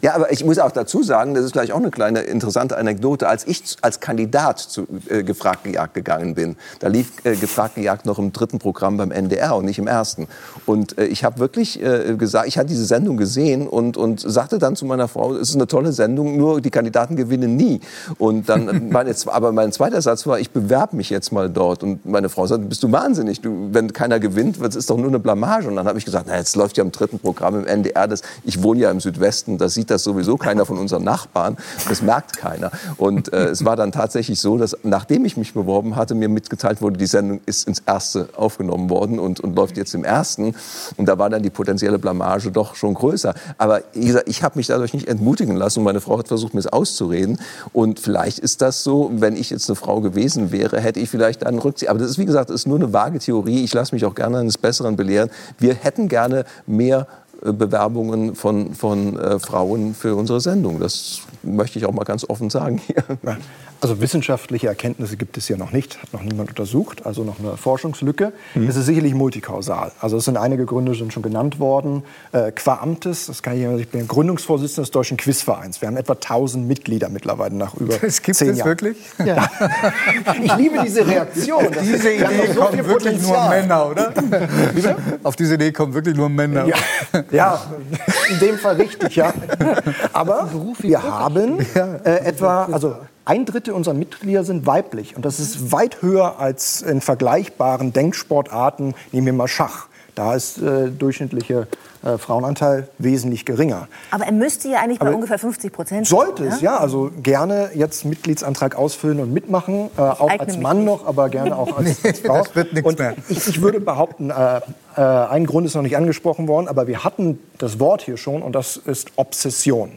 S9: Ja, aber ich muss auch dazu sagen, das ist gleich auch eine kleine interessante Anekdote. Als ich als Kandidat zu äh, Gefragt gejagt gegangen bin, da lief äh, Gefragt gejagt noch im dritten Programm beim NDR und nicht im ersten. Und äh, ich habe wirklich äh, gesagt, ich hatte diese Sendung gesehen und, und sagte dann zu meiner Frau, es ist eine tolle Sendung, nur die Kandidaten gewinnen nie. Und dann meine, aber mein zweiter Satz war, ich bewerbe mich jetzt mal dort. Und meine Frau sagte, bist du wahnsinnig? Du, wenn keiner gewinnt, das ist doch nur eine Blamage. Und dann habe ich gesagt, na, jetzt läuft ja im dritten Programm im NDR. Das, ich wohne ja im Südwesten, da sieht das sowieso keiner von unseren Nachbarn. Das merkt keiner. Und äh, es war dann tatsächlich so, dass nachdem ich mich beworben hatte, mir mitgeteilt wurde, die Sendung ist ins erste aufgenommen worden und, und läuft jetzt im ersten. Und da war dann die potenzielle Blamage doch schon größer. Aber wie gesagt, ich habe mich dadurch nicht entmutigen lassen und meine Frau hat versucht, mir es auszureden. Und vielleicht ist das so, wenn ich jetzt eine Frau gewesen wäre, hätte ich vielleicht einen Rückzieher. Aber das ist, wie gesagt, ist nur eine vage Theorie. Ich lasse mich auch gerne eines Besseren belehren. Wir hätten gerne mehr Bewerbungen von, von äh, Frauen für unsere Sendung. Das möchte ich auch mal ganz offen sagen hier.
S11: Also wissenschaftliche Erkenntnisse gibt es ja noch nicht, hat noch niemand untersucht, also noch eine Forschungslücke. Es ist sicherlich multikausal. Also es sind einige Gründe sind schon genannt worden. Äh, qua Amtes, das kann ich, ich bin Gründungsvorsitzender des Deutschen Quizvereins. Wir haben etwa 1000 Mitglieder mittlerweile nach über
S1: Das gibt
S11: zehn
S1: es
S11: Jahren.
S1: wirklich?
S11: Ja. Ich liebe diese Reaktion. Das
S1: Diese Idee
S11: so
S1: kommen wirklich nur
S11: Potenzial.
S1: Männer, oder? Auf diese Idee kommen wirklich nur Männer.
S11: Ja, ja, in dem Fall richtig, ja. Aber wir haben äh, etwa, also ein Drittel unserer Mitglieder sind weiblich. Und das ist weit höher als in vergleichbaren Denksportarten, nehmen wir mal Schach. Da ist äh, durchschnittliche äh, Frauenanteil wesentlich geringer.
S2: Aber er müsste ja eigentlich bei
S11: Aber
S2: ungefähr 50 Prozent
S11: Sollte es, ja. Also gerne jetzt Mitgliedsantrag ausfüllen und mitmachen. Äh, auch als Mann
S2: nicht.
S11: noch, aber gerne auch als, als Frau.
S1: das wird nichts mehr.
S11: Ich, ich würde behaupten, äh, äh, ein Grund ist noch nicht angesprochen worden, aber wir hatten das Wort hier schon und das ist Obsession.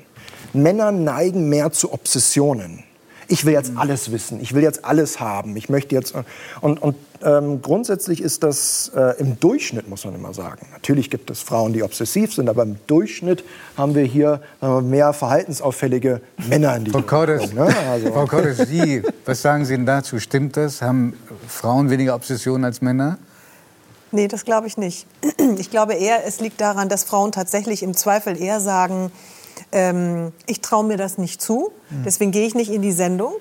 S11: Männer neigen mehr zu Obsessionen. Ich will jetzt alles wissen, ich will jetzt alles haben, ich möchte jetzt. Und, und ähm, grundsätzlich ist das äh, im Durchschnitt, muss man immer sagen. Natürlich gibt es Frauen, die obsessiv sind, aber im Durchschnitt haben wir hier äh, mehr verhaltensauffällige Männer in
S1: Frau
S11: dieser
S1: Cordes,
S11: Ne? Also,
S1: Frau Cordes, Sie, was sagen Sie denn dazu? Stimmt das? Haben Frauen weniger Obsessionen als Männer?
S7: Nee, das glaube ich nicht. Ich glaube eher, es liegt daran, dass Frauen tatsächlich im Zweifel eher sagen, ähm, ich traue mir das nicht zu, deswegen gehe ich nicht in die Sendung.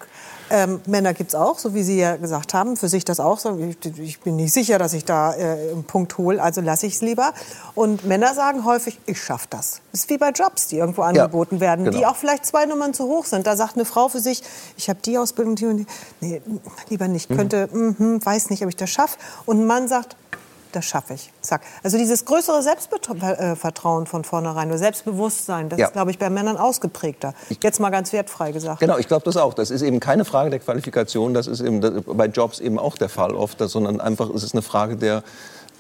S7: Ähm, Männer gibt es auch, so wie Sie ja gesagt haben, für sich das auch so. Ich, ich bin nicht sicher, dass ich da äh, einen Punkt hole, also lasse ich es lieber. Und Männer sagen häufig, ich schaffe das. Das ist wie bei Jobs, die irgendwo angeboten werden, die
S9: genau.
S7: auch vielleicht zwei Nummern zu hoch sind. Da sagt eine Frau für sich, ich habe die Ausbildung, die und die. Nee, lieber nicht. Könnte, mhm, weiß nicht, ob ich das schaffe. Und ein Mann sagt, das schaffe ich. Zack. Also dieses größere Selbstvertrauen von vornherein oder Selbstbewusstsein, das
S9: Ja.
S7: ist, glaube ich, bei Männern ausgeprägter. Jetzt mal ganz wertfrei gesagt.
S9: Genau, ich glaube das auch. Das ist eben keine Frage der Qualifikation, das ist eben bei Jobs eben auch der Fall oft, sondern einfach es ist eine Frage der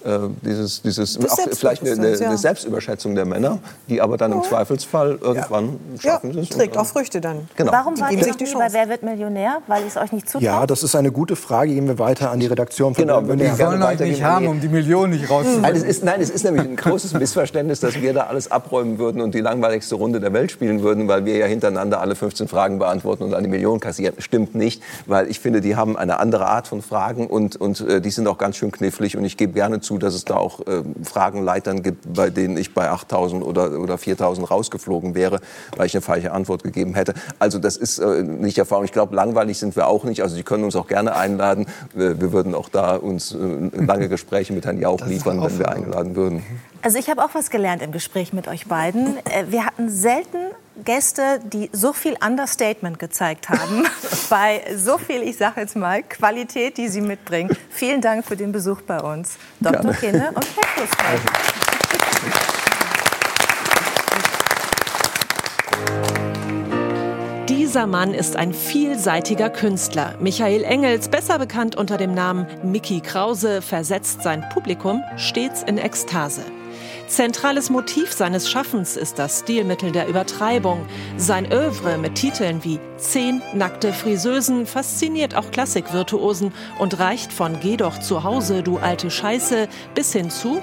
S9: Äh, dieses, dieses, auch vielleicht eine, eine,
S7: ja.
S9: eine Selbstüberschätzung der Männer, die aber dann im Zweifelsfall irgendwann
S7: Ja,
S9: schaffen es.
S7: trägt auch Früchte dann.
S9: Genau.
S2: Warum
S7: geben
S2: ihr
S7: Chance.
S2: bei Wer wird Millionär? Weil ihr es euch nicht zutraut?
S11: Ja, das ist eine gute Frage. Gehen wir weiter an die Redaktion von
S9: Genau, ich gerne
S1: wollen euch nicht haben, um die Millionen nicht rauszuholen.
S9: Nein es, ist, nein, es ist nämlich ein großes Missverständnis, dass wir da alles abräumen würden und die langweiligste Runde der Welt spielen würden, weil wir ja hintereinander alle 15 Fragen beantworten und eine Million kassieren. Stimmt nicht, weil ich finde, die haben eine andere Art von Fragen und, und äh, die sind auch ganz schön knifflig und ich gebe gerne zu, dass es da auch äh, Fragenleitern gibt, bei denen ich bei 8.000 oder, oder 4.000 rausgeflogen wäre, weil ich eine falsche Antwort gegeben hätte. Also das ist äh, nicht Erfahrung. Ich glaube, langweilig sind wir auch nicht. Also Sie können uns auch gerne einladen. Wir, wir würden auch da uns äh, lange Gespräche mit Herrn Jauch liefern, wenn wir eingeladen würden.
S2: Also ich habe auch was gelernt im Gespräch mit euch beiden. Äh, Wir hatten selten Gäste, die so viel Understatement gezeigt haben, bei so viel, ich sage jetzt mal, Qualität, die sie mitbringen. Vielen Dank für den Besuch bei uns. Dr.
S9: Gerne.
S2: Kinne und Herr Kussmann.
S12: Dieser Mann ist ein vielseitiger Künstler. Michael Engels, besser bekannt unter dem Namen Mickey Krause, versetzt sein Publikum stets in Ekstase. Zentrales Motiv seines Schaffens ist das Stilmittel der Übertreibung. Sein Övre mit Titeln wie Zehn nackte Friseusen fasziniert auch Klassikvirtuosen und reicht von Geh doch zu Hause, du alte Scheiße, bis hin zu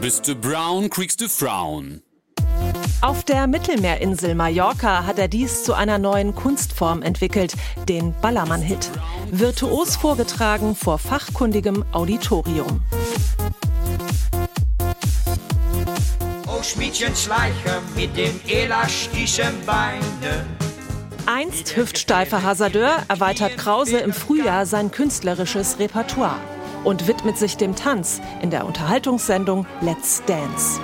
S13: Bist du brown, kriegst du Frauen.
S12: Auf der Mittelmeerinsel Mallorca hat er dies zu einer neuen Kunstform entwickelt, den Ballermann-Hit. Virtuos vorgetragen vor fachkundigem Auditorium.
S14: Oh Schmiedchen Schleicher mit dem elastischen Beine.
S12: Einst hüftsteifer Hasardeur erweitert Krause im Frühjahr sein künstlerisches Repertoire und widmet sich dem Tanz in der Unterhaltungssendung Let's Dance.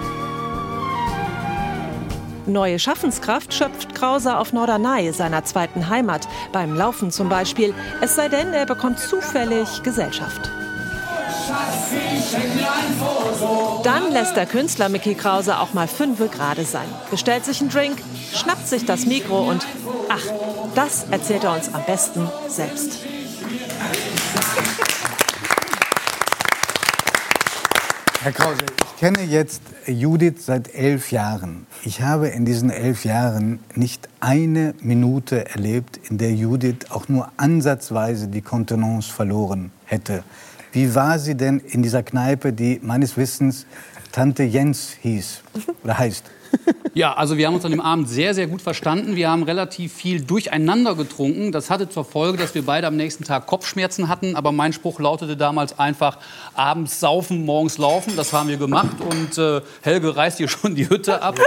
S12: Neue Schaffenskraft schöpft Krause auf Norderney, seiner zweiten Heimat, beim Laufen zum Beispiel, es sei denn, er bekommt zufällig Gesellschaft. Dann lässt der Künstler Mickey Krause auch mal fünfe gerade sein, bestellt sich einen Drink, schnappt sich das Mikro und ach, das erzählt er uns am besten selbst.
S1: Herr Krause, ich kenne jetzt Judith seit elf Jahren. Ich habe in diesen elf Jahren nicht eine Minute erlebt, in der Judith auch nur ansatzweise die Kontenance verloren hätte. Wie war sie denn in dieser Kneipe, die meines Wissens Tante Jens hieß oder heißt?
S3: Ja, also wir haben uns an dem Abend sehr, sehr gut verstanden. Wir haben relativ viel durcheinander getrunken. Das hatte zur Folge, dass wir beide am nächsten Tag Kopfschmerzen hatten. Aber mein Spruch lautete damals einfach, abends saufen, morgens laufen. Das haben wir gemacht. Und äh, Helge reißt hier schon die Hütte ab.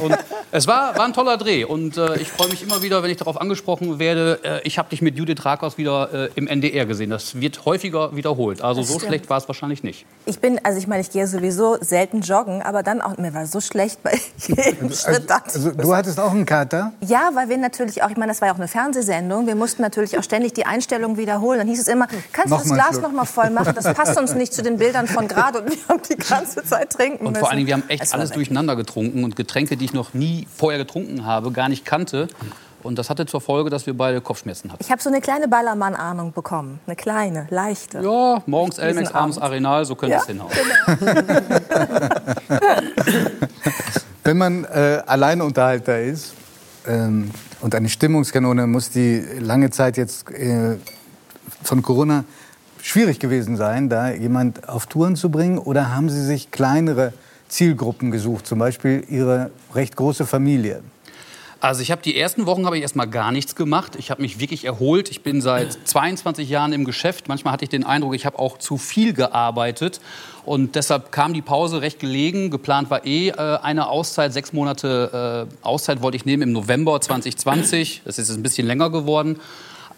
S3: Und es war, war ein toller Dreh. Und äh, ich freue mich immer wieder, wenn ich darauf angesprochen werde, äh, ich habe dich mit Judith Rakos wieder äh, im NDR gesehen. Das wird häufiger wiederholt. Also so schlecht war es wahrscheinlich nicht.
S2: Ich bin, also ich meine, ich gehe sowieso selten joggen, aber dann auch, mir war so schlecht bei jedem Schritt. dachte ich,
S1: Also, du hattest auch einen Kater?
S2: Ja, weil wir natürlich auch, ich meine, das war ja auch eine Fernsehsendung, wir mussten natürlich auch ständig die Einstellung wiederholen. Dann hieß es immer, kannst du
S1: Noch
S2: das
S1: mal
S2: Glas
S1: Schluck.
S2: noch mal voll machen? Das passt uns nicht zu den Bildern von gerade und wir haben die ganze Zeit trinken
S3: Und
S2: müssen.
S3: vor allen Dingen, wir haben echt alles durcheinander getrunken und Getränke, die ich noch nie vorher getrunken habe, gar nicht kannte. Und das hatte zur Folge, dass wir beide Kopfschmerzen hatten.
S2: Ich habe so eine kleine Ballermann-Ahnung bekommen. Eine kleine, leichte.
S3: Ja, morgens Elmex, abends
S2: Abend.
S3: Arenal, so könnte
S2: Ja,
S3: es hinhauen.
S1: Wenn man äh, Alleinunterhalter ist ähm, und eine Stimmungskanone, muss die lange Zeit jetzt äh, von Corona schwierig gewesen sein, da jemand auf Touren zu bringen? Oder haben Sie sich kleinere Zielgruppen gesucht, zum Beispiel Ihre recht große Familie?
S3: Also ich habe die ersten Wochen habe ich erstmal gar nichts gemacht. Ich habe mich wirklich erholt. Ich bin seit 22 Jahren im Geschäft. Manchmal hatte ich den Eindruck, ich habe auch zu viel gearbeitet. Und deshalb kam die Pause recht gelegen. Geplant war eh äh, eine Auszeit, sechs Monate äh, Auszeit wollte ich nehmen im November 2020. Das ist jetzt ein bisschen länger geworden.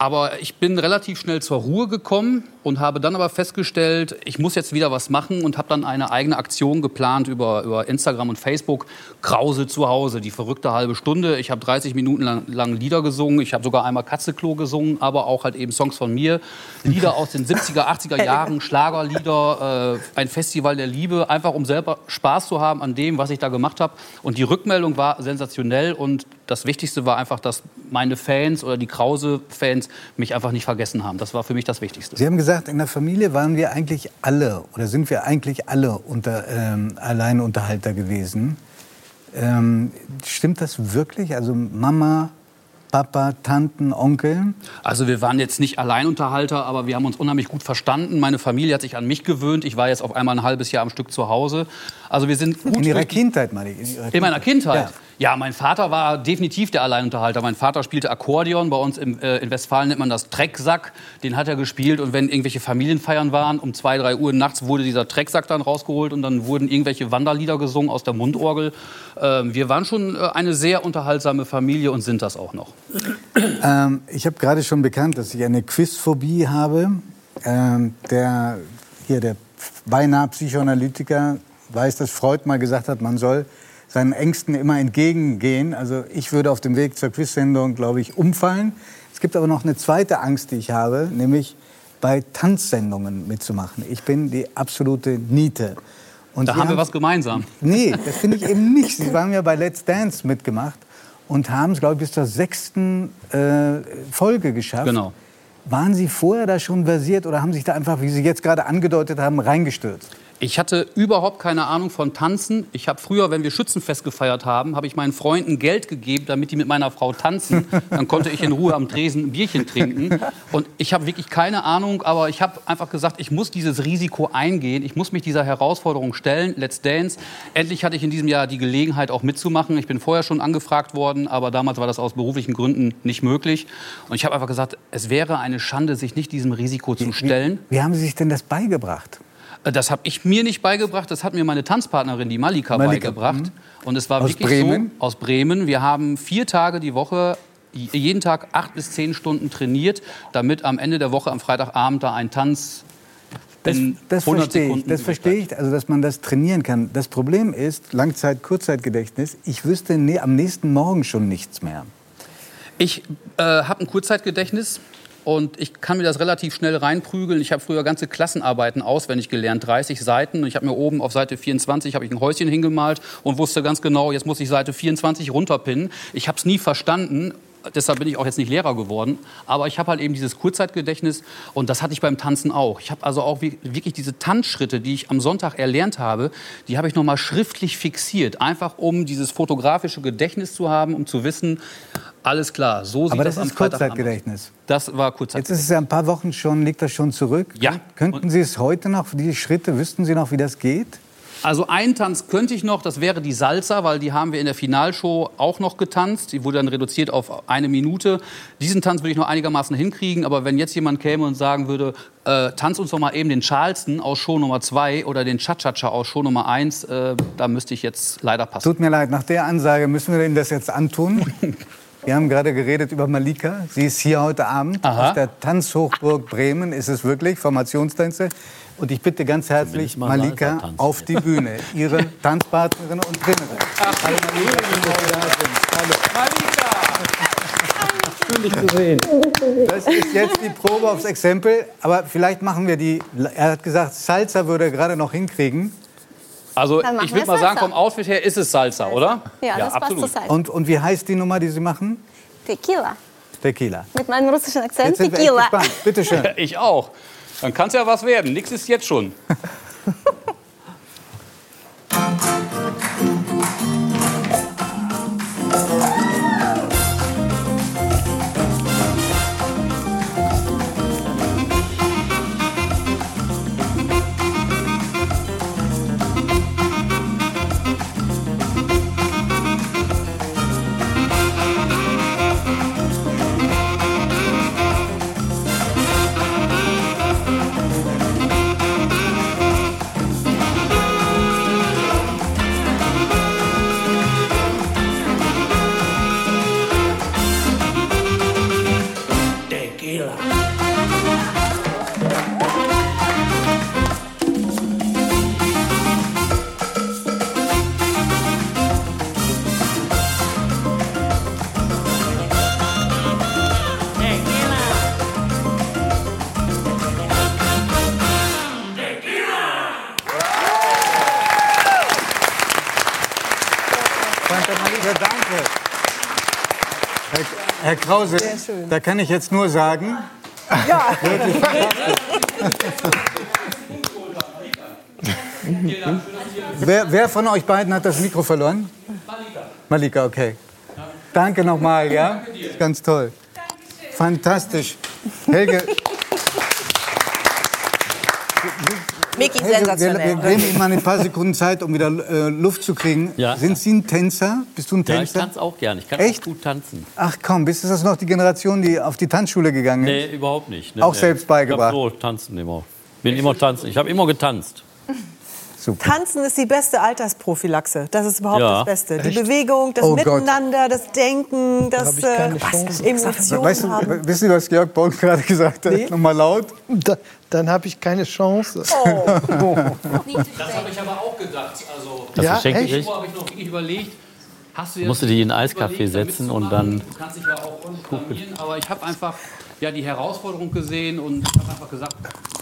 S3: Aber ich bin relativ schnell zur Ruhe gekommen und habe dann aber festgestellt, ich muss jetzt wieder was machen und habe dann eine eigene Aktion geplant über, über Instagram und Facebook. Krause zu Hause, die verrückte halbe Stunde. Ich habe 30 Minuten lang, lang Lieder gesungen. Ich habe sogar einmal Katzeklo gesungen, aber auch halt eben Songs von mir. Lieder aus den 70er, 80er Jahren, Schlagerlieder, äh, ein Festival der Liebe, einfach um selber Spaß zu haben an dem, was ich da gemacht habe. Und die Rückmeldung war sensationell und das Wichtigste war einfach, dass meine Fans oder die Krause-Fans mich einfach nicht vergessen haben. Das war für mich das Wichtigste.
S1: Sie haben gesagt, in der Familie waren wir eigentlich alle oder sind wir eigentlich alle unter, ähm, Alleinunterhalter gewesen. Ähm, stimmt das wirklich? Also Mama, Papa, Tanten, Onkel?
S3: Also wir waren jetzt nicht Alleinunterhalter, aber wir haben uns unheimlich gut verstanden. Meine Familie hat sich an mich gewöhnt. Ich war jetzt auf einmal ein halbes Jahr am Stück zu Hause. Also wir sind gut
S1: In Ihrer Kindheit, meine ich. In, Ihrer
S3: In meiner Kindheit?
S1: Ja.
S3: Ja. mein Vater war definitiv der Alleinunterhalter. Mein Vater spielte Akkordeon. Bei uns im, äh, in Westfalen nennt man das Trecksack. Den hat er gespielt. Und wenn irgendwelche Familienfeiern waren, um zwei, drei Uhr nachts wurde dieser Trecksack dann rausgeholt und dann wurden irgendwelche Wanderlieder gesungen aus der Mundorgel. Ähm, wir waren schon äh, eine sehr unterhaltsame Familie und sind das auch noch.
S1: Ähm, ich habe gerade schon bekannt, dass ich eine Quizphobie habe. Ähm, der, hier der beinahe Psychoanalytiker weiß, dass Freud mal gesagt hat, man soll seinen Ängsten immer entgegengehen. Also ich würde auf dem Weg zur Quizsendung, glaube ich, umfallen. Es gibt aber noch eine zweite Angst, die ich habe, nämlich bei Tanzsendungen mitzumachen. Ich bin die absolute Niete. Und
S3: Da haben wir was gemeinsam.
S1: Nee, das finde ich eben nicht. Sie waren ja bei Let's Dance mitgemacht und haben es, glaube ich, bis zur sechsten äh, Folge geschafft.
S3: Genau.
S1: Waren Sie vorher da schon versiert oder haben sich da einfach, wie Sie jetzt gerade angedeutet haben, reingestürzt?
S3: Ich hatte überhaupt keine Ahnung von Tanzen. Ich habe früher, wenn wir Schützenfest gefeiert haben, habe ich meinen Freunden Geld gegeben, damit die mit meiner Frau tanzen. Dann konnte ich in Ruhe am Tresen ein Bierchen trinken. Und ich habe wirklich keine Ahnung, aber ich habe einfach gesagt, ich muss dieses Risiko eingehen. Ich muss mich dieser Herausforderung stellen. Let's Dance. Endlich hatte ich in diesem Jahr die Gelegenheit, auch mitzumachen. Ich bin vorher schon angefragt worden, aber damals war das aus beruflichen Gründen nicht möglich. Und ich habe einfach gesagt, es wäre eine Schande, sich nicht diesem Risiko zu stellen.
S1: Wie haben Sie sich denn das beigebracht?
S3: Äh, Das habe ich mir nicht beigebracht, das hat mir meine Tanzpartnerin, die Malika,
S1: Malika,
S3: beigebracht.
S1: mhm.
S3: Und es war
S1: Aus
S3: wirklich
S1: Bremen?
S3: so aus Bremen. Wir haben vier Tage die Woche, jeden Tag acht bis zehn Stunden trainiert, damit am Ende der Woche am Freitagabend da ein Tanz
S1: Das,
S3: in
S1: das
S3: 100
S1: verstehe ich. Das verstehe ich, also dass man das trainieren kann. Das Problem ist Langzeit, Kurzzeitgedächtnis. Ich wüsste nee, am nächsten Morgen schon nichts mehr.
S3: Ich äh, habe ein Kurzzeitgedächtnis und ich kann mir das relativ schnell reinprügeln. Ich habe früher ganze Klassenarbeiten auswendig gelernt, 30 Seiten. Und ich habe mir oben auf Seite 24 habe ich ein Häuschen hingemalt und wusste ganz genau, jetzt muss ich Seite 24 runterpinnen. Ich habe es nie verstanden. Deshalb bin ich auch jetzt nicht Lehrer geworden. Aber ich habe halt eben dieses Kurzzeitgedächtnis und das hatte ich beim Tanzen auch. Ich habe also auch wirklich diese Tanzschritte, die ich am Sonntag erlernt habe, die habe ich nochmal schriftlich fixiert. Einfach um dieses fotografische Gedächtnis zu haben, um zu wissen, alles klar, so sieht
S1: Aber
S3: das,
S1: das ist. Kurzzeitgedächtnis.
S3: Das war Kurzzeitgedächtnis.
S1: Jetzt ist es ja ein paar Wochen schon, liegt das schon zurück.
S3: Ja.
S1: Könnten Sie es heute noch, die Schritte, wüssten Sie noch, wie das geht?
S3: Also einen Tanz könnte ich noch, das wäre die Salsa, weil die haben wir in der Finalshow auch noch getanzt. Die wurde dann reduziert auf eine Minute. Diesen Tanz würde ich noch einigermaßen hinkriegen, aber wenn jetzt jemand käme und sagen würde, äh, tanz uns doch mal eben den Charleston aus Show Nummer 2 oder den Cha-Cha-Cha aus Show Nummer 1, äh, da müsste ich jetzt leider passen.
S1: Tut mir leid, nach der Ansage müssen wir Ihnen das jetzt antun. Wir haben gerade geredet über Malika. Sie ist hier heute Abend
S3: Aha.
S1: aus der Tanzhochburg Bremen. Ist es wirklich Formationstänze? Und ich bitte ganz herzlich
S6: mal
S1: Malika auf die Bühne, ihre Tanzpartnerin und Trainerin. Hallo Malika. Hallo.
S6: Schön, dich zu sehen.
S1: Das ist jetzt die Probe aufs Exempel, aber vielleicht machen wir die. Er hat gesagt, Salsa würde er gerade noch hinkriegen.
S3: Also ich würde mal sagen, vom Outfit her ist es Salsa, oder?
S2: Ja, das passt zur Salsa.
S1: Und, und wie heißt die Nummer, die Sie machen?
S2: Tequila.
S1: Tequila.
S2: Mit meinem russischen Akzent. Tequila.
S1: gespannt. Bitte schön.
S3: Ich auch. Dann kann es ja was werden. Nix ist jetzt schon.
S1: Herr, Krause,
S7: Sehr schön.
S1: da kann ich jetzt nur sagen,
S7: Ja.
S1: wirklich wer, wer von euch beiden hat das Mikro verloren? Malika, okay. Danke nochmal, ja? Ganz toll. Fantastisch. Helge,
S2: Miki,
S1: Helge wir, wir
S2: sensationell.
S1: geben Ihnen mal ein paar Sekunden Zeit, um wieder äh, Luft zu kriegen.
S6: Ja.
S1: Sind Sie ein Tänzer? Bist du ein
S6: Ja, ich
S1: Tänzer?
S6: tanze auch gern. Ich kann
S1: Echt?
S6: auch gut tanzen.
S1: Ach komm, bist du das noch die Generation, die auf die Tanzschule gegangen ist?
S6: Nee, überhaupt nicht. Nee,
S1: Auch
S6: nee.
S1: selbst beigebracht?
S6: Ich hab so tanzen immer. Bin immer tanzen. Ich habe immer getanzt.
S1: Super.
S7: Tanzen ist die beste Altersprophylaxe. Das ist überhaupt
S6: Ja.
S7: das Beste. Die
S1: Echt?
S7: Bewegung, das
S1: Oh Gott.
S7: Miteinander, das Denken, das
S8: keine
S7: äh. Emotionen
S1: Weißt du,
S7: haben.
S1: wissen Sie, was Georg Borg gerade gesagt hat?
S8: Nee.
S1: Nochmal laut.
S8: Da, dann habe ich keine Chance.
S3: Das habe ich aber auch gedacht. Also,
S6: Das
S8: Ja,
S6: verschenke
S8: echt?
S6: ich.
S3: so habe ich noch wirklich überlegt. Hast du
S6: Musst du die in einen Eiskaffee setzen und dann
S3: Du kannst dich ja auch blamieren, aber ich habe einfach ja, die Herausforderung gesehen und ich habe einfach gesagt,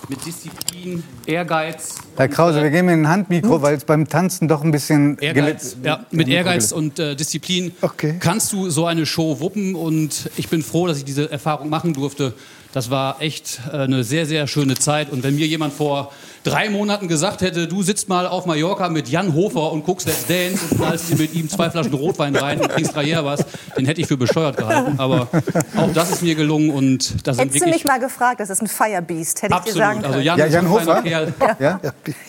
S3: mit Disziplin, Ehrgeiz.
S1: Herr Krause, wir geben Ihnen ein Handmikro, weil es beim Tanzen doch ein bisschen...
S3: Ehrgeiz, ja, mit Ehrgeiz und äh, Disziplin
S8: Okay.
S3: kannst du so eine Show wuppen und ich bin froh, dass ich diese Erfahrung machen durfte. Das war echt äh, eine sehr, sehr schöne Zeit und wenn mir jemand vor drei Monaten gesagt hätte, du sitzt mal auf Mallorca mit Jan Hofer und guckst Let's Dance und knallst dir mit ihm zwei Flaschen Rotwein rein und kriegst drei was, den hätte ich für bescheuert gehalten. Aber auch das ist mir gelungen und da sind
S2: Hättest du mich mal gefragt, das ist ein Firebeast, hätte ich dir sagen
S3: absolut.
S2: können.
S3: Also Jan,
S1: Ja,
S3: ist
S1: Jan
S3: ein feiner
S1: Hofer?
S3: Kerl.
S1: Ja?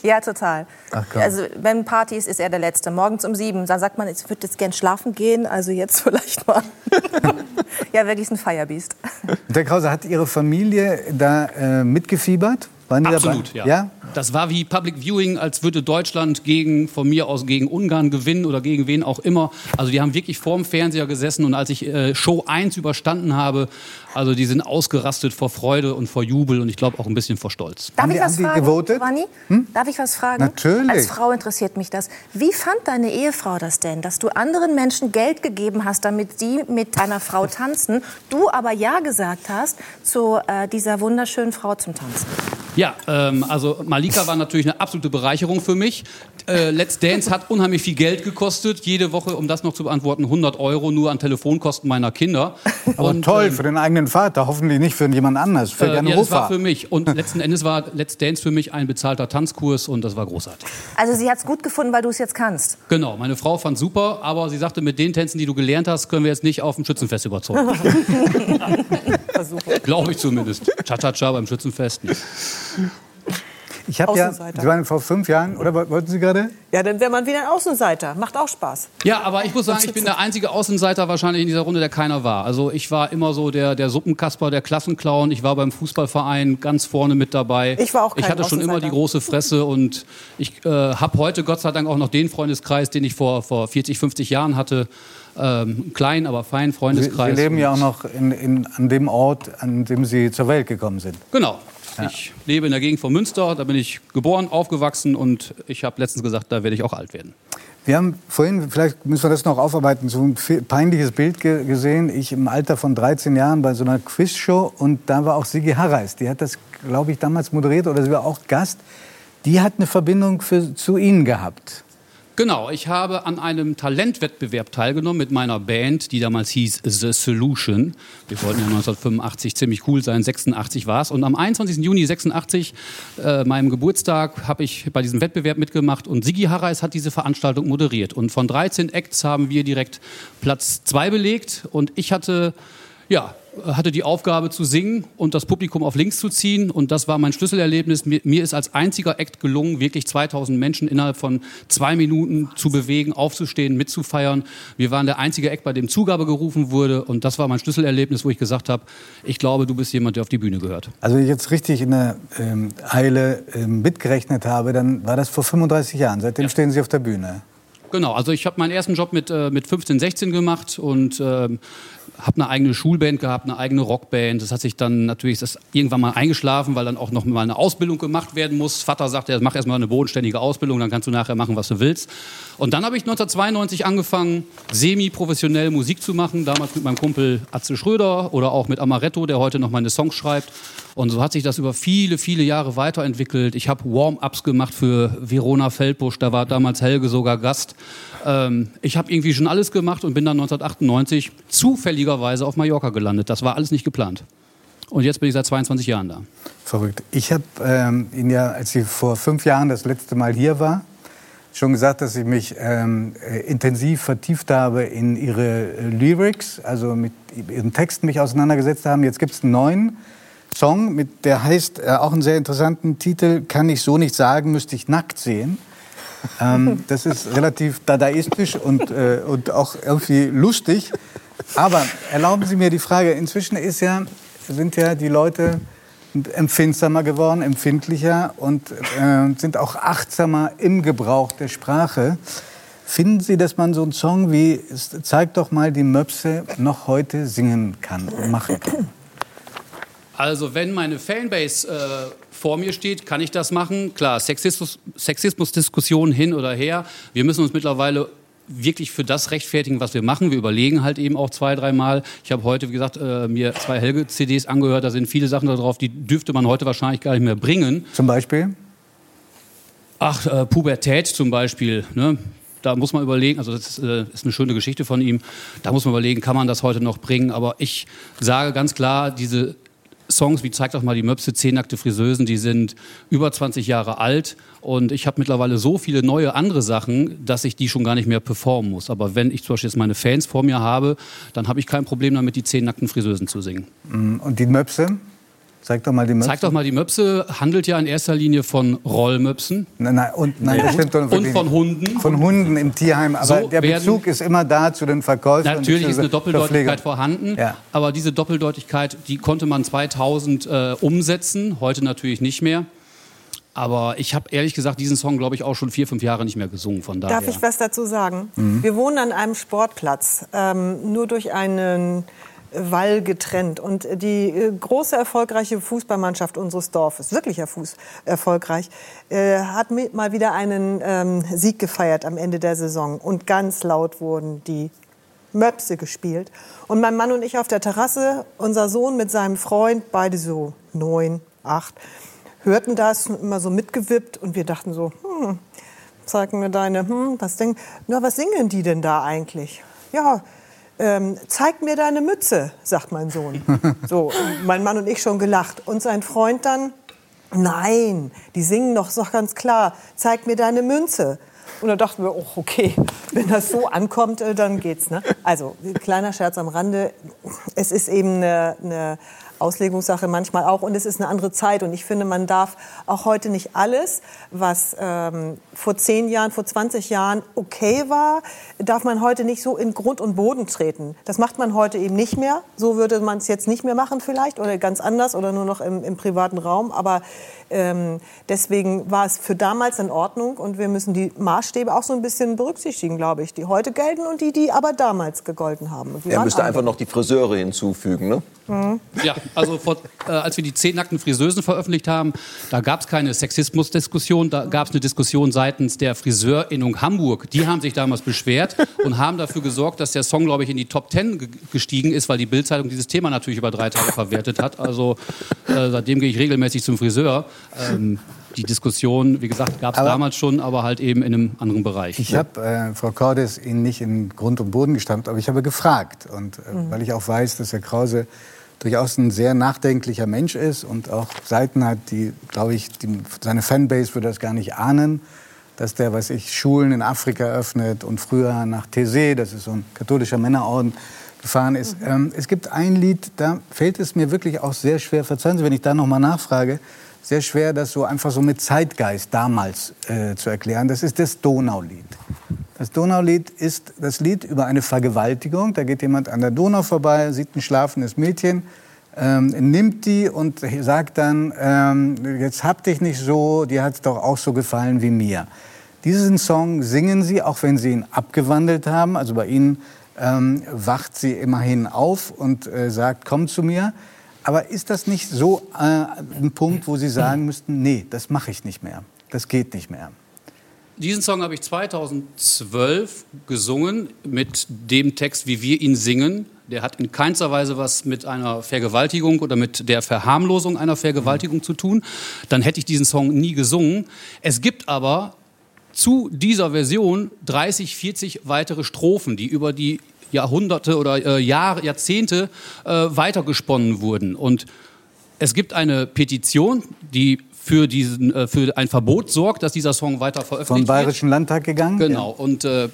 S2: Ja, total.
S1: Ach,
S2: also, wenn Partys ist er der Letzte. Morgens um sieben, da sagt man, ich würde jetzt gern schlafen gehen, also jetzt vielleicht mal. ja, wirklich ein Firebeast.
S1: Herr Krause, hat Ihre Familie da äh, mitgefiebert? Waren die
S3: Absolut,
S1: dabei?
S3: ja.
S1: ja?
S3: Das war wie Public Viewing, als würde Deutschland gegen, von mir aus gegen Ungarn gewinnen oder gegen wen auch immer. Also die haben wirklich vorm Fernseher gesessen und als ich äh, Show 1 überstanden habe, also die sind ausgerastet vor Freude und vor Jubel und ich glaube auch ein bisschen vor Stolz.
S2: Darf
S1: Haben
S2: ich
S1: die-
S2: was fragen,
S1: gewotet?
S2: Giovanni? Darf ich was fragen?
S1: Natürlich.
S2: Als Frau interessiert mich das. Wie fand deine Ehefrau das denn, dass du anderen Menschen Geld gegeben hast, damit sie mit deiner Frau tanzen, du aber Ja gesagt hast zu äh, dieser wunderschönen Frau zum Tanzen?
S3: Ja, ähm, also Malika war natürlich eine absolute Bereicherung für mich. Äh, Let's Dance hat unheimlich viel Geld gekostet. Jede Woche, um das noch zu beantworten, 100 Euro nur an Telefonkosten meiner Kinder.
S1: Aber
S3: Und,
S1: toll,
S3: ähm,
S1: für den eigenen Vater, hoffentlich nicht für jemand anders, für
S3: Äh,
S1: Jan
S3: ja, das war
S1: Hofer.
S3: für mich. Und letzten Endes war Let's Dance für mich ein bezahlter Tanzkurs und das war großartig.
S2: Also sie hat es gut gefunden, weil du es jetzt kannst.
S3: Genau, meine Frau fand super, aber sie sagte, mit den Tänzen, die du gelernt hast, können wir jetzt nicht auf dem Schützenfest überzeugen. Glaube ich zumindest. Cha-cha-cha beim Schützenfest. nicht.
S1: Ich habe ja,
S7: Außenseiter.
S1: Sie waren vor fünf Jahren, oder wollten Sie gerade?
S7: Ja, dann wäre man wieder ein Außenseiter. Macht auch Spaß.
S3: Ja, aber ich muss sagen, ich bin der einzige Außenseiter wahrscheinlich in dieser Runde, der keiner war. Also ich war immer so der, der Suppenkasper, der Klassenclown. Ich war beim Fußballverein ganz vorne mit dabei.
S7: Ich war auch
S3: Ich
S7: kein
S3: hatte schon immer die große Fresse und ich äh, habe heute Gott sei Dank auch noch den Freundeskreis, den ich vor, vor 40, 50 Jahren hatte. Ähm, klein, aber fein
S1: Sie,
S3: Freundeskreis.
S1: Sie leben ja auch noch in, in, an dem Ort, an dem Sie zur Welt gekommen sind.
S3: Genau. Ich lebe in der Gegend von Münster, da bin ich geboren, aufgewachsen und ich habe letztens gesagt, da werde ich auch alt werden.
S1: Wir haben vorhin, vielleicht müssen wir das noch aufarbeiten, so ein peinliches Bild ge gesehen. Ich im Alter von 13 Jahren bei so einer Quizshow und da war auch Sigi Harreis. Die hat das, glaube ich, damals moderiert oder sie war auch Gast. Die hat eine Verbindung für, zu Ihnen gehabt.
S3: Genau, ich habe an einem Talentwettbewerb teilgenommen mit meiner Band, die damals hieß The Solution. Wir wollten ja 1985 ziemlich cool sein, 86 war es. Und am 21. Juni 86, äh, meinem Geburtstag, habe ich bei diesem Wettbewerb mitgemacht und Sigi Harreis hat diese Veranstaltung moderiert. Und von 13 Acts haben wir direkt Platz 2 belegt und ich hatte ja, hatte die Aufgabe zu singen und das Publikum auf links zu ziehen. Und das war mein Schlüsselerlebnis. Mir, mir ist als einziger Act gelungen, wirklich 2000 Menschen innerhalb von zwei Minuten zu bewegen, aufzustehen, mitzufeiern. Wir waren der einzige Act, bei dem Zugabe gerufen wurde. Und das war mein Schlüsselerlebnis, wo ich gesagt habe, ich glaube, du bist jemand, der auf die Bühne gehört.
S1: Also wenn ich jetzt richtig in der ähm, Eile ähm, mitgerechnet habe, dann war das vor 35 Jahren. Seitdem stehen Sie auf der Bühne.
S3: Genau, also ich habe meinen ersten Job mit, äh, mit 15, 16 gemacht und ähm, habe eine eigene Schulband gehabt, eine eigene Rockband. Das hat sich dann natürlich das irgendwann mal eingeschlafen, weil dann auch noch mal eine Ausbildung gemacht werden muss. Vater sagte, mach erst mal eine bodenständige Ausbildung, dann kannst du nachher machen, was du willst. Und dann habe ich 1992 angefangen, semi-professionell Musik zu machen, damals mit meinem Kumpel Atze Schröder oder auch mit Amaretto, der heute noch meine Songs schreibt. Und so hat sich das über viele, viele Jahre weiterentwickelt. Ich habe Warm-ups gemacht für Verona Feldbusch, da war damals Helge sogar Gast. Ähm, ich habe irgendwie schon alles gemacht und bin dann 1998 zufälligerweise auf Mallorca gelandet. Das war alles nicht geplant. Und jetzt bin ich seit 22 Jahren da.
S1: Verrückt. Ich habe ähm, Ihnen ja, als ich vor fünf Jahren das letzte Mal hier war, schon gesagt, dass ich mich ähm, äh, intensiv vertieft habe in Ihre äh, Lyrics, also mit Ihren Texten mich auseinandergesetzt haben. Jetzt gibt es einen neuen Song, mit, der heißt, äh, auch einen sehr interessanten Titel, Kann ich so nicht sagen, müsste ich nackt sehen. Ähm, das ist relativ dadaistisch und, äh, und auch irgendwie lustig. Aber erlauben Sie mir die Frage, inzwischen ist ja, sind ja die Leute empfindsamer geworden, empfindlicher und äh, sind auch achtsamer im Gebrauch der Sprache. Finden Sie, dass man so einen Song wie Zeig doch mal die Möpse noch heute singen kann und machen kann?
S3: Also wenn meine Fanbase äh, vor mir steht, kann ich das machen. Klar, Sexismus, Sexismusdiskussionen hin oder her. Wir müssen uns mittlerweile wirklich für das rechtfertigen, was wir machen. Wir überlegen halt eben auch zwei, dreimal. Ich habe heute, wie gesagt, äh, mir zwei Helge-CDs angehört. Da sind viele Sachen darauf, die dürfte man heute wahrscheinlich gar nicht mehr bringen.
S1: Zum Beispiel?
S3: Ach, äh, Pubertät zum Beispiel. Ne? Da muss man überlegen, also das ist, äh, ist, eine schöne Geschichte von ihm. Da muss man überlegen, kann man das heute noch bringen? Aber ich sage ganz klar, diese Songs wie Zeig doch mal die Möpse, Zehn nackte Friseusen, die sind über 20 Jahre alt und ich habe mittlerweile so viele neue andere Sachen, dass ich die schon gar nicht mehr performen muss. Aber wenn ich zum Beispiel jetzt meine Fans vor mir habe, dann habe ich kein Problem damit, die Zehn nackten Friseusen zu singen.
S1: Mm, und die Möpse? Zeig doch mal die Möpse.
S3: Zeig doch mal die Möpse handelt ja in erster Linie von Rollmöpsen.
S1: Nein, nein, und, nein, das stimmt
S3: und von Hunden.
S1: Von Hunden im Tierheim. Aber so der Bezug ist immer da zu den Verkäufern.
S3: Natürlich ist eine Doppeldeutigkeit vorhanden.
S1: Ja.
S3: Aber diese Doppeldeutigkeit, die konnte man 2000 äh, umsetzen. Heute natürlich nicht mehr. Aber ich habe ehrlich gesagt diesen Song, glaube ich, auch schon vier, fünf Jahre nicht mehr gesungen. Von daher.
S7: Darf ich was dazu sagen?
S1: Mhm.
S7: Wir wohnen an einem Sportplatz, ähm, nur durch einen Wall getrennt. Und die äh, große erfolgreiche Fußballmannschaft unseres Dorfes, wirklicher Fuß erfolgreich, äh, hat mal wieder einen ähm, Sieg gefeiert am Ende der Saison. Und ganz laut wurden die Möpse gespielt. Und mein Mann und ich auf der Terrasse, unser Sohn mit seinem Freund, beide so neun, acht, hörten das immer so mitgewippt und wir dachten so, hm, zeig mir deine, hm, was denken, na, was singen die denn da eigentlich? Ja, ähm, zeig mir deine Mütze, sagt mein Sohn. So, mein Mann und ich schon gelacht. Und sein Freund dann, nein, die singen doch, doch ganz klar, zeig mir deine Münze. Und da dachten wir, oh, okay, wenn das so ankommt, äh, dann geht's. Ne? Also, kleiner Scherz am Rande. Es ist eben eine, eine Auslegungssache manchmal auch und es ist eine andere Zeit. Und ich finde, man darf auch heute nicht alles, was ähm, vor zehn Jahren, vor 20 Jahren okay war, darf man heute nicht so in Grund und Boden treten. Das macht man heute eben nicht mehr. So würde man es jetzt nicht mehr machen vielleicht oder ganz anders oder nur noch im, im privaten Raum. Aber ähm, deswegen war es für damals in Ordnung und wir müssen die Maßstäbe auch so ein bisschen berücksichtigen, glaube ich, die heute gelten und die, die aber damals gegolten haben.
S9: Er müsste einfach noch die Friseure hinzufügen, ne?
S3: Mhm. Ja, also vor, äh, als wir die zehn nackten Friseusen veröffentlicht haben, da gab es keine Sexismusdiskussion, da gab es eine Diskussion seitens der Friseurinnung Hamburg. Die haben sich damals beschwert und haben dafür gesorgt, dass der Song, glaube ich, in die Top Ten gestiegen ist, weil die Bildzeitung dieses Thema natürlich über drei Tage verwertet hat. Also äh, seitdem gehe ich regelmäßig zum Friseur. Ähm, die Diskussion, wie gesagt, gab es damals schon, aber halt eben in einem anderen Bereich.
S1: Ich habe äh, Frau Cordes Ihnen nicht in Grund und Boden gestammt, aber ich habe gefragt. Und äh, mhm. weil ich auch weiß, dass Herr Krause durchaus ein sehr nachdenklicher Mensch ist und auch Seiten hat, die, glaube ich, die, seine Fanbase würde das gar nicht ahnen, dass der, was ich, Schulen in Afrika öffnet und früher nach Thésée, das ist so ein katholischer Männerorden, gefahren ist. Mhm. Ähm, es gibt ein Lied, da fällt es mir wirklich auch sehr schwer, verzeihen Sie, wenn ich da noch mal nachfrage, sehr schwer, das so einfach so mit Zeitgeist damals äh, zu erklären. Das ist das Donaulied. Das Donaulied ist das Lied über eine Vergewaltigung. Da geht jemand an der Donau vorbei, sieht ein schlafendes Mädchen, ähm, nimmt die und sagt dann, ähm, jetzt hab dich nicht so, dir hat es doch auch so gefallen wie mir. Diesen Song singen sie, auch wenn sie ihn abgewandelt haben. Also bei ihnen ähm, wacht sie immerhin auf und äh, sagt, komm zu mir. Aber ist das nicht so äh, ein Punkt, wo Sie sagen müssten, nee, das mache ich nicht mehr, das geht nicht mehr?
S3: Diesen Song habe ich 2012 gesungen mit dem Text, wie wir ihn singen. Der hat in keinster Weise was mit einer Vergewaltigung oder mit der Verharmlosung einer Vergewaltigung zu tun. Dann hätte ich diesen Song nie gesungen. Es gibt aber zu dieser Version 30, 40 weitere Strophen, die über die Jahrhunderte oder äh, Jahre, Jahrzehnte äh, weitergesponnen wurden. Und es gibt eine Petition, die für, diesen, äh, für ein Verbot sorgt, dass dieser Song weiter veröffentlicht
S1: Vom
S3: wird.
S1: Bayerischen Landtag gegangen?
S3: Genau. Und äh,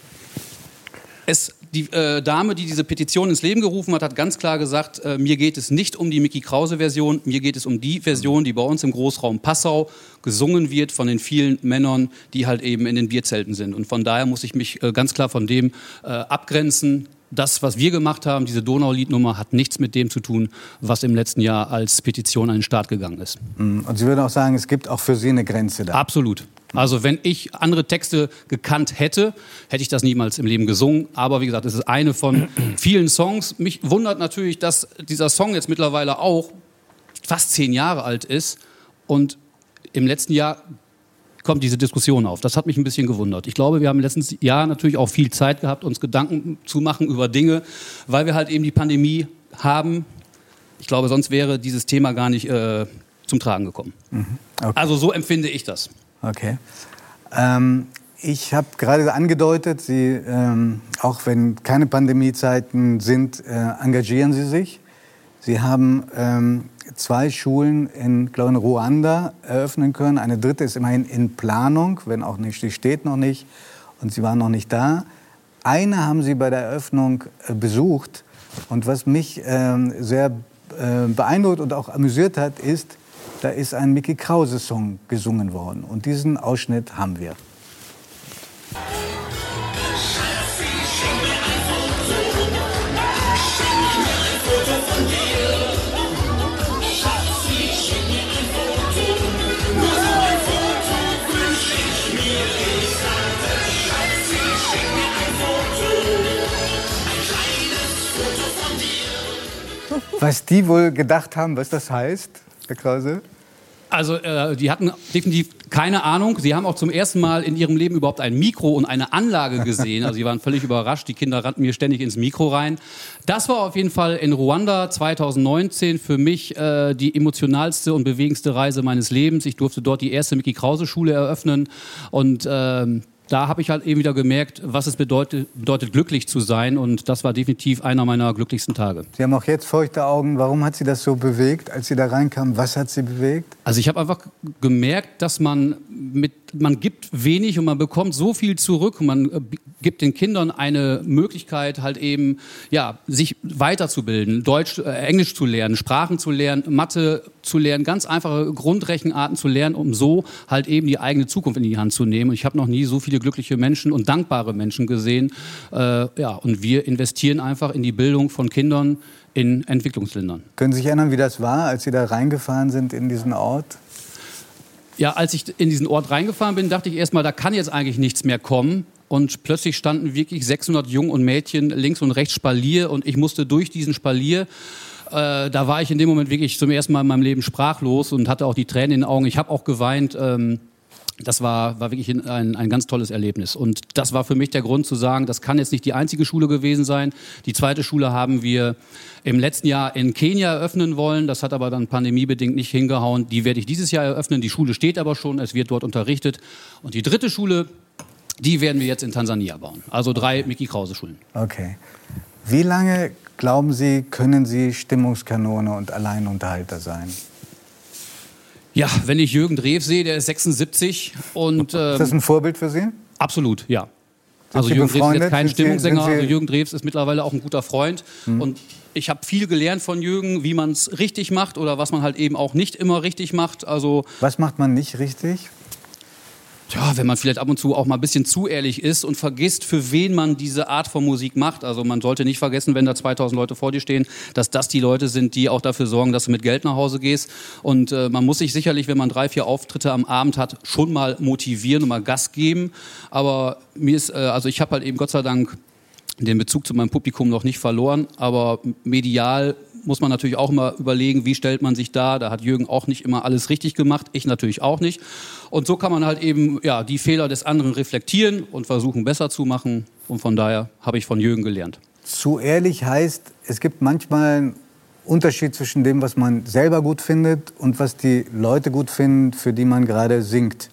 S3: es, die äh, Dame, die diese Petition ins Leben gerufen hat, hat ganz klar gesagt, äh, mir geht es nicht um die Mickey Krause-Version, mir geht es um die Version, die bei uns im Großraum Passau gesungen wird von den vielen Männern, die halt eben in den Bierzelten sind. Und von daher muss ich mich äh, ganz klar von dem äh, abgrenzen. Das, was wir gemacht haben, diese Donauliednummer, hat nichts mit dem zu tun, was im letzten Jahr als Petition an den Start gegangen ist.
S1: Mm, Und Sie würden auch sagen, es gibt auch für Sie eine Grenze da.
S3: Absolut. Also wenn ich andere Texte gekannt hätte, hätte ich das niemals im Leben gesungen. Aber wie gesagt, es ist eine von vielen Songs. Mich wundert natürlich, dass dieser Song jetzt mittlerweile auch fast zehn Jahre alt ist. Und im letzten Jahr kommt diese Diskussion auf. Das hat mich ein bisschen gewundert. Ich glaube, wir haben im letzten Jahr natürlich auch viel Zeit gehabt, uns Gedanken zu machen über Dinge, weil wir halt eben die Pandemie haben. Ich glaube, sonst wäre dieses Thema gar nicht äh, zum Tragen gekommen.
S1: Okay.
S3: Also so empfinde ich das.
S1: Okay. Ähm, ich habe gerade angedeutet, Sie, ähm, auch wenn keine Pandemiezeiten sind, äh, engagieren Sie sich. Sie haben ähm, zwei Schulen in, glaube ich, Ruanda eröffnen können. Eine dritte ist immerhin in Planung, wenn auch nicht, die steht noch nicht und Sie waren noch nicht da. Eine haben Sie bei der Eröffnung äh, besucht und was mich ähm, sehr äh, beeindruckt und auch amüsiert hat, ist, da ist ein Mickey Krause-Song gesungen worden. Und diesen Ausschnitt haben wir. Was die wohl gedacht haben, was das heißt, Herr Krause?
S3: Also äh, die hatten definitiv keine Ahnung. Sie haben auch zum ersten Mal in ihrem Leben überhaupt ein Mikro und eine Anlage gesehen. Also sie waren völlig überrascht. Die Kinder rannten mir ständig ins Mikro rein. Das war auf jeden Fall in Ruanda 2019 für mich äh, die emotionalste und bewegendste Reise meines Lebens. Ich durfte dort die erste Mickey Krause Schule eröffnen und ähm, da habe ich halt eben wieder gemerkt, was es bedeutet, bedeutet, glücklich zu sein. Und das war definitiv einer meiner glücklichsten Tage.
S1: Sie haben auch jetzt feuchte Augen. Warum hat Sie das so bewegt, als Sie da reinkamen? Was hat Sie bewegt?
S3: Also ich habe einfach gemerkt, dass man mit man gibt wenig und man bekommt so viel zurück. Man äh, gibt den Kindern eine Möglichkeit, halt eben ja sich weiterzubilden, Deutsch, äh, Englisch zu lernen, Sprachen zu lernen, Mathe zu lernen, ganz einfache Grundrechenarten zu lernen, um so halt eben die eigene Zukunft in die Hand zu nehmen. Und ich habe noch nie so viele glückliche Menschen und dankbare Menschen gesehen. Äh, ja, und wir investieren einfach in die Bildung von Kindern in Entwicklungsländern.
S1: Können Sie sich erinnern, wie das war, als Sie da reingefahren sind in diesen Ort?
S3: Ja, als ich in diesen Ort reingefahren bin, dachte ich erstmal, da kann jetzt eigentlich nichts mehr kommen. Und plötzlich standen wirklich 600 Jungen und Mädchen links und rechts Spalier und ich musste durch diesen Spalier. Äh, da war ich in dem Moment wirklich zum ersten Mal in meinem Leben sprachlos und hatte auch die Tränen in den Augen. Ich habe auch geweint. Ähm, das war, war wirklich ein, ein ganz tolles Erlebnis. Und das war für mich der Grund zu sagen, das kann jetzt nicht die einzige Schule gewesen sein. Die zweite Schule haben wir im letzten Jahr in Kenia eröffnen wollen. Das hat aber dann pandemiebedingt nicht hingehauen. Die werde ich dieses Jahr eröffnen. Die Schule steht aber schon, es wird dort unterrichtet. Und die dritte Schule, die werden wir jetzt in Tansania bauen. Also drei Mickey Krause Schulen.
S1: Okay. Wie lange, glauben Sie, können Sie Stimmungskanone und Alleinunterhalter sein?
S3: Ja, wenn ich Jürgen Drew sehe, der ist 76 und... Ähm,
S1: ist das ein Vorbild für Sie?
S3: Absolut, ja.
S1: Sind
S3: Also
S1: Sie
S3: Jürgen Drews ist jetzt kein
S1: Sind Sie-
S3: Stimmungssänger,
S1: sind Sie-
S3: also Jürgen Drews ist mittlerweile auch ein guter Freund.
S1: Mhm.
S3: Und ich habe viel gelernt von Jürgen, wie man es richtig macht oder was man halt eben auch nicht immer richtig macht. Also
S1: Was macht man nicht richtig?
S3: Ja, wenn man vielleicht ab und zu auch mal ein bisschen zu ehrlich ist und vergisst, für wen man diese Art von Musik macht. Also man sollte nicht vergessen, wenn da 2000 Leute vor dir stehen, dass das die Leute sind, die auch dafür sorgen, dass du mit Geld nach Hause gehst. Und äh, man muss sich sicherlich, wenn man drei, vier Auftritte am Abend hat, schon mal motivieren und mal Gas geben. Aber mir ist, äh, also ich habe halt eben Gott sei Dank den Bezug zu meinem Publikum noch nicht verloren, aber medial muss man natürlich auch immer überlegen, wie stellt man sich da. Da hat Jürgen auch nicht immer alles richtig gemacht, ich natürlich auch nicht. Und so kann man halt eben ja, die Fehler des anderen reflektieren und versuchen besser zu machen. Und von daher habe ich von Jürgen gelernt.
S1: Zu ehrlich heißt, es gibt manchmal einen Unterschied zwischen dem, was man selber gut findet und was die Leute gut finden, für die man gerade singt.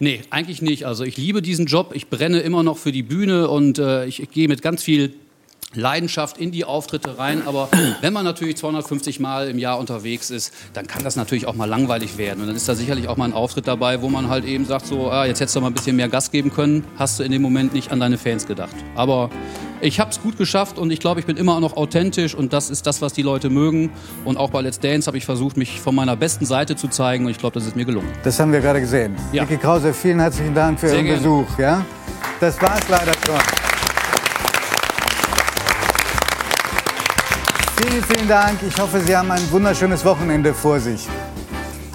S3: Nee, eigentlich nicht. Also ich liebe diesen Job. Ich brenne immer noch für die Bühne und äh, ich, ich gehe mit ganz viel Leidenschaft in die Auftritte rein. Aber wenn man natürlich 250 Mal im Jahr unterwegs ist, dann kann das natürlich auch mal langweilig werden. Und dann ist da sicherlich auch mal ein Auftritt dabei, wo man halt eben sagt, so, ah, jetzt hättest du mal ein bisschen mehr Gas geben können. Hast du in dem Moment nicht an deine Fans gedacht. Aber ich habe es gut geschafft und ich glaube, ich bin immer noch authentisch und das ist das, was die Leute mögen. Und auch bei Let's Dance habe ich versucht, mich von meiner besten Seite zu zeigen und ich glaube, das ist mir gelungen.
S1: Das haben wir gerade gesehen.
S3: Ja.
S1: Vicky Krause, vielen herzlichen Dank für
S3: Sehr
S1: Ihren
S3: gerne.
S1: Besuch. Ja? Das war's leider schon. Vielen, vielen Dank. Ich hoffe, Sie haben ein wunderschönes Wochenende vor sich.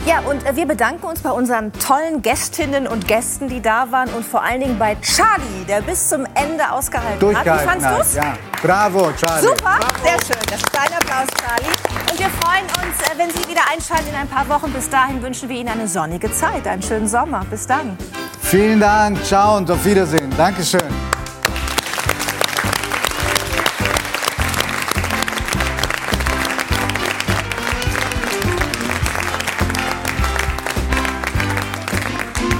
S2: Ja, und äh, wir bedanken uns bei unseren tollen Gästinnen und Gästen, die da waren und vor allen Dingen bei Charlie, der bis zum Ende ausgehalten hat. Wie
S1: hat.
S2: du's?
S1: Ja. Bravo, Charlie.
S2: Super, sehr schön. Das ist dein Applaus, Charlie. Und wir freuen uns, äh, wenn Sie wieder einschalten in ein paar Wochen. Bis dahin wünschen wir Ihnen eine sonnige Zeit, einen schönen Sommer. Bis dann.
S1: Vielen Dank. Ciao und auf Wiedersehen. Dankeschön.